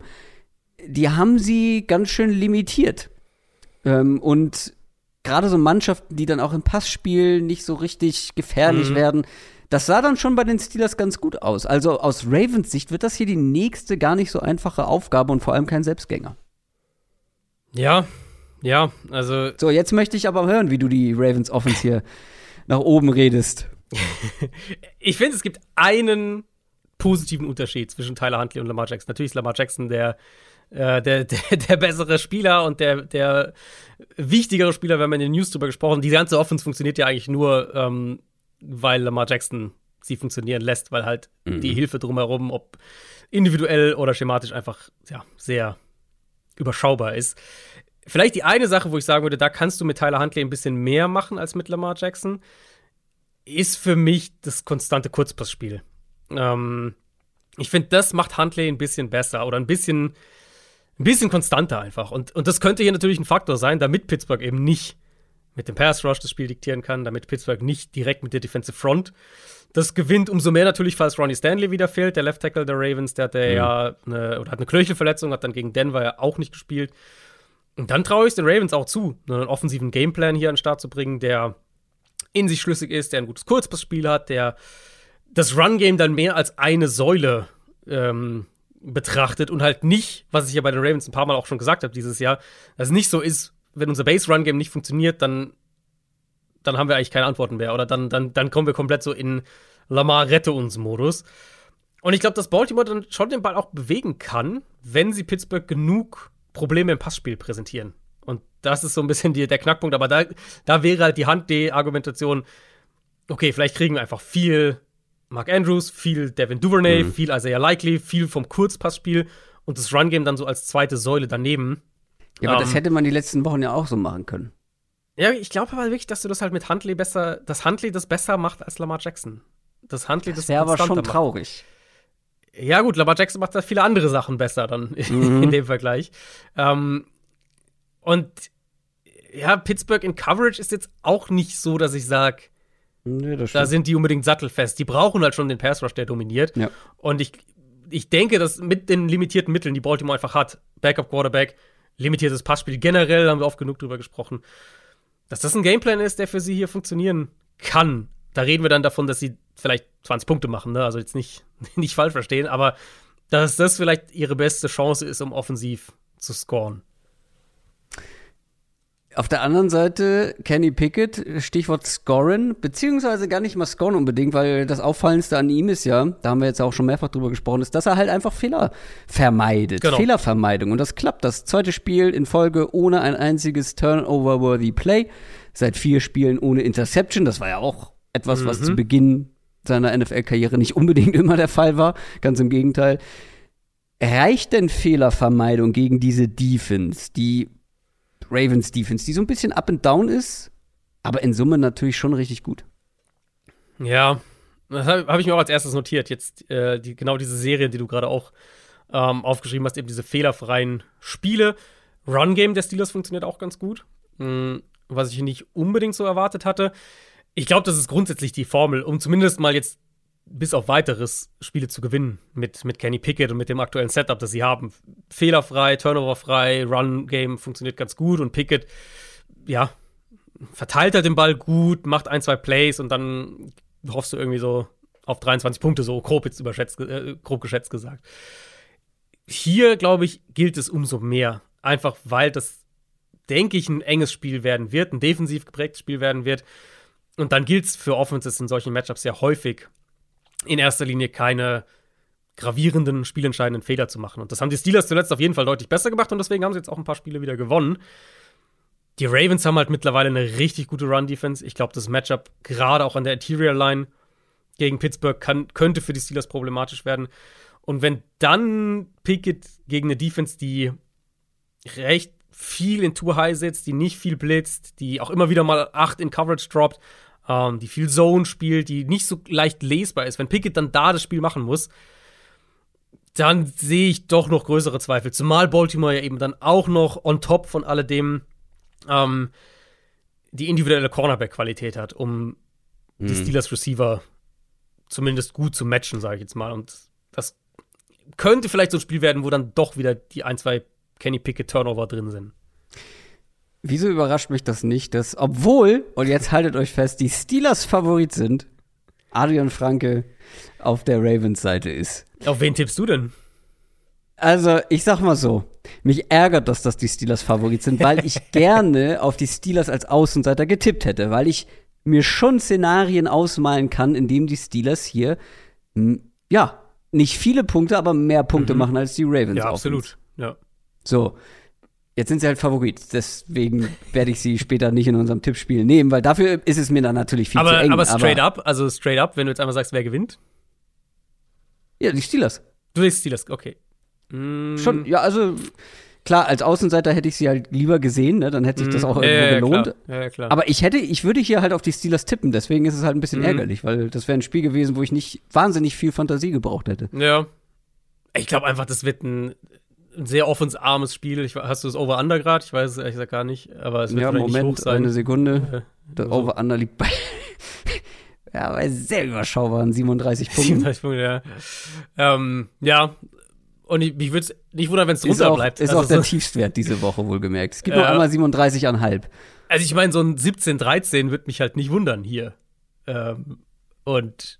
die haben sie ganz schön limitiert. Ähm, und gerade so Mannschaften, die dann auch im Passspiel nicht so richtig gefährlich werden, das sah dann schon bei den Steelers ganz gut aus. Also aus Ravens Sicht wird das hier die nächste gar nicht so einfache Aufgabe und vor allem kein Selbstgänger. Ja, ja, also So, jetzt möchte ich aber hören, wie du die Ravens Offense hier nach oben redest. ich finde, es gibt einen positiven Unterschied zwischen Tyler Huntley und Lamar Jackson. Natürlich ist Lamar Jackson der äh, der, der, der bessere Spieler und der, der wichtigere Spieler, wenn man in den News drüber gesprochen. Die ganze Offense funktioniert ja eigentlich nur, ähm, weil Lamar Jackson sie funktionieren lässt, weil halt mhm. die Hilfe drumherum, ob individuell oder schematisch, einfach ja, sehr überschaubar ist. Vielleicht die eine Sache, wo ich sagen würde, da kannst du mit Tyler Huntley ein bisschen mehr machen als mit Lamar Jackson, ist für mich das konstante Kurzpassspiel. Ähm, ich finde, das macht Huntley ein bisschen besser oder ein bisschen, ein bisschen konstanter einfach. Und, und das könnte hier natürlich ein Faktor sein, damit Pittsburgh eben nicht mit dem Pass Rush das Spiel diktieren kann, damit Pittsburgh nicht direkt mit der Defensive Front das gewinnt. Umso mehr natürlich, falls Ronnie Stanley wieder fehlt, der Left Tackle der Ravens, der hat mhm. ja eine, oder hat eine Knöchelverletzung, hat dann gegen Denver ja auch nicht gespielt. Und dann traue ich es den Ravens auch zu, einen offensiven Gameplan hier an den Start zu bringen, der in sich schlüssig ist, der ein gutes Kurzpassspiel hat, der das Run-Game dann mehr als eine Säule ähm, betrachtet und halt nicht, was ich ja bei den Ravens ein paar Mal auch schon gesagt habe dieses Jahr, dass es nicht so ist, wenn unser Base-Run-Game nicht funktioniert, dann, dann haben wir eigentlich keine Antworten mehr. Oder dann, dann, dann kommen wir komplett so in Lamar rette uns Modus. Und ich glaube, dass Baltimore dann schon den Ball auch bewegen kann, wenn sie Pittsburgh genug Probleme im Passspiel präsentieren. Und das ist so ein bisschen die, der Knackpunkt. Aber da, da wäre halt die Hand-D-Argumentation, okay, vielleicht kriegen wir einfach viel Mark Andrews, viel Devin Duvernay, mhm. viel Isaiah Likely, viel vom Kurzpassspiel und das Run-Game dann so als zweite Säule daneben. Ja, aber um, das ähm, hätte man die letzten Wochen ja auch so machen können. Ja, ich glaube aber wirklich, dass du das halt mit Huntley besser, dass Huntley das besser macht als Lamar Jackson. Das Huntley das, wäre aber schon macht. traurig. Ja, gut, Lamar Jackson macht da viele andere Sachen besser dann mhm. in dem Vergleich. Ähm, und ja, Pittsburgh in Coverage ist jetzt auch nicht so, dass ich sage, nee, da sind die unbedingt sattelfest. Die brauchen halt schon den Pass Rush, der dominiert. Ja. Und ich, ich denke, dass mit den limitierten Mitteln, die Baltimore einfach hat, Backup Quarterback, limitiertes Passspiel, generell haben wir oft genug drüber gesprochen, dass das ein Gameplan ist, der für sie hier funktionieren kann. Da reden wir dann davon, dass sie vielleicht 20 Punkte machen, ne? also jetzt nicht, nicht falsch verstehen, aber dass das vielleicht ihre beste Chance ist, um offensiv zu scoren. Auf der anderen Seite Kenny Pickett, Stichwort Scoren, beziehungsweise gar nicht mal Scoren unbedingt, weil das Auffallendste an ihm ist ja, da haben wir jetzt auch schon mehrfach drüber gesprochen, ist, dass er halt einfach Fehler vermeidet. Genau. Fehlervermeidung. Und das klappt. Das zweite Spiel in Folge ohne ein einziges Turnover-worthy Play. Seit vier Spielen ohne Interception. Das war ja auch etwas, mhm. was zu Beginn seiner NFL-Karriere nicht unbedingt immer der Fall war. Ganz im Gegenteil. Reicht denn Fehlervermeidung gegen diese Defense, die Ravens Defense, die so ein bisschen up and down ist, aber in Summe natürlich schon richtig gut. Ja, das habe hab ich mir auch als erstes notiert. Jetzt äh, die, genau diese Serie, die du gerade auch ähm, aufgeschrieben hast, eben diese fehlerfreien Spiele. Run Game der Steelers funktioniert auch ganz gut, mhm, was ich nicht unbedingt so erwartet hatte. Ich glaube, das ist grundsätzlich die Formel, um zumindest mal jetzt bis auf weiteres Spiele zu gewinnen mit, mit Kenny Pickett und mit dem aktuellen Setup, das sie haben. Fehlerfrei, turnoverfrei, Run-Game funktioniert ganz gut und Pickett, ja, verteilt er den Ball gut, macht ein, zwei Plays und dann hoffst du irgendwie so auf 23 Punkte, so grob jetzt überschätzt, äh, grob geschätzt gesagt. Hier, glaube ich, gilt es umso mehr. Einfach weil das, denke ich, ein enges Spiel werden wird, ein defensiv geprägtes Spiel werden wird. Und dann gilt es für Offenses in solchen Matchups sehr häufig, in erster Linie keine gravierenden, spielentscheidenden Fehler zu machen. Und das haben die Steelers zuletzt auf jeden Fall deutlich besser gemacht und deswegen haben sie jetzt auch ein paar Spiele wieder gewonnen. Die Ravens haben halt mittlerweile eine richtig gute Run-Defense. Ich glaube, das Matchup gerade auch an der Interior Line gegen Pittsburgh kann, könnte für die Steelers problematisch werden. Und wenn dann Pickett gegen eine Defense, die recht viel in Too High sitzt, die nicht viel blitzt, die auch immer wieder mal 8 in Coverage droppt, ähm, die viel Zone spielt, die nicht so leicht lesbar ist. Wenn Pickett dann da das Spiel machen muss, dann sehe ich doch noch größere Zweifel. Zumal Baltimore ja eben dann auch noch on top von alledem ähm, die individuelle Cornerback-Qualität hat, um mhm. die Steelers Receiver zumindest gut zu matchen, sage ich jetzt mal. Und das könnte vielleicht so ein Spiel werden, wo dann doch wieder die ein, zwei Kenny Pickett Turnover drin sind. Wieso überrascht mich das nicht, dass, obwohl, und jetzt haltet euch fest, die Steelers Favorit sind, Adrian Franke auf der Ravens-Seite ist. Auf wen tippst du denn? Also, ich sag mal so, mich ärgert das, dass die Steelers Favorit sind, weil ich gerne auf die Steelers als Außenseiter getippt hätte, weil ich mir schon Szenarien ausmalen kann, in dem die Steelers hier, ja, nicht viele Punkte, aber mehr Punkte mhm. machen als die Ravens. Ja, absolut. Ja. So. Jetzt sind sie halt Favorit, deswegen werde ich sie später nicht in unserem Tippspiel nehmen, weil dafür ist es mir dann natürlich viel aber, zu eng. aber straight up, also straight up, wenn du jetzt einmal sagst, wer gewinnt? Ja, die Steelers. Du siehst Steelers, okay. Mm, Schon, ja, also klar, als Außenseiter hätte ich sie halt lieber gesehen, ne? dann hätte sich das auch mm, ja, irgendwo ja, gelohnt. Klar. Ja, ja, klar. Aber ich hätte, ich würde hier halt auf die Steelers tippen, deswegen ist es halt ein bisschen Mhm. ärgerlich, weil das wäre ein Spiel gewesen, wo ich nicht wahnsinnig viel Fantasie gebraucht hätte. ja. Ich glaube einfach, das wird ein, ein sehr offensarmes Spiel. Ich, hast du das Over-Under gerade? Ich weiß es ehrlich gesagt gar nicht, aber es wird Ja, vielleicht nicht hoch Moment, sein. eine Sekunde. Äh, Der so. Over-Under liegt bei, ja, bei sehr überschaubaren 37 Punkten. 37 Punkte, ja. Ähm, ja. Und ich, mich würde es nicht wundern, wenn es drunter auch, bleibt. ist also, auch der so, Tiefstwert diese Woche wohlgemerkt. Es gibt Ja. noch einmal 37,5. also ich meine, so ein 17-13 wird mich halt nicht wundern hier. Ähm, und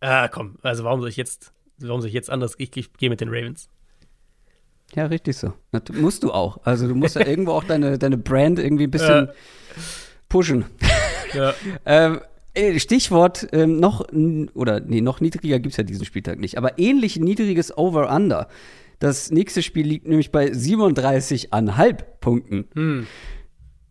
ah, komm, also warum soll ich jetzt, warum soll ich jetzt anders? Ich, ich gehe mit den Ravens. Ja, richtig so. Du- musst du auch. Also du musst ja irgendwo auch deine, deine Brand irgendwie ein bisschen Ja. pushen. Ja. Ähm, äh, Stichwort ähm, noch, oder nee, noch niedriger gibt's ja diesen Spieltag nicht, aber ähnlich niedriges Over-Under. Das nächste Spiel liegt nämlich bei 37,5 Punkten. Hm.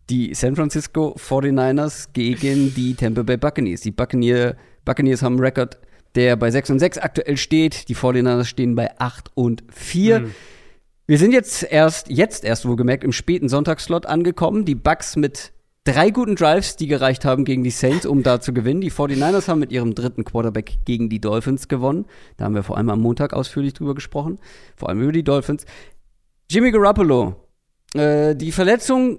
Die San Francisco 49ers gegen die Tampa Bay Buccaneers. Die Buccaneer, Buccaneers haben einen Rekord, der bei 6 und 6 aktuell steht. Die 49ers stehen bei 8 und 4. Hm. Wir sind jetzt erst, jetzt erst wohlgemerkt, im späten Sonntagsslot angekommen. Die Bucks mit drei guten Drives, die gereicht haben gegen die Saints, um da zu gewinnen. Die 49ers haben mit ihrem dritten Quarterback gegen die Dolphins gewonnen. Da haben wir vor allem am Montag ausführlich drüber gesprochen. Vor allem über die Dolphins. Jimmy Garoppolo. Äh, die Verletzung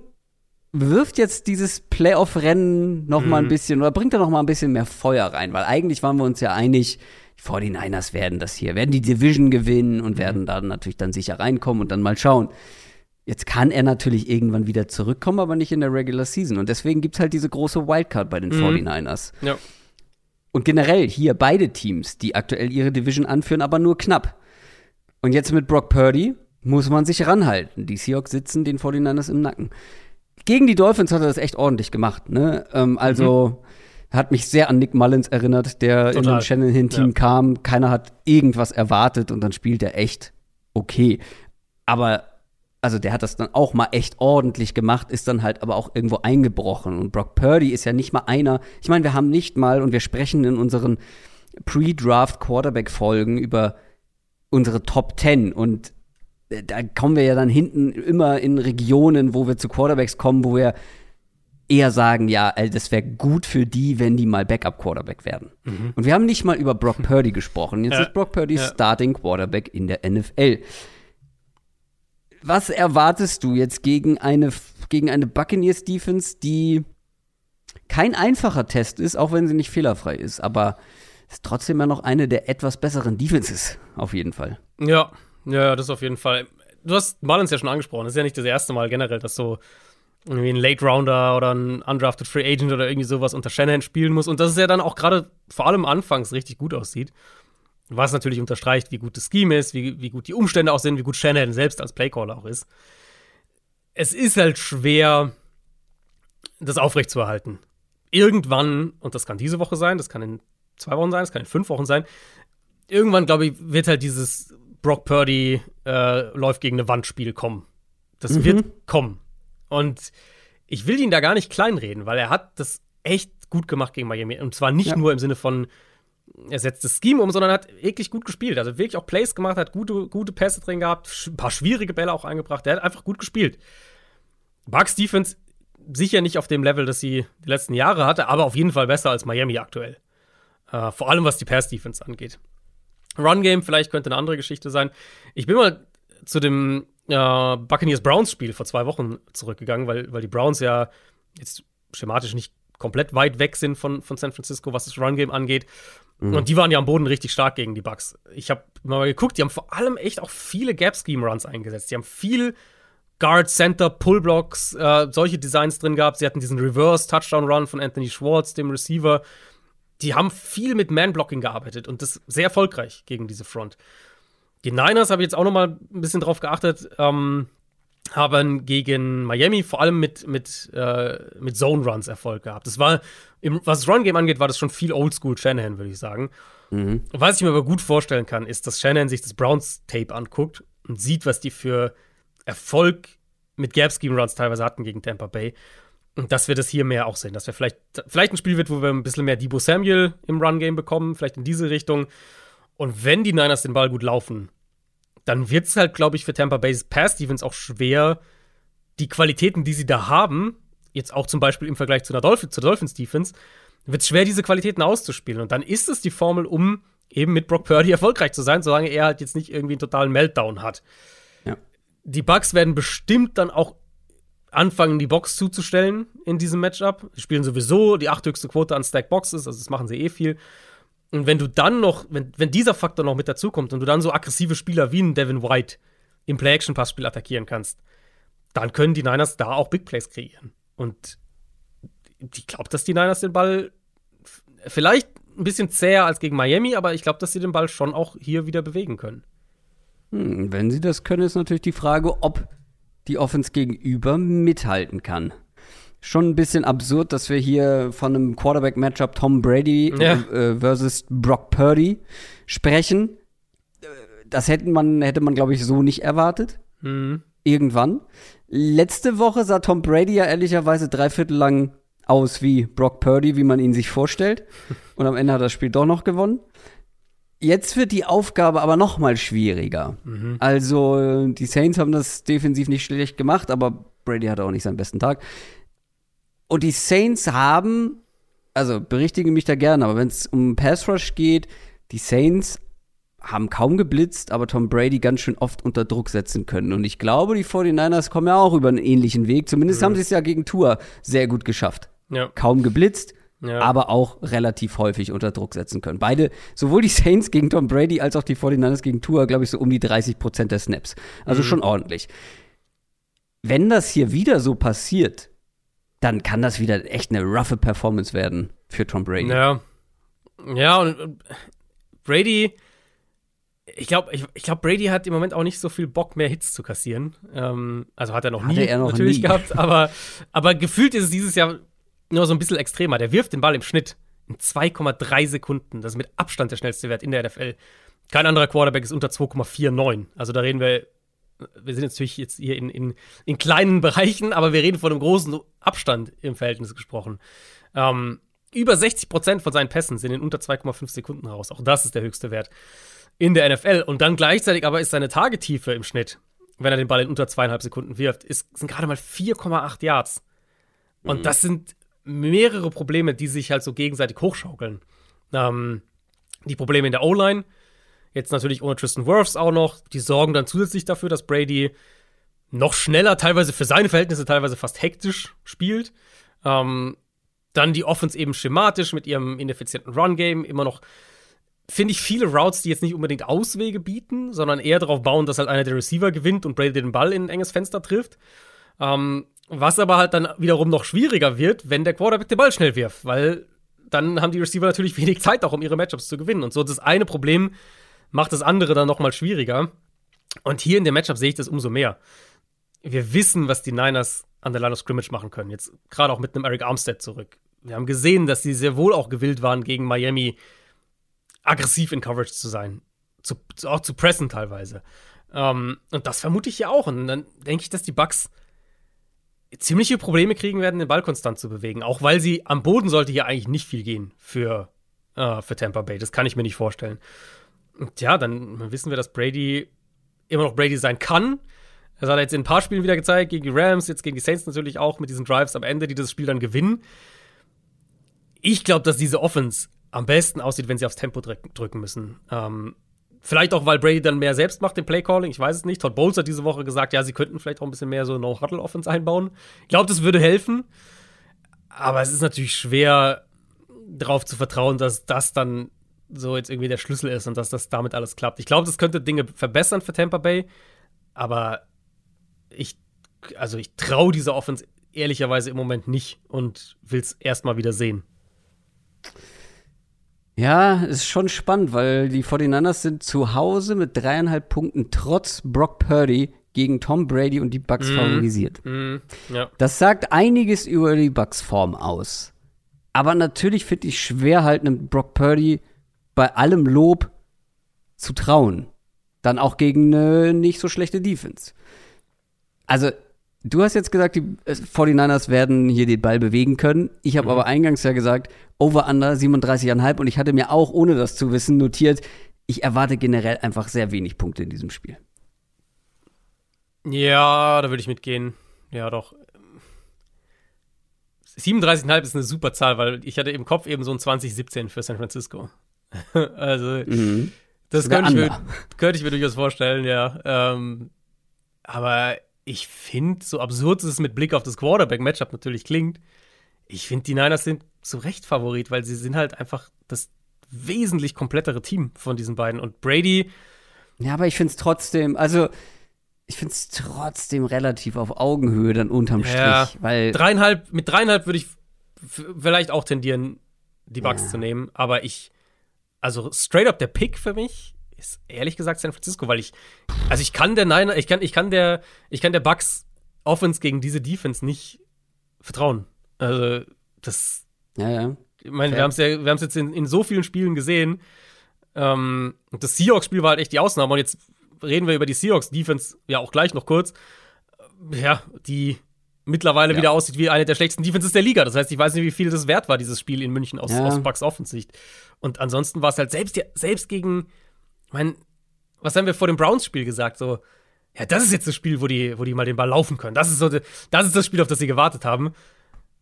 wirft jetzt dieses Playoff-Rennen noch mal ein Mhm. bisschen oder bringt da noch mal ein bisschen mehr Feuer rein, weil eigentlich waren wir uns ja einig, die 49ers werden das hier, werden die Division gewinnen und werden dann natürlich dann sicher reinkommen und dann mal schauen. Jetzt kann er natürlich irgendwann wieder zurückkommen, aber nicht in der Regular Season. Und deswegen gibt es halt diese große Wildcard bei den Mhm. 49ers. Ja. Und generell hier beide Teams, die aktuell ihre Division anführen, aber nur knapp. Und jetzt mit Brock Purdy muss man sich ranhalten. Die Seahawks sitzen den 49ers im Nacken. Gegen die Dolphins hat er das echt ordentlich gemacht. Ne? Ähm, also hat mich sehr an Nick Mullins erinnert, der in Total. dem Shanahan-Team Ja. kam. Keiner hat irgendwas erwartet und dann spielt er echt okay. Aber also der hat das dann auch mal echt ordentlich gemacht, ist dann halt aber auch irgendwo eingebrochen. Und Brock Purdy ist ja nicht mal einer. Ich meine, wir haben nicht mal, und wir sprechen in unseren Pre-Draft-Quarterback-Folgen über unsere Top 10. Und da kommen wir ja dann hinten immer in Regionen, wo wir zu Quarterbacks kommen, wo wir eher sagen, ja, ey, das wäre gut für die, wenn die mal Backup-Quarterback werden. Und wir haben nicht mal über Brock Purdy gesprochen. Jetzt Ja. ist Brock Purdy Ja. Starting Quarterback in der NFL. Was erwartest du jetzt gegen eine, gegen eine Buccaneers Defense, die kein einfacher Test ist, auch wenn sie nicht fehlerfrei ist, aber ist trotzdem ja noch eine der etwas besseren Defenses, auf jeden Fall. Ja, ja, das auf jeden Fall. Du hast Mullins ja schon angesprochen. Das ist ja nicht das erste Mal generell, dass so irgendwie ein Late Rounder oder ein undrafted Free Agent oder irgendwie sowas unter Shanahan spielen muss. Und dass es ja dann auch gerade vor allem anfangs richtig gut aussieht. Was natürlich unterstreicht, wie gut das Scheme ist, wie, wie gut die Umstände auch sind, wie gut Shanahan selbst als Playcaller auch ist. Es ist halt schwer, das aufrechtzuerhalten. Irgendwann, und das kann diese Woche sein, das kann in zwei Wochen sein, das kann in fünf Wochen sein, irgendwann, glaube ich, wird halt dieses Brock Purdy äh, läuft gegen eine Wand-Spiel kommen. Das Mhm. wird kommen. Und ich will ihn da gar nicht kleinreden, weil er hat das echt gut gemacht gegen Miami. Und zwar nicht Ja. nur im Sinne von, er setzt das Scheme um, sondern hat wirklich gut gespielt. Also wirklich auch Plays gemacht, hat gute, gute Pässe drin gehabt, ein paar schwierige Bälle auch eingebracht. Der hat einfach gut gespielt. Bucks Defense sicher nicht auf dem Level, das sie die letzten Jahre hatte, aber auf jeden Fall besser als Miami aktuell. Äh, vor allem was die Pass-Defense angeht. Run-Game vielleicht könnte eine andere Geschichte sein. Ich bin mal zu dem äh, Buccaneers-Browns-Spiel vor zwei Wochen zurückgegangen, weil, weil die Browns ja jetzt schematisch nicht komplett weit weg sind von, von San Francisco, was das Run-Game angeht. Und die waren ja am Boden richtig stark gegen die Bucks. Ich habe mal geguckt, die haben vor allem echt auch viele Gap-Scheme-Runs eingesetzt. Die haben viel Guard, Center, Pullblocks, äh, solche Designs drin gehabt. Sie hatten diesen Reverse-Touchdown-Run von Anthony Schwartz, dem Receiver. Die haben viel mit Man-Blocking gearbeitet und das sehr erfolgreich gegen diese Front. Die Niners habe ich jetzt auch noch mal ein bisschen drauf geachtet, ähm, haben gegen Miami vor allem mit, mit, äh, mit Zone-Runs Erfolg gehabt. Das war, im, was das Run-Game angeht, war das schon viel Oldschool Shanahan, würde ich sagen. Was ich mir aber gut vorstellen kann, ist, dass Shanahan sich das Browns-Tape anguckt und sieht, was die für Erfolg mit Gap Scheme Runs teilweise hatten gegen Tampa Bay. Und dass wir das hier mehr auch sehen, dass wir vielleicht, vielleicht ein Spiel wird, wo wir ein bisschen mehr Debo Samuel im Run-Game bekommen, vielleicht in diese Richtung. Und wenn die Niners den Ball gut laufen, dann wird es halt, glaube ich, für Tampa Bay's Pass-Defense auch schwer, die Qualitäten, die sie da haben, jetzt auch zum Beispiel im Vergleich zu der Dolphins, zur Dolphins-Defense, wird es schwer, diese Qualitäten auszuspielen. Und dann ist es die Formel, um eben mit Brock Purdy erfolgreich zu sein, solange er halt jetzt nicht irgendwie einen totalen Meltdown hat. Ja. Die Bucks werden bestimmt dann auch anfangen, die Box zuzustellen in diesem Matchup. Die spielen sowieso die achthöchste Quote an Stack Boxes, also das machen sie eh viel. Und wenn du dann noch, wenn, wenn dieser Faktor noch mit dazukommt und du dann so aggressive Spieler wie ein Devin White im Play-Action-Passspiel attackieren kannst, dann können die Niners da auch Big Plays kreieren. Und ich glaube, dass die Niners den Ball vielleicht ein bisschen zäher als gegen Miami, aber ich glaube, dass sie den Ball schon auch hier wieder bewegen können. Hm, wenn sie das können, ist natürlich die Frage, ob die Offense gegenüber mithalten kann. Schon ein bisschen absurd, dass wir hier von einem Quarterback-Matchup Tom Brady Ja. äh, versus Brock Purdy sprechen. Das hätte man, hätte man, glaube ich, so nicht erwartet. Mhm. Irgendwann. Letzte Woche sah Tom Brady ja ehrlicherweise drei Viertel lang aus wie Brock Purdy, wie man ihn sich vorstellt. Und am Ende hat das Spiel doch noch gewonnen. Jetzt wird die Aufgabe aber noch mal schwieriger. Also äh, die Saints haben das defensiv nicht schlecht gemacht, aber Brady hatte auch nicht seinen besten Tag. Und die Saints haben, also berichtige mich da gerne, aber wenn es um Pass Rush geht, die Saints haben kaum geblitzt, aber Tom Brady ganz schön oft unter Druck setzen können. Und ich glaube, die 49ers kommen ja auch über einen ähnlichen Weg. Zumindest haben sie es ja gegen Tour sehr gut geschafft. Ja. Kaum geblitzt, Ja. aber auch relativ häufig unter Druck setzen können. Beide, sowohl die Saints gegen Tom Brady als auch die 49ers gegen Tour, glaube ich, so um die 30 Prozent der Snaps. Also schon ordentlich. Wenn das hier wieder so passiert, dann kann das wieder echt eine roughe Performance werden für Tom Brady. Ja. Ja, und äh, Brady, ich glaube, ich, ich glaub, Brady hat im Moment auch nicht so viel Bock, mehr Hits zu kassieren. Ähm, also hat er noch Hatte nie er noch natürlich nie. gehabt, aber, aber gefühlt ist es dieses Jahr nur so ein bisschen extremer. Der wirft den Ball im Schnitt in 2,3 Sekunden. Das ist mit Abstand der schnellste Wert in der NFL. Kein anderer Quarterback ist unter 2,49. Also da reden wir, wir sind natürlich jetzt hier in, in, in kleinen Bereichen, aber wir reden von einem großen Abstand im Verhältnis gesprochen. Ähm, über 60 Prozent von seinen Pässen sind in unter 2,5 Sekunden raus. Auch das ist der höchste Wert in der NFL. Und dann gleichzeitig aber ist seine Tagetiefe im Schnitt, wenn er den Ball in unter zweieinhalb Sekunden wirft, ist, sind gerade mal 4,8 Yards. Und das sind mehrere Probleme, die sich halt so gegenseitig hochschaukeln. Ähm, die Probleme in der O-Line, jetzt natürlich ohne Tristan Wirfs auch noch, die sorgen dann zusätzlich dafür, dass Brady noch schneller, teilweise für seine Verhältnisse, teilweise fast hektisch spielt. Ähm, dann die Offense eben schematisch mit ihrem ineffizienten Run-Game immer noch, finde ich, viele Routes, die jetzt nicht unbedingt Auswege bieten, sondern eher darauf bauen, dass halt einer der Receiver gewinnt und Brady den Ball in ein enges Fenster trifft. Ähm, was aber halt dann wiederum noch schwieriger wird, wenn der Quarterback den Ball schnell wirft, weil dann haben die Receiver natürlich wenig Zeit auch, um ihre Matchups zu gewinnen. Und so das eine Problem macht das andere dann noch mal schwieriger. Und hier in dem Matchup sehe ich das umso mehr. Wir wissen, was die Niners an der Line of Scrimmage machen können. Jetzt gerade auch mit einem Eric Armstead zurück. Wir haben gesehen, dass sie sehr wohl auch gewillt waren, gegen Miami aggressiv in Coverage zu sein. Zu, auch zu pressen teilweise. Ähm, und das vermute ich ja auch. Und dann denke ich, dass die Bucks ziemliche Probleme kriegen werden, den Ball konstant zu bewegen. Auch weil sie am Boden sollte hier eigentlich nicht viel gehen für, äh, für Tampa Bay. Das kann ich mir nicht vorstellen. Und ja, dann wissen wir, dass Brady immer noch Brady sein kann. Das hat er jetzt in ein paar Spielen wieder gezeigt, gegen die Rams, jetzt gegen die Saints natürlich auch, mit diesen Drives am Ende, die das Spiel dann gewinnen. Ich glaube, dass diese Offense am besten aussieht, wenn sie aufs Tempo drück drücken müssen. Ähm, vielleicht auch, weil Brady dann mehr selbst macht, den Playcalling, ich weiß es nicht. Todd Bowles hat diese Woche gesagt, ja, sie könnten vielleicht auch ein bisschen mehr so No-Huddle-Offense einbauen. Ich glaube, das würde helfen. Aber es ist natürlich schwer, darauf zu vertrauen, dass das dann so jetzt irgendwie der Schlüssel ist und dass das damit alles klappt. Ich glaube, das könnte Dinge verbessern für Tampa Bay, aber ich, also ich traue dieser Offense ehrlicherweise im Moment nicht und will es erstmal wieder sehen. Ja, ist schon spannend, weil die 49ers sind zu Hause mit dreieinhalb Punkten trotz Brock Purdy gegen Tom Brady und die Bucks favorisiert. Mhm, ja. Das sagt einiges über die Bucks Form aus. Aber natürlich finde ich schwer halt einem Brock Purdy bei allem Lob zu trauen. Dann auch gegen eine nicht so schlechte Defense. Also, du hast jetzt gesagt, die 49ers werden hier den Ball bewegen können. Ich habe mhm. aber eingangs ja gesagt, Over-Under 37,5 und ich hatte mir auch, ohne das zu wissen, notiert, ich erwarte generell einfach sehr wenig Punkte in diesem Spiel. Ja, da würde ich mitgehen. Ja, doch. 37,5 ist eine super Zahl, weil ich hatte im Kopf eben so ein 2017 für San Francisco. also, mhm. das, könnte ich, mir, könnte ich, mir, durchaus vorstellen, ja. Ähm, aber ich finde, so absurd es mit Blick auf das Quarterback-Matchup natürlich klingt, ich finde, die Niners sind zu Recht Favorit, weil sie sind halt einfach das wesentlich komplettere Team von diesen beiden. Und Brady. Ja, aber ich finde es trotzdem, also ich finde es trotzdem relativ auf Augenhöhe dann unterm ja, Strich, weil dreieinhalb mit dreieinhalb würde ich vielleicht auch tendieren, die Bugs ja. zu nehmen, aber ich also straight up der Pick für mich ist ehrlich gesagt San Francisco, weil ich also ich kann der Niner, ich kann ich kann der ich kann der Bucks Offense gegen diese Defense nicht vertrauen. Also das ja ja. Ich meine, wir haben es ja wir haben es jetzt in, in so vielen Spielen gesehen. Ähm, das Seahawks-Spiel war halt echt die Ausnahme und jetzt reden wir über die Seahawks-Defense ja auch gleich noch kurz. Ja, die mittlerweile ja. wieder aussieht wie eine der schlechtesten Defenses der Liga. Das heißt, ich weiß nicht, wie viel das wert war, dieses Spiel in München aus, ja. aus Bucks Offensicht. Und ansonsten war es halt selbst, selbst gegen, ich meine, was haben wir vor dem Browns-Spiel gesagt? So, ja, das ist jetzt das Spiel, wo die, wo die mal den Ball laufen können. Das ist so, das ist das Spiel, auf das sie gewartet haben.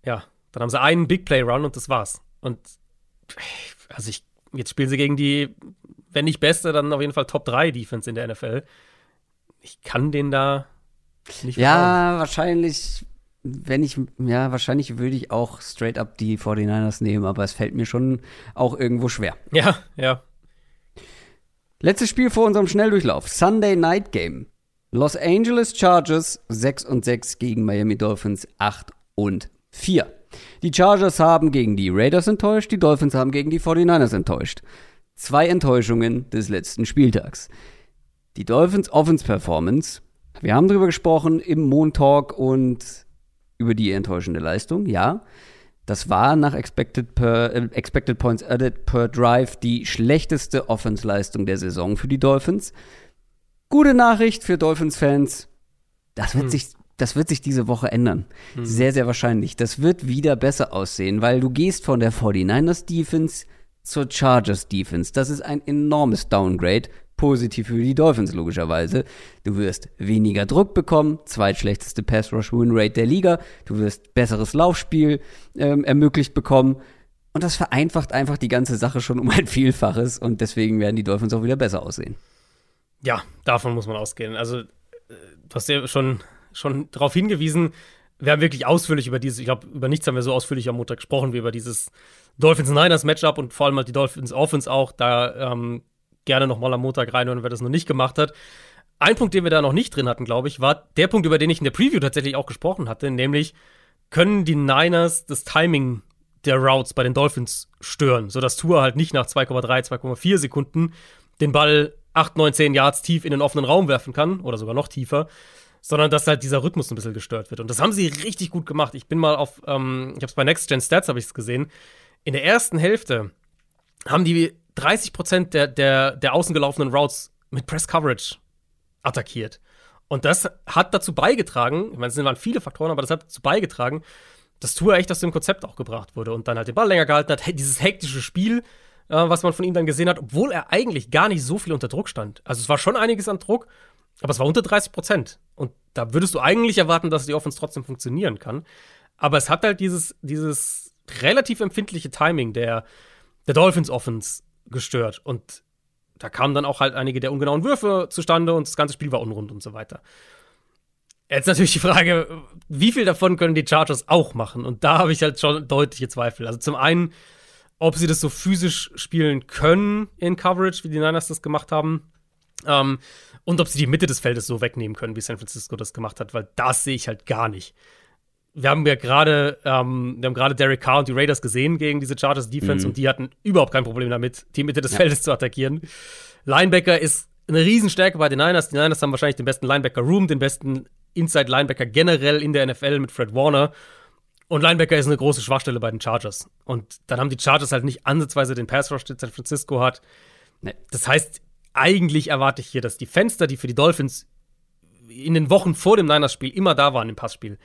Ja, dann haben sie einen Big Play Run und das war's. Und also ich, jetzt spielen sie gegen die wenn nicht beste, dann auf jeden Fall Top 3 Defense in der NFL. Ich kann den da nicht Ja, vertrauen. wahrscheinlich, wenn ich, ja, wahrscheinlich würde ich auch straight up die 49ers nehmen, aber es fällt mir schon auch irgendwo schwer. Ja, ja. Letztes Spiel vor unserem Schnelldurchlauf. Sunday Night Game. Los Angeles Chargers 6 und 6 gegen Miami Dolphins 8 und 4. Die Chargers haben gegen die Raiders enttäuscht, die Dolphins haben gegen die 49ers enttäuscht. Zwei Enttäuschungen des letzten Spieltags. Die Dolphins Offense Performance. Wir haben darüber gesprochen im Montalk und über die enttäuschende Leistung, ja. Das war nach Expected, per, äh, expected Points Added per Drive die schlechteste Offense-Leistung der Saison für die Dolphins. Gute Nachricht für Dolphins-Fans. Das wird hm. sich das wird sich diese Woche ändern. Hm. Sehr, sehr wahrscheinlich. Das wird wieder besser aussehen, weil du gehst von der 49ers Defense zur Chargers Defense. Das ist ein enormes Downgrade. Positiv für die Dolphins logischerweise. Du wirst weniger Druck bekommen, zweitschlechteste Pass Rush Win Rate der Liga. Du wirst besseres Laufspiel ähm, ermöglicht bekommen. Und das vereinfacht einfach die ganze Sache schon um ein Vielfaches. Und deswegen werden die Dolphins auch wieder besser aussehen. Ja, davon muss man ausgehen. Also, äh, du hast ja schon, schon darauf hingewiesen, wir haben wirklich ausführlich über dieses, ich glaube, über nichts haben wir so ausführlich am Montag gesprochen wie über dieses Dolphins-Niners-Matchup und vor allem halt die Dolphins-Offense auch. Da ähm, gerne nochmal am Montag reinhören, wer das noch nicht gemacht hat. Ein Punkt, den wir da noch nicht drin hatten, glaube ich, war der Punkt, über den ich in der Preview tatsächlich auch gesprochen hatte, nämlich können die Niners das Timing der Routes bei den Dolphins stören, sodass Tour halt nicht nach 2,3, 2,4 Sekunden den Ball 8, 9, 10 Yards tief in den offenen Raum werfen kann oder sogar noch tiefer, sondern dass halt dieser Rhythmus ein bisschen gestört wird. Und das haben sie richtig gut gemacht. Ich bin mal auf, ähm, ich habe es bei Next Gen Stats habe ich es gesehen. In der ersten Hälfte haben die 30 Prozent der, der, der außen gelaufenen Routes mit Press Coverage attackiert. Und das hat dazu beigetragen, ich meine, es waren viele Faktoren, aber das hat dazu beigetragen, dass Tour echt aus dem Konzept auch gebracht wurde und dann halt den Ball länger gehalten hat. Dieses hektische Spiel, äh, was man von ihm dann gesehen hat, obwohl er eigentlich gar nicht so viel unter Druck stand. Also es war schon einiges an Druck, aber es war unter 30 Prozent. Und da würdest du eigentlich erwarten, dass die Offense trotzdem funktionieren kann. Aber es hat halt dieses, dieses relativ empfindliche Timing der, der Dolphins Offense gestört. Und da kamen dann auch halt einige der ungenauen Würfe zustande und das ganze Spiel war unrund und so weiter. Jetzt natürlich die Frage, wie viel davon können die Chargers auch machen? Und da habe ich halt schon deutliche Zweifel. Also zum einen, ob sie das so physisch spielen können in Coverage, wie die Niners das gemacht haben. Ähm, und ob sie die Mitte des Feldes so wegnehmen können, wie San Francisco das gemacht hat, weil das sehe ich halt gar nicht. Wir haben ja gerade, ähm, wir haben gerade Derek Carr und die Raiders gesehen gegen diese Chargers Defense mhm. und die hatten überhaupt kein Problem damit, die Mitte des ja. Feldes zu attackieren. Linebacker ist eine Riesenstärke bei den Niners. Die Niners haben wahrscheinlich den besten Linebacker Room, den besten Inside Linebacker generell in der NFL mit Fred Warner. Und Linebacker ist eine große Schwachstelle bei den Chargers. Und dann haben die Chargers halt nicht ansatzweise den Pass Rush, den San Francisco hat. Nee. Das heißt, eigentlich erwarte ich hier, dass die Fenster, die für die Dolphins in den Wochen vor dem Niners-Spiel immer da waren im Passspiel,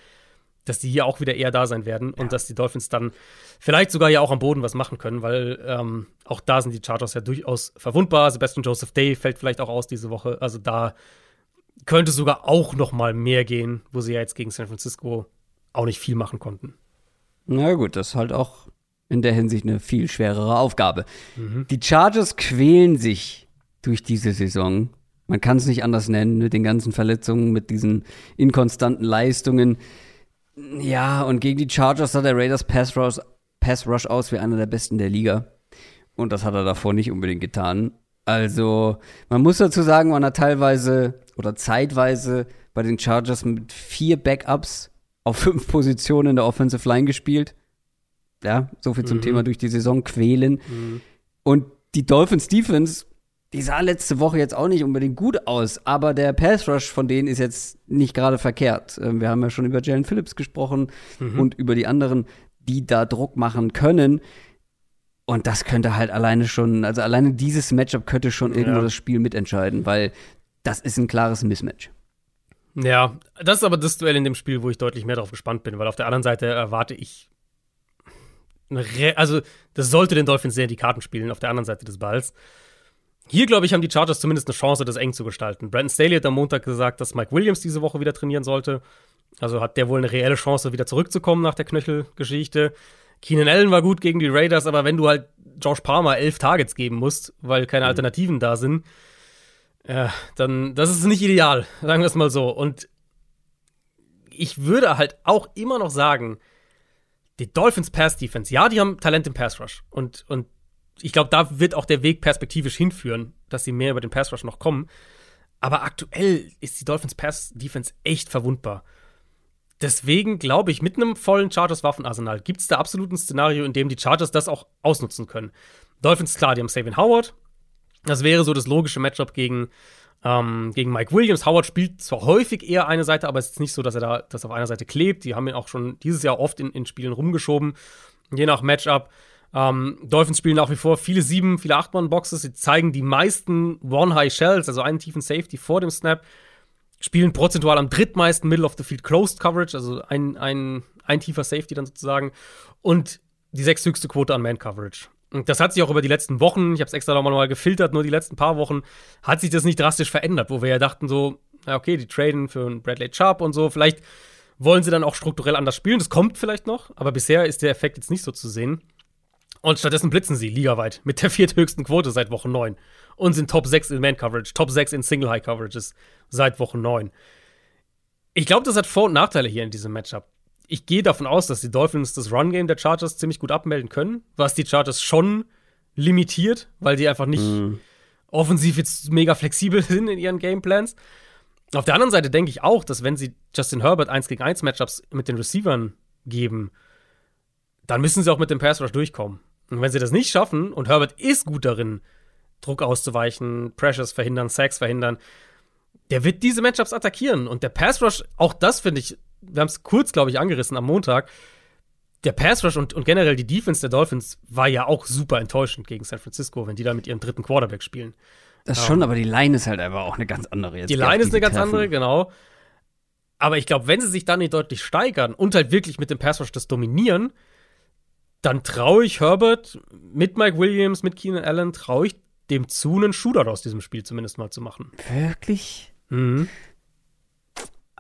dass die hier auch wieder eher da sein werden und dass die Dolphins dann vielleicht sogar ja auch am Boden was machen können, weil ähm, auch da sind die Chargers ja durchaus verwundbar. Sebastian Joseph Day fällt vielleicht auch aus diese Woche. Also da könnte sogar auch noch mal mehr gehen, wo sie ja jetzt gegen San Francisco auch nicht viel machen konnten. Na gut, das ist halt auch in der Hinsicht eine viel schwerere Aufgabe. Mhm. Die Chargers quälen sich durch diese Saison. Man kann es nicht anders nennen, mit den ganzen Verletzungen, mit diesen inkonstanten Leistungen. Ja, und gegen die Chargers sah der Raiders Pass Rush, Pass Rush aus wie einer der besten der Liga. Und das hat er davor nicht unbedingt getan. Also, man muss dazu sagen, man hat teilweise oder zeitweise bei den Chargers mit vier Backups auf fünf Positionen in der Offensive Line gespielt. Ja, so viel zum mhm. Thema durch die Saison quälen. Mhm. Und die Dolphins Defense die sah letzte Woche jetzt auch nicht unbedingt gut aus, aber der Pass Rush von denen ist jetzt nicht gerade verkehrt. Ähm, wir haben ja schon über Jalen Phillips gesprochen mhm. und über die anderen, die da Druck machen können. Und das könnte halt alleine schon, also alleine dieses Matchup könnte schon irgendwo das Spiel mitentscheiden, weil das ist ein klares Mismatch. Ja, das ist aber das Duell in dem Spiel, wo ich deutlich mehr darauf gespannt bin, weil auf der anderen Seite erwarte ich, also das sollte den Dolphins sehr in die Karten spielen, auf der anderen Seite des Balls. Hier, glaube ich, haben die Chargers zumindest eine Chance, das eng zu gestalten. Brandon Staley hat am Montag gesagt, dass Mike Williams diese Woche wieder trainieren sollte. Also hat der wohl eine reelle Chance, wieder zurückzukommen nach der Knöchelgeschichte. Keenan Allen war gut gegen die Raiders, aber wenn du halt Josh Palmer elf Targets geben musst, weil keine mhm. Alternativen da sind, äh, dann das ist nicht ideal, sagen wir es mal so. Und ich würde halt auch immer noch sagen, die Dolphins Pass Defense, ja, die haben Talent im Pass Rush und, und ich glaube, da wird auch der Weg perspektivisch hinführen, dass sie mehr über den Pass Rush noch kommen. Aber aktuell ist die Dolphins Pass Defense echt verwundbar. Deswegen glaube ich, mit einem vollen Chargers Waffenarsenal gibt es da absolut ein Szenario, in dem die Chargers das auch ausnutzen können. Dolphins, klar, die haben Sabian Howard. Das wäre so das logische Matchup gegen, ähm, gegen Mike Williams. Howard spielt zwar häufig eher eine Seite, aber es ist nicht so, dass er da das auf einer Seite klebt. Die haben ihn auch schon dieses Jahr oft in, in Spielen rumgeschoben, je nach Matchup. Ähm, Dolphins spielen nach wie vor viele sieben, viele acht Mann Boxes. Sie zeigen die meisten One High Shells, also einen tiefen Safety vor dem Snap. Spielen prozentual am drittmeisten Middle of the Field Closed Coverage, also ein, ein, ein tiefer Safety dann sozusagen. Und die sechsthöchste Quote an Man Coverage. Und das hat sich auch über die letzten Wochen, ich habe es extra nochmal mal gefiltert, nur die letzten paar Wochen, hat sich das nicht drastisch verändert, wo wir ja dachten so, ja okay, die traden für einen Bradley Sharp und so, vielleicht wollen sie dann auch strukturell anders spielen, das kommt vielleicht noch, aber bisher ist der Effekt jetzt nicht so zu sehen. Und stattdessen blitzen sie ligaweit mit der vierthöchsten Quote seit Woche 9 und sind Top 6 in Man-Coverage, Top 6 in Single-High-Coverages seit Woche 9. Ich glaube, das hat Vor- und Nachteile hier in diesem Matchup. Ich gehe davon aus, dass die Dolphins das Run-Game der Chargers ziemlich gut abmelden können, was die Chargers schon limitiert, weil die einfach nicht mm. offensiv jetzt mega flexibel sind in ihren Gameplans. Auf der anderen Seite denke ich auch, dass wenn sie Justin Herbert 1 gegen 1 Matchups mit den Receivern geben, dann müssen sie auch mit dem Pass Rush durchkommen. Und wenn sie das nicht schaffen, und Herbert ist gut darin, Druck auszuweichen, Pressures verhindern, Sacks verhindern, der wird diese Matchups attackieren. Und der Pass Rush, auch das finde ich, wir haben es kurz, glaube ich, angerissen am Montag. Der Pass Rush und, und generell die Defense der Dolphins war ja auch super enttäuschend gegen San Francisco, wenn die da mit ihrem dritten Quarterback spielen. Das um, schon, aber die Line ist halt einfach auch eine ganz andere jetzt. Die Line ist eine ganz treffen. andere, genau. Aber ich glaube, wenn sie sich dann nicht deutlich steigern und halt wirklich mit dem Pass Rush das dominieren, dann traue ich Herbert mit Mike Williams, mit Keenan Allen, traue ich dem zu, einen Shooter aus diesem Spiel zumindest mal zu machen. Wirklich? Mhm.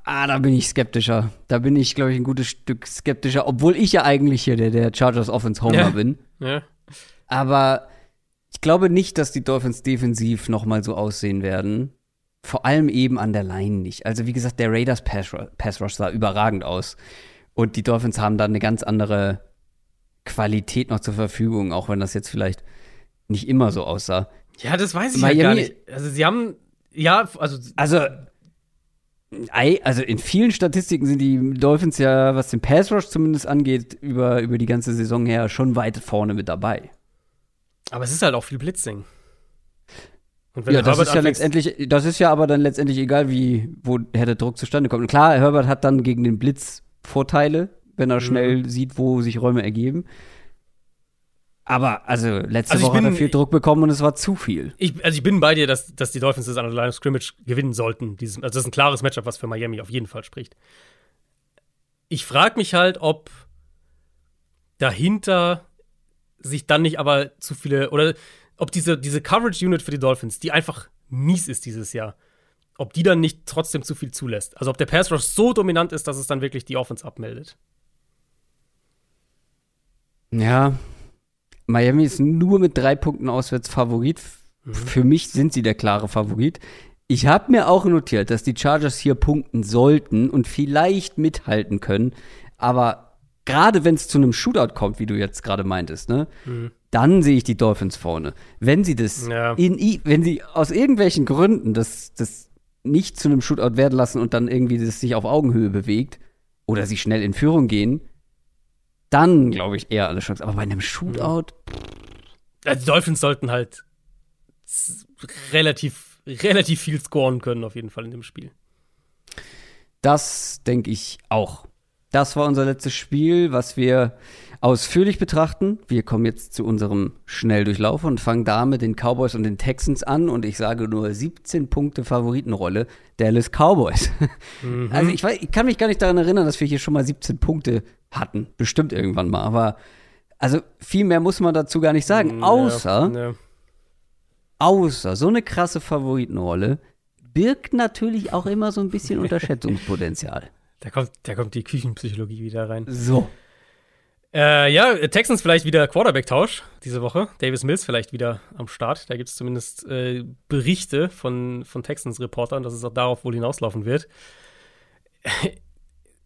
Ah, da bin ich skeptischer. Da bin ich, glaube ich, ein gutes Stück skeptischer, obwohl ich ja eigentlich hier der, der Chargers Offense Homer ja. bin. Ja. Aber ich glaube nicht, dass die Dolphins defensiv noch mal so aussehen werden. Vor allem eben an der Line nicht. Also wie gesagt, der Raiders Pass Rush, Pass Rush sah überragend aus. Und die Dolphins haben da eine ganz andere Qualität noch zur Verfügung, auch wenn das jetzt vielleicht nicht immer so aussah. Ja, das weiß ich Miami, halt gar nicht. Also sie haben ja, also also also in vielen Statistiken sind die Dolphins ja, was den Pass Rush zumindest angeht, über, über die ganze Saison her schon weit vorne mit dabei. Aber es ist halt auch viel Blitzing. ja, das ist ja letztendlich, das ist ja aber dann letztendlich egal, wie, woher der Druck zustande kommt. Und klar, Herbert hat dann gegen den Blitz Vorteile, wenn er schnell mhm. sieht, wo sich Räume ergeben. Aber also letzte Also Woche hat er bin- viel Druck bekommen und es war zu viel. Ich, also ich bin bei dir, dass, dass die Dolphins das an der Line of Scrimmage gewinnen sollten. Dieses, also das ist ein klares Matchup, was für Miami auf jeden Fall spricht. Ich frage mich halt, ob dahinter sich dann nicht aber zu viele oder ob diese, diese Coverage Unit für die Dolphins, die einfach mies ist dieses Jahr, ob die dann nicht trotzdem zu viel zulässt. Also ob der Pass Rush so dominant ist, dass es dann wirklich die Offense abmeldet. Ja, Miami ist nur mit drei Punkten auswärts Favorit. F- Für mich sind sie der klare Favorit. Ich habe mir auch notiert, dass die Chargers hier punkten sollten und vielleicht mithalten können. Aber gerade wenn es zu einem Shootout kommt, wie du jetzt gerade meintest, ne, dann sehe ich die Dolphins vorne. Wenn sie das Ja. in, wenn sie aus irgendwelchen Gründen das, das nicht zu einem Shootout werden lassen und dann irgendwie das sich auf Augenhöhe bewegt oder sie schnell in Führung gehen, dann glaube ich eher alle Chancen. Aber bei einem Shootout, Also die Dolphins sollten halt relativ, relativ viel scoren können, auf jeden Fall in dem Spiel. das denke ich auch. Das war unser letztes Spiel, was wir ausführlich betrachten. Wir kommen jetzt zu unserem Schnelldurchlauf und fangen da mit den Cowboys und den Texans an. Und ich sage nur 17 Punkte Favoritenrolle Dallas Cowboys. Also ich, weiß, ich kann mich gar nicht daran erinnern, dass wir hier schon mal 17 Punkte hatten. Bestimmt irgendwann mal. Aber also viel mehr muss man dazu gar nicht sagen. Außer, Ja, ja. außer so eine krasse Favoritenrolle birgt natürlich auch immer so ein bisschen Unterschätzungspotenzial. Da, kommt, da kommt die Küchenpsychologie wieder rein. So. Äh, ja, Texans vielleicht wieder Quarterback-Tausch diese Woche. Davis Mills vielleicht wieder am Start. Da gibt es zumindest äh, Berichte von, von Texans-Reportern, dass es auch darauf wohl hinauslaufen wird.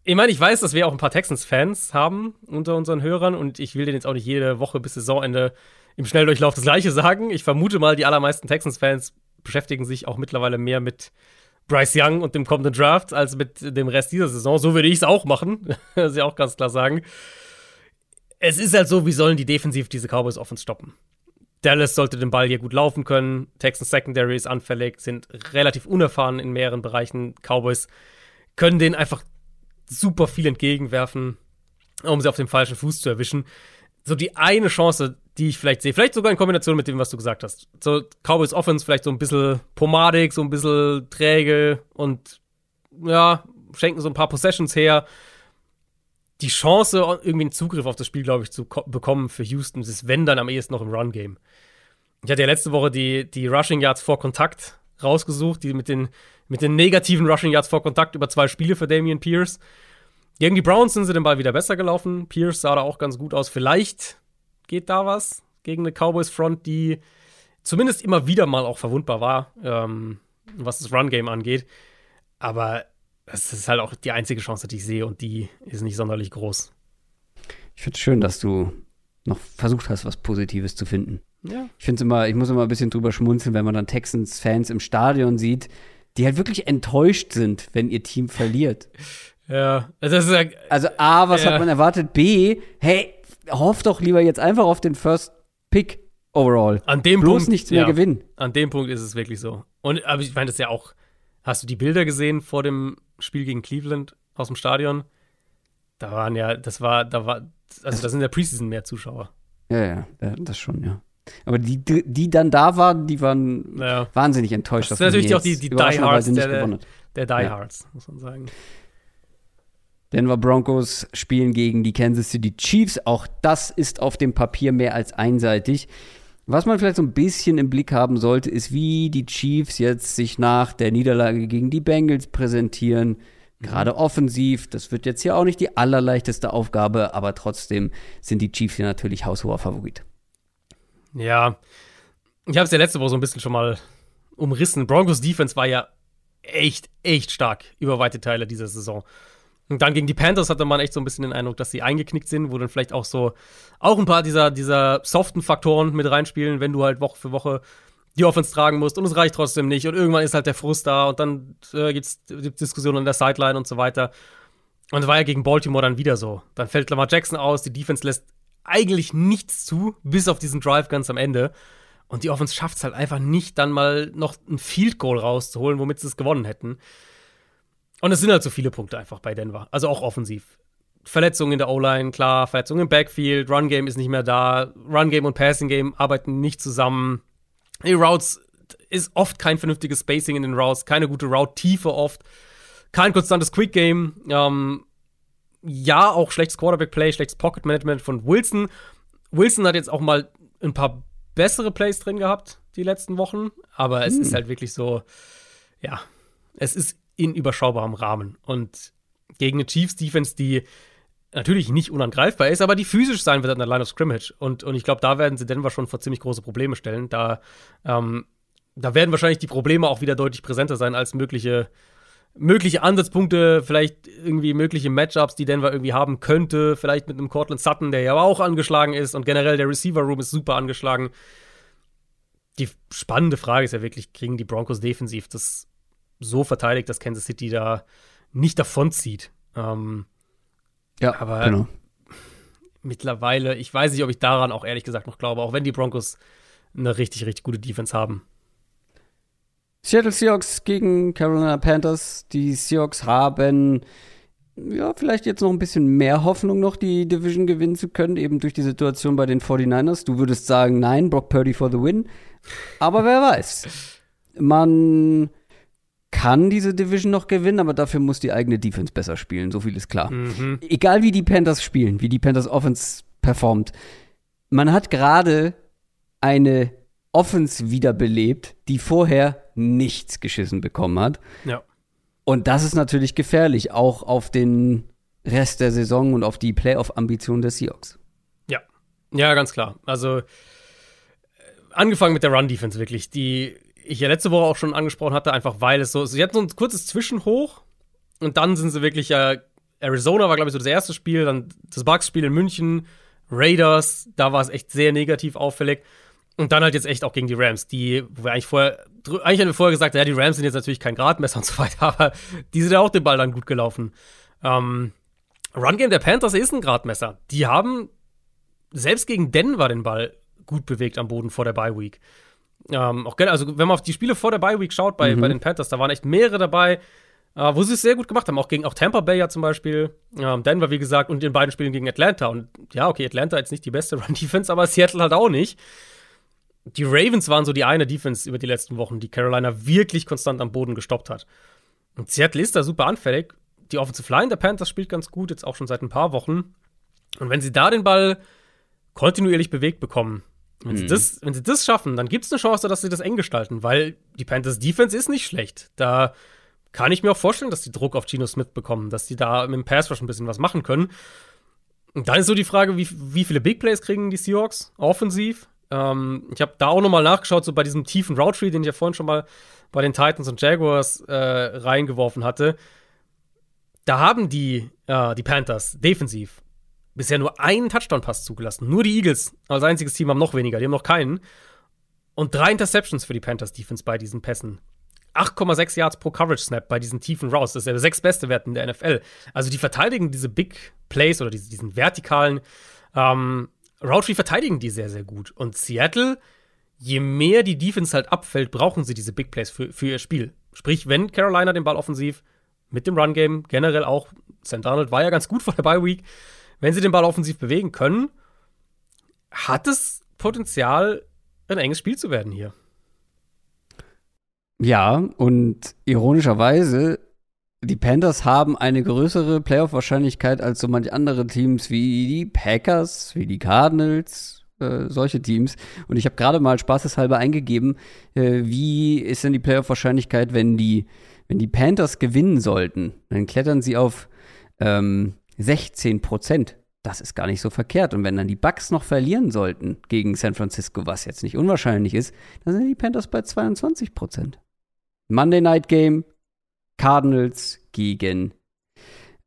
Ich meine, ich weiß, dass wir auch ein paar Texans-Fans haben unter unseren Hörern und ich will denen jetzt auch nicht jede Woche bis Saisonende im Schnelldurchlauf das Gleiche sagen. Ich vermute mal, die allermeisten Texans-Fans beschäftigen sich auch mittlerweile mehr mit Bryce Young und dem kommenden Draft als mit dem Rest dieser Saison. So würde ich es auch machen. das ist ja auch ganz klar sagen. Es ist halt so, wie sollen die defensiv diese Cowboys Offense stoppen? Dallas sollte den Ball hier gut laufen können. Texans Secondary ist anfällig, sind relativ unerfahren in mehreren Bereichen. Cowboys können denen einfach super viel entgegenwerfen, um sie auf dem falschen Fuß zu erwischen. So die eine Chance, die ich vielleicht sehe, vielleicht sogar in Kombination mit dem, was du gesagt hast. So Cowboys Offense vielleicht so ein bisschen pomadig, so ein bisschen träge und ja, schenken so ein paar Possessions her. Die Chance, irgendwie einen Zugriff auf das Spiel, glaube ich, zu ko- bekommen für Houston, ist wenn dann am ehesten noch im Run-Game. Ich hatte ja letzte Woche die, die Rushing Yards vor Kontakt rausgesucht, die mit den, mit den negativen Rushing Yards vor Kontakt über zwei Spiele für Damian Pierce. Gegen die Browns sind sie den Ball wieder besser gelaufen. Pierce sah da auch ganz gut aus. Vielleicht geht da was gegen eine Cowboys-Front, die zumindest immer wieder mal auch verwundbar war, ähm, was das Run-Game angeht. Aber das ist halt auch die einzige Chance, die ich sehe und die ist nicht sonderlich groß. Ich finde es schön, dass du noch versucht hast, was Positives zu finden. Ja. Ich finde immer, ich muss immer ein bisschen drüber schmunzeln, wenn man dann Texans-Fans im Stadion sieht, die halt wirklich enttäuscht sind, wenn ihr Team verliert. Ja, also ja, Also A, was Ja. hat man erwartet? B, hey, hoff doch lieber jetzt einfach auf den First Pick overall. an dem Bloß Punkt. nichts mehr ja, gewinnen. An dem Punkt ist es wirklich so. Und aber ich meine, das ist ja auch. Hast du die Bilder gesehen vor dem Spiel gegen Cleveland aus dem Stadion? Da waren ja, das war, da war, also da sind ja Preseason mehr Zuschauer. Ja, ja, das schon, ja. Aber die, die die dann da waren, die waren Ja. wahnsinnig enttäuscht. Das sind natürlich auch die, die Diehards nicht der, der Ja. Diehards, muss man sagen. Denver Broncos spielen gegen die Kansas City Chiefs. Auch das ist auf dem Papier mehr als einseitig. Was man vielleicht so ein bisschen im Blick haben sollte, ist, wie die Chiefs jetzt sich nach der Niederlage gegen die Bengals präsentieren. Gerade offensiv. Das wird jetzt hier auch nicht die allerleichteste Aufgabe, aber trotzdem sind die Chiefs hier natürlich haushoher Favorit. Ja, ich habe es ja letzte Woche so ein bisschen schon mal umrissen. Broncos Defense war ja echt, echt stark über weite Teile dieser Saison. Und dann gegen die Panthers hatte man echt so ein bisschen den Eindruck, dass sie eingeknickt sind, wo dann vielleicht auch so auch ein paar dieser, dieser soften Faktoren mit reinspielen, wenn du halt Woche für Woche die Offense tragen musst und es reicht trotzdem nicht und irgendwann ist halt der Frust da und dann äh, gibt's die Diskussionen an der Sideline und so weiter. Und es war ja gegen Baltimore dann wieder so. Dann fällt Lamar Jackson aus, die Defense lässt eigentlich nichts zu, bis auf diesen Drive ganz am Ende. Und die Offense schafft es halt einfach nicht, dann mal noch ein Field Goal rauszuholen, womit sie es gewonnen hätten. Und es sind halt so viele Punkte einfach bei Denver. Also auch offensiv. Verletzungen in der O-Line, klar, Verletzungen im Backfield, Run-Game ist nicht mehr da, Run-Game und Passing-Game arbeiten nicht zusammen. Die Routes ist oft kein vernünftiges Spacing in den Routes, keine gute Route-Tiefe oft, kein konstantes Quick-Game. Ähm, ja, auch schlechtes Quarterback-Play, schlechtes Pocket-Management von Wilson. Wilson hat jetzt auch mal ein paar bessere Plays drin gehabt die letzten Wochen, aber es hm. ist halt wirklich so, ja, es ist in überschaubarem Rahmen. Und gegen eine Chiefs-Defense, die natürlich nicht unangreifbar ist, aber die physisch sein wird an der Line of Scrimmage. Und, und ich glaube, da werden sie Denver schon vor ziemlich große Probleme stellen. Da, ähm, da werden wahrscheinlich die Probleme auch wieder deutlich präsenter sein als mögliche, mögliche Ansatzpunkte, vielleicht irgendwie mögliche Matchups, die Denver irgendwie haben könnte. Vielleicht mit einem Cortland Sutton, der ja auch angeschlagen ist. Und generell der Receiver Room ist super angeschlagen. Die spannende Frage ist ja wirklich, kriegen die Broncos defensiv das so verteidigt, dass Kansas City da nicht davonzieht. Ähm, ja, aber genau. mittlerweile, ich weiß nicht, ob ich daran auch ehrlich gesagt noch glaube, auch wenn die Broncos eine richtig, richtig gute Defense haben. Seattle Seahawks gegen Carolina Panthers. Die Seahawks haben ja, vielleicht jetzt noch ein bisschen mehr Hoffnung, noch die Division gewinnen zu können, eben durch die Situation bei den 49ers. Du würdest sagen, nein, Brock Purdy for the win. Aber wer weiß. Man kann diese Division noch gewinnen, aber dafür muss die eigene Defense besser spielen. So viel ist klar. Mhm. Egal wie die Panthers spielen, wie die Panthers Offense performt. Man hat gerade eine Offense wiederbelebt, die vorher nichts geschissen bekommen hat. Ja. Und das ist natürlich gefährlich, auch auf den Rest der Saison und auf die Playoff-Ambitionen des Seahawks. Ja, ja, ganz klar. Also angefangen mit der Run-Defense wirklich, die ich ja letzte Woche auch schon angesprochen hatte, einfach weil es so, sie hatten so ein kurzes Zwischenhoch und dann sind sie wirklich ja, Arizona war glaube ich so das erste Spiel, dann das Bucks-Spiel in München, Raiders, da war es echt sehr negativ auffällig. Und dann halt jetzt echt auch gegen die Rams, die, wo wir eigentlich vorher, eigentlich haben wir vorher gesagt, ja, die Rams sind jetzt natürlich kein Gradmesser und so weiter, aber die sind ja auch den Ball dann gut gelaufen. Ähm, Run-Game der Panthers ist ein Gradmesser. Die haben selbst gegen Denver den Ball gut bewegt am Boden vor der Bye Week. Ähm, auch also wenn man auf die Spiele vor der Bye Week schaut bei, mhm. bei den Panthers, da waren echt mehrere dabei, äh, wo sie es sehr gut gemacht haben. Auch gegen auch Tampa Bay ja zum Beispiel, ähm, Denver wie gesagt und in beiden Spielen gegen Atlanta. Und ja, okay, Atlanta jetzt nicht die beste Run Defense, aber Seattle halt auch nicht. Die Ravens waren so die eine Defense über die letzten Wochen, die Carolina wirklich konstant am Boden gestoppt hat. Und Seattle ist da super anfällig. Die Offensive Line der Panthers spielt ganz gut, jetzt auch schon seit ein paar Wochen. Und wenn sie da den Ball kontinuierlich bewegt bekommen, wenn, mhm. sie das, wenn sie das schaffen, dann gibt es eine Chance, dass sie das eng gestalten, weil die Panthers Defense ist nicht schlecht. Da kann ich mir auch vorstellen, dass die Druck auf Geno Smith bekommen, dass die da mit dem Pass Rush ein bisschen was machen können. Und dann ist so die Frage, wie, wie viele Big Plays kriegen die Seahawks offensiv? Ähm, ich habe da auch nochmal nachgeschaut, so bei diesem tiefen Route Tree, den ich ja vorhin schon mal bei den Titans und Jaguars äh, reingeworfen hatte. Da haben die, äh, die Panthers defensiv bisher nur einen Touchdown-Pass zugelassen. Nur die Eagles als einziges Team haben noch weniger, die haben noch keinen. Und drei Interceptions für die Panthers Defense bei diesen Pässen. 8,6 Yards pro Coverage Snap bei diesen tiefen Routes. Das ist der sechs beste Wert in der NFL. Also die verteidigen diese Big Plays oder diese, diesen vertikalen ähm, Route verteidigen die sehr, sehr gut. Und Seattle, je mehr die Defense halt abfällt, brauchen sie diese Big Plays für, für ihr Spiel. Sprich, wenn Carolina den Ball offensiv mit dem Run Game generell auch, Sam Darnold war ja ganz gut vor der Bye Week, wenn sie den Ball offensiv bewegen können, hat es Potenzial, ein enges Spiel zu werden hier. Ja, und ironischerweise, die Panthers haben eine größere Playoff-Wahrscheinlichkeit als so manche andere Teams wie die Packers, wie die Cardinals, äh, solche Teams. Und ich habe gerade mal spaßeshalber eingegeben, äh, wie ist denn die Playoff-Wahrscheinlichkeit, wenn die, wenn die Panthers gewinnen sollten? Dann klettern sie auf ähm, 16 Prozent. Das ist gar nicht so verkehrt. Und wenn dann die Bucks noch verlieren sollten gegen San Francisco, was jetzt nicht unwahrscheinlich ist, dann sind die Panthers bei 22 Prozent. Monday Night Game, Cardinals gegen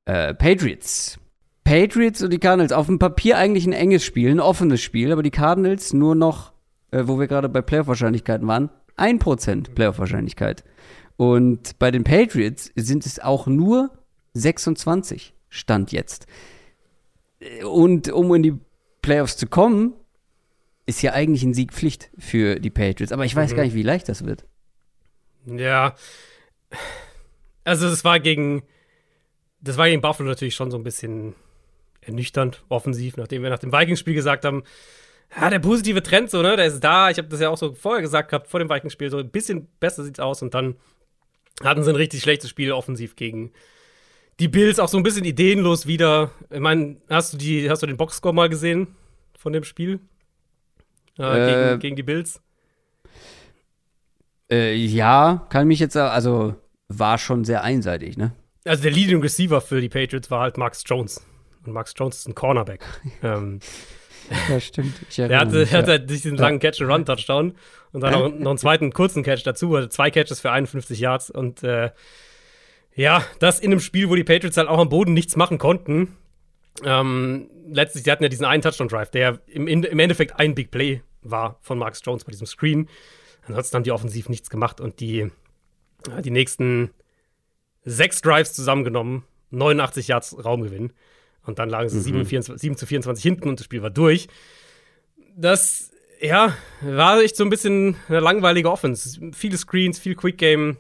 äh, Patriots. Patriots und die Cardinals auf dem Papier eigentlich ein enges Spiel, ein offenes Spiel, aber die Cardinals nur noch, äh, wo wir gerade bei Playoff-Wahrscheinlichkeiten waren, 1% Playoff-Wahrscheinlichkeit. Und bei den Patriots sind es auch nur 26. Stand jetzt. Und um in die Playoffs zu kommen, ist ja eigentlich ein Sieg Pflicht für die Patriots. Aber ich weiß mhm. gar nicht, wie leicht das wird. Ja. Also, das war gegen. Das war gegen Buffalo natürlich schon so ein bisschen ernüchternd offensiv, nachdem wir nach dem Vikings-Spiel gesagt haben, ja, der positive Trend, so, ne, der ist da. Ich habe das ja auch so vorher gesagt gehabt, vor dem Vikings-Spiel, so ein bisschen besser sieht's aus und dann hatten sie ein richtig schlechtes Spiel offensiv gegen die Bills, auch so ein bisschen ideenlos wieder. Ich meine, hast du die, hast du den Boxscore mal gesehen von dem Spiel? Äh, Äh, gegen, gegen die Bills? Äh, ja, kann mich jetzt, also war schon sehr einseitig, ne? Also der Leading Receiver für die Patriots war halt Max Jones. Und Max Jones ist ein Cornerback. ähm, Ja, stimmt. Ich Der hatte, der hatte diesen langen Catch-and-Run-Touchdown und dann noch, noch einen zweiten kurzen Catch dazu, also zwei Catches für 51 Yards. Und äh, ja, das in einem Spiel, wo die Patriots halt auch am Boden nichts machen konnten. Ähm, letztlich, sie hatten ja diesen einen Touchdown-Drive, der im, im Endeffekt ein Big Play war von Max Jones bei diesem Screen. Ansonsten haben die offensiv nichts gemacht und die, die nächsten sechs Drives zusammengenommen, 89 Yards Raumgewinn. Und dann lagen sie 7, 24, 7 zu 24 hinten und das Spiel war durch. Das, ja, war echt so ein bisschen eine langweilige Offense. Viele Screens, viel Quick Game,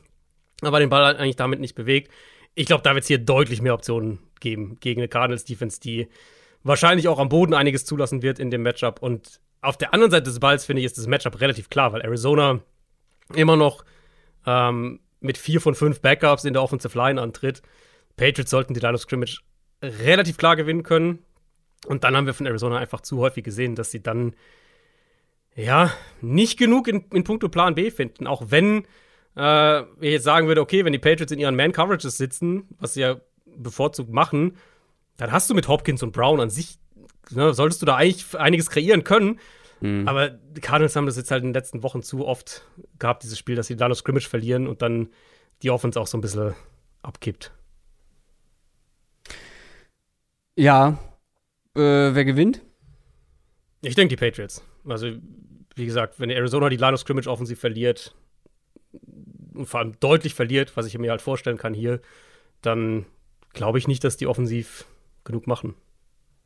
aber den Ball eigentlich damit nicht bewegt. Ich glaube, da wird es hier deutlich mehr Optionen geben gegen eine Cardinals Defense, die wahrscheinlich auch am Boden einiges zulassen wird in dem Matchup. Und auf der anderen Seite des Balls, finde ich, ist das Matchup relativ klar, weil Arizona immer noch ähm, mit vier von fünf Backups in der Offensive Line antritt. Patriots sollten die Line of Scrimmage relativ klar gewinnen können. Und dann haben wir von Arizona einfach zu häufig gesehen, dass sie dann ja nicht genug in, in puncto Plan B finden. Auch wenn äh, ich jetzt sagen würde, okay, wenn die Patriots in ihren Man-Coverages sitzen, was sie ja bevorzugt machen, dann hast du mit Hopkins und Brown an sich, ne, solltest du da eigentlich einiges kreieren können. Aber die Cardinals haben das jetzt halt in den letzten Wochen zu oft gehabt, dieses Spiel, dass sie Line of Scrimmage verlieren und dann die Offense auch so ein bisschen abkippt. Ja. Äh, wer gewinnt? Ich denke, die Patriots. Also, wie gesagt, wenn Arizona die Line of Scrimmage offensiv verliert und vor allem deutlich verliert, was ich mir halt vorstellen kann hier, dann glaube ich nicht, dass die offensiv genug machen.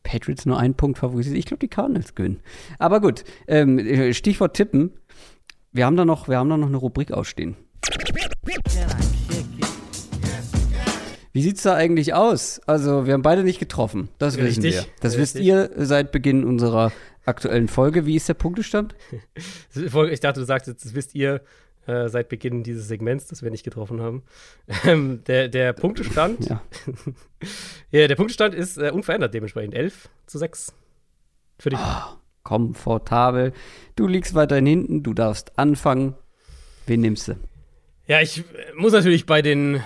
Patriots nur einen Punkt favorisiert. Ich glaube, die Cardinals gewinnen. Aber gut, ähm, Stichwort Tippen. Wir haben da noch, wir haben da noch eine Rubrik ausstehen. Wie sieht's da eigentlich aus? Also, wir haben beide nicht getroffen. Das wissen Richtig, wir. Das wisst richtig. ihr seit Beginn unserer aktuellen Folge. Wie ist der Punktestand? Ich dachte, du sagst jetzt, das wisst ihr äh, seit Beginn dieses Segments, dass wir nicht getroffen haben. Ähm, der, der Punktestand, Ja. ja, der Punktestand ist äh, unverändert dementsprechend 11 zu 6. Für dich. Komfortabel. Du liegst weiterhin hinten, du darfst anfangen. Wen nimmst du? Ja, ich äh, muss natürlich bei den,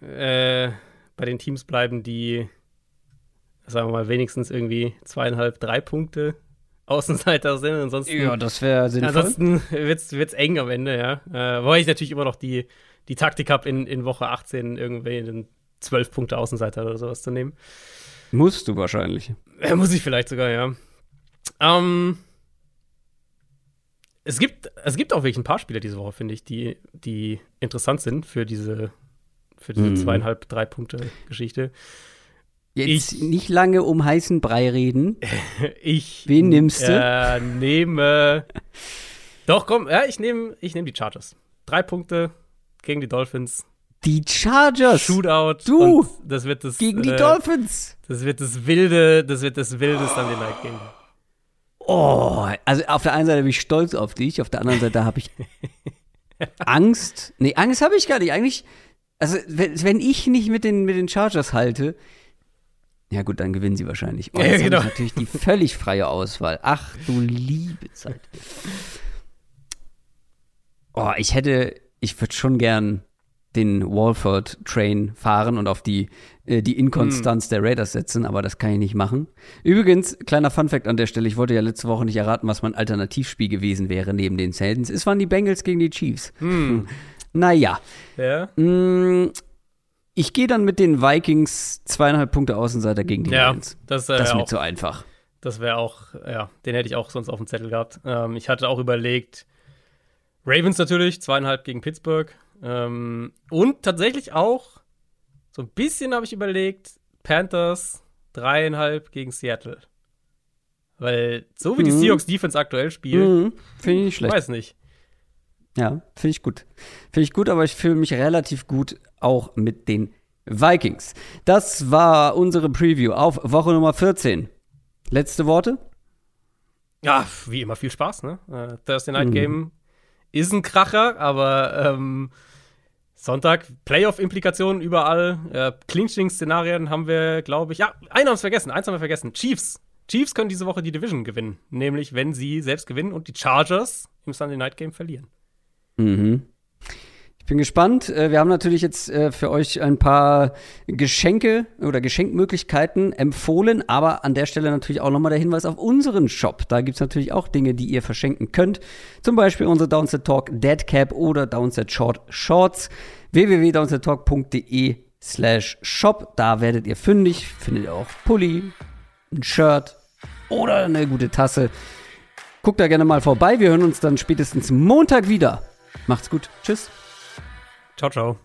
äh, bei den Teams bleiben, die, sagen wir mal, wenigstens irgendwie zweieinhalb, drei Punkte Außenseiter sind. Ansonsten, das wäre sinnvoll. ansonsten wird's, wird's eng am Ende, ja. Äh, wobei ich natürlich immer noch die, die Taktik habe, in, in Woche 18 irgendwie einen 12 Punkte Außenseiter oder sowas zu nehmen. Musst du wahrscheinlich. Äh, muss ich vielleicht sogar, ja. Ähm, es gibt, es gibt auch wirklich ein paar Spieler diese Woche, finde ich, die, die interessant sind für diese, für diese Mhm. zweieinhalb, drei Punkte Geschichte. Jetzt Ich- nicht lange um heißen Brei reden. Ich Wen nimmst du? Äh, nehme. Doch, komm, ja, ich nehme ich nehm die Chargers. Drei Punkte gegen die Dolphins. Die Chargers Shootout. Du! Das wird das, gegen die äh, Dolphins. Das wird das wilde, das wird das wilde Sunday Night Game. Oh, also auf der einen Seite bin ich stolz auf dich, auf der anderen Seite habe ich Angst. Nee, Angst habe ich gar nicht. Eigentlich, also wenn, wenn ich nicht mit den, mit den Chargers halte, ja gut, dann gewinnen sie wahrscheinlich. Oh, Ja, jetzt genau. natürlich die völlig freie Auswahl. Ach du liebe Zeit. Oh, ich hätte, ich würde schon gern den Walford-Train fahren und auf die, äh, die Inkonstanz der Raiders setzen, aber das kann ich nicht machen. Übrigens, kleiner Funfact an der Stelle, ich wollte ja letzte Woche nicht erraten, was mein Alternativspiel gewesen wäre neben den Saints. Es waren die Bengals gegen die Chiefs. Hm. Naja, Ja. mh, ich gehe dann mit den Vikings zweieinhalb Punkte Außenseiter gegen die Ja, Lions. das, äh, Das ist mir auch, zu einfach. das wäre auch, ja, den hätte ich auch sonst auf dem Zettel gehabt. Ähm, ich hatte auch überlegt, Ravens natürlich, zweieinhalb gegen Pittsburgh. Ähm, und tatsächlich auch, so ein bisschen habe ich überlegt, Panthers dreieinhalb gegen Seattle. Weil so wie die Mhm. Seahawks Defense aktuell spielt, Mhm, Finde ich nicht schlecht. weiß nicht. Ja, finde ich gut. Finde ich gut, aber ich fühle mich relativ gut auch mit den Vikings. Das war unsere Preview auf Woche Nummer 14. Letzte Worte? Ja, wie immer viel Spaß, ne? Uh, Thursday Night Game mhm. ist ein Kracher, aber ähm, Sonntag, Playoff-Implikationen überall. Äh, Clinching-Szenarien haben wir, glaube ich. Ja, einen haben wir vergessen, eins haben wir vergessen. Chiefs. Chiefs können diese Woche die Division gewinnen. Nämlich, wenn sie selbst gewinnen und die Chargers im Sunday Night Game verlieren. Mhm. Ich bin gespannt. Äh, wir haben natürlich jetzt äh, für euch ein paar Geschenke oder Geschenkmöglichkeiten empfohlen, aber an der Stelle natürlich auch nochmal der Hinweis auf unseren Shop. Da gibt es natürlich auch Dinge, die ihr verschenken könnt. Zum Beispiel unsere Downset Talk Dead Cap oder Downset Short Shorts. www.downsettalk.de slash shop. Da werdet ihr fündig. Findet ihr auch Pulli, ein Shirt oder eine gute Tasse. Guckt da gerne mal vorbei. Wir hören uns dann spätestens Montag wieder. Macht's gut. Tschüss. Ciao, ciao.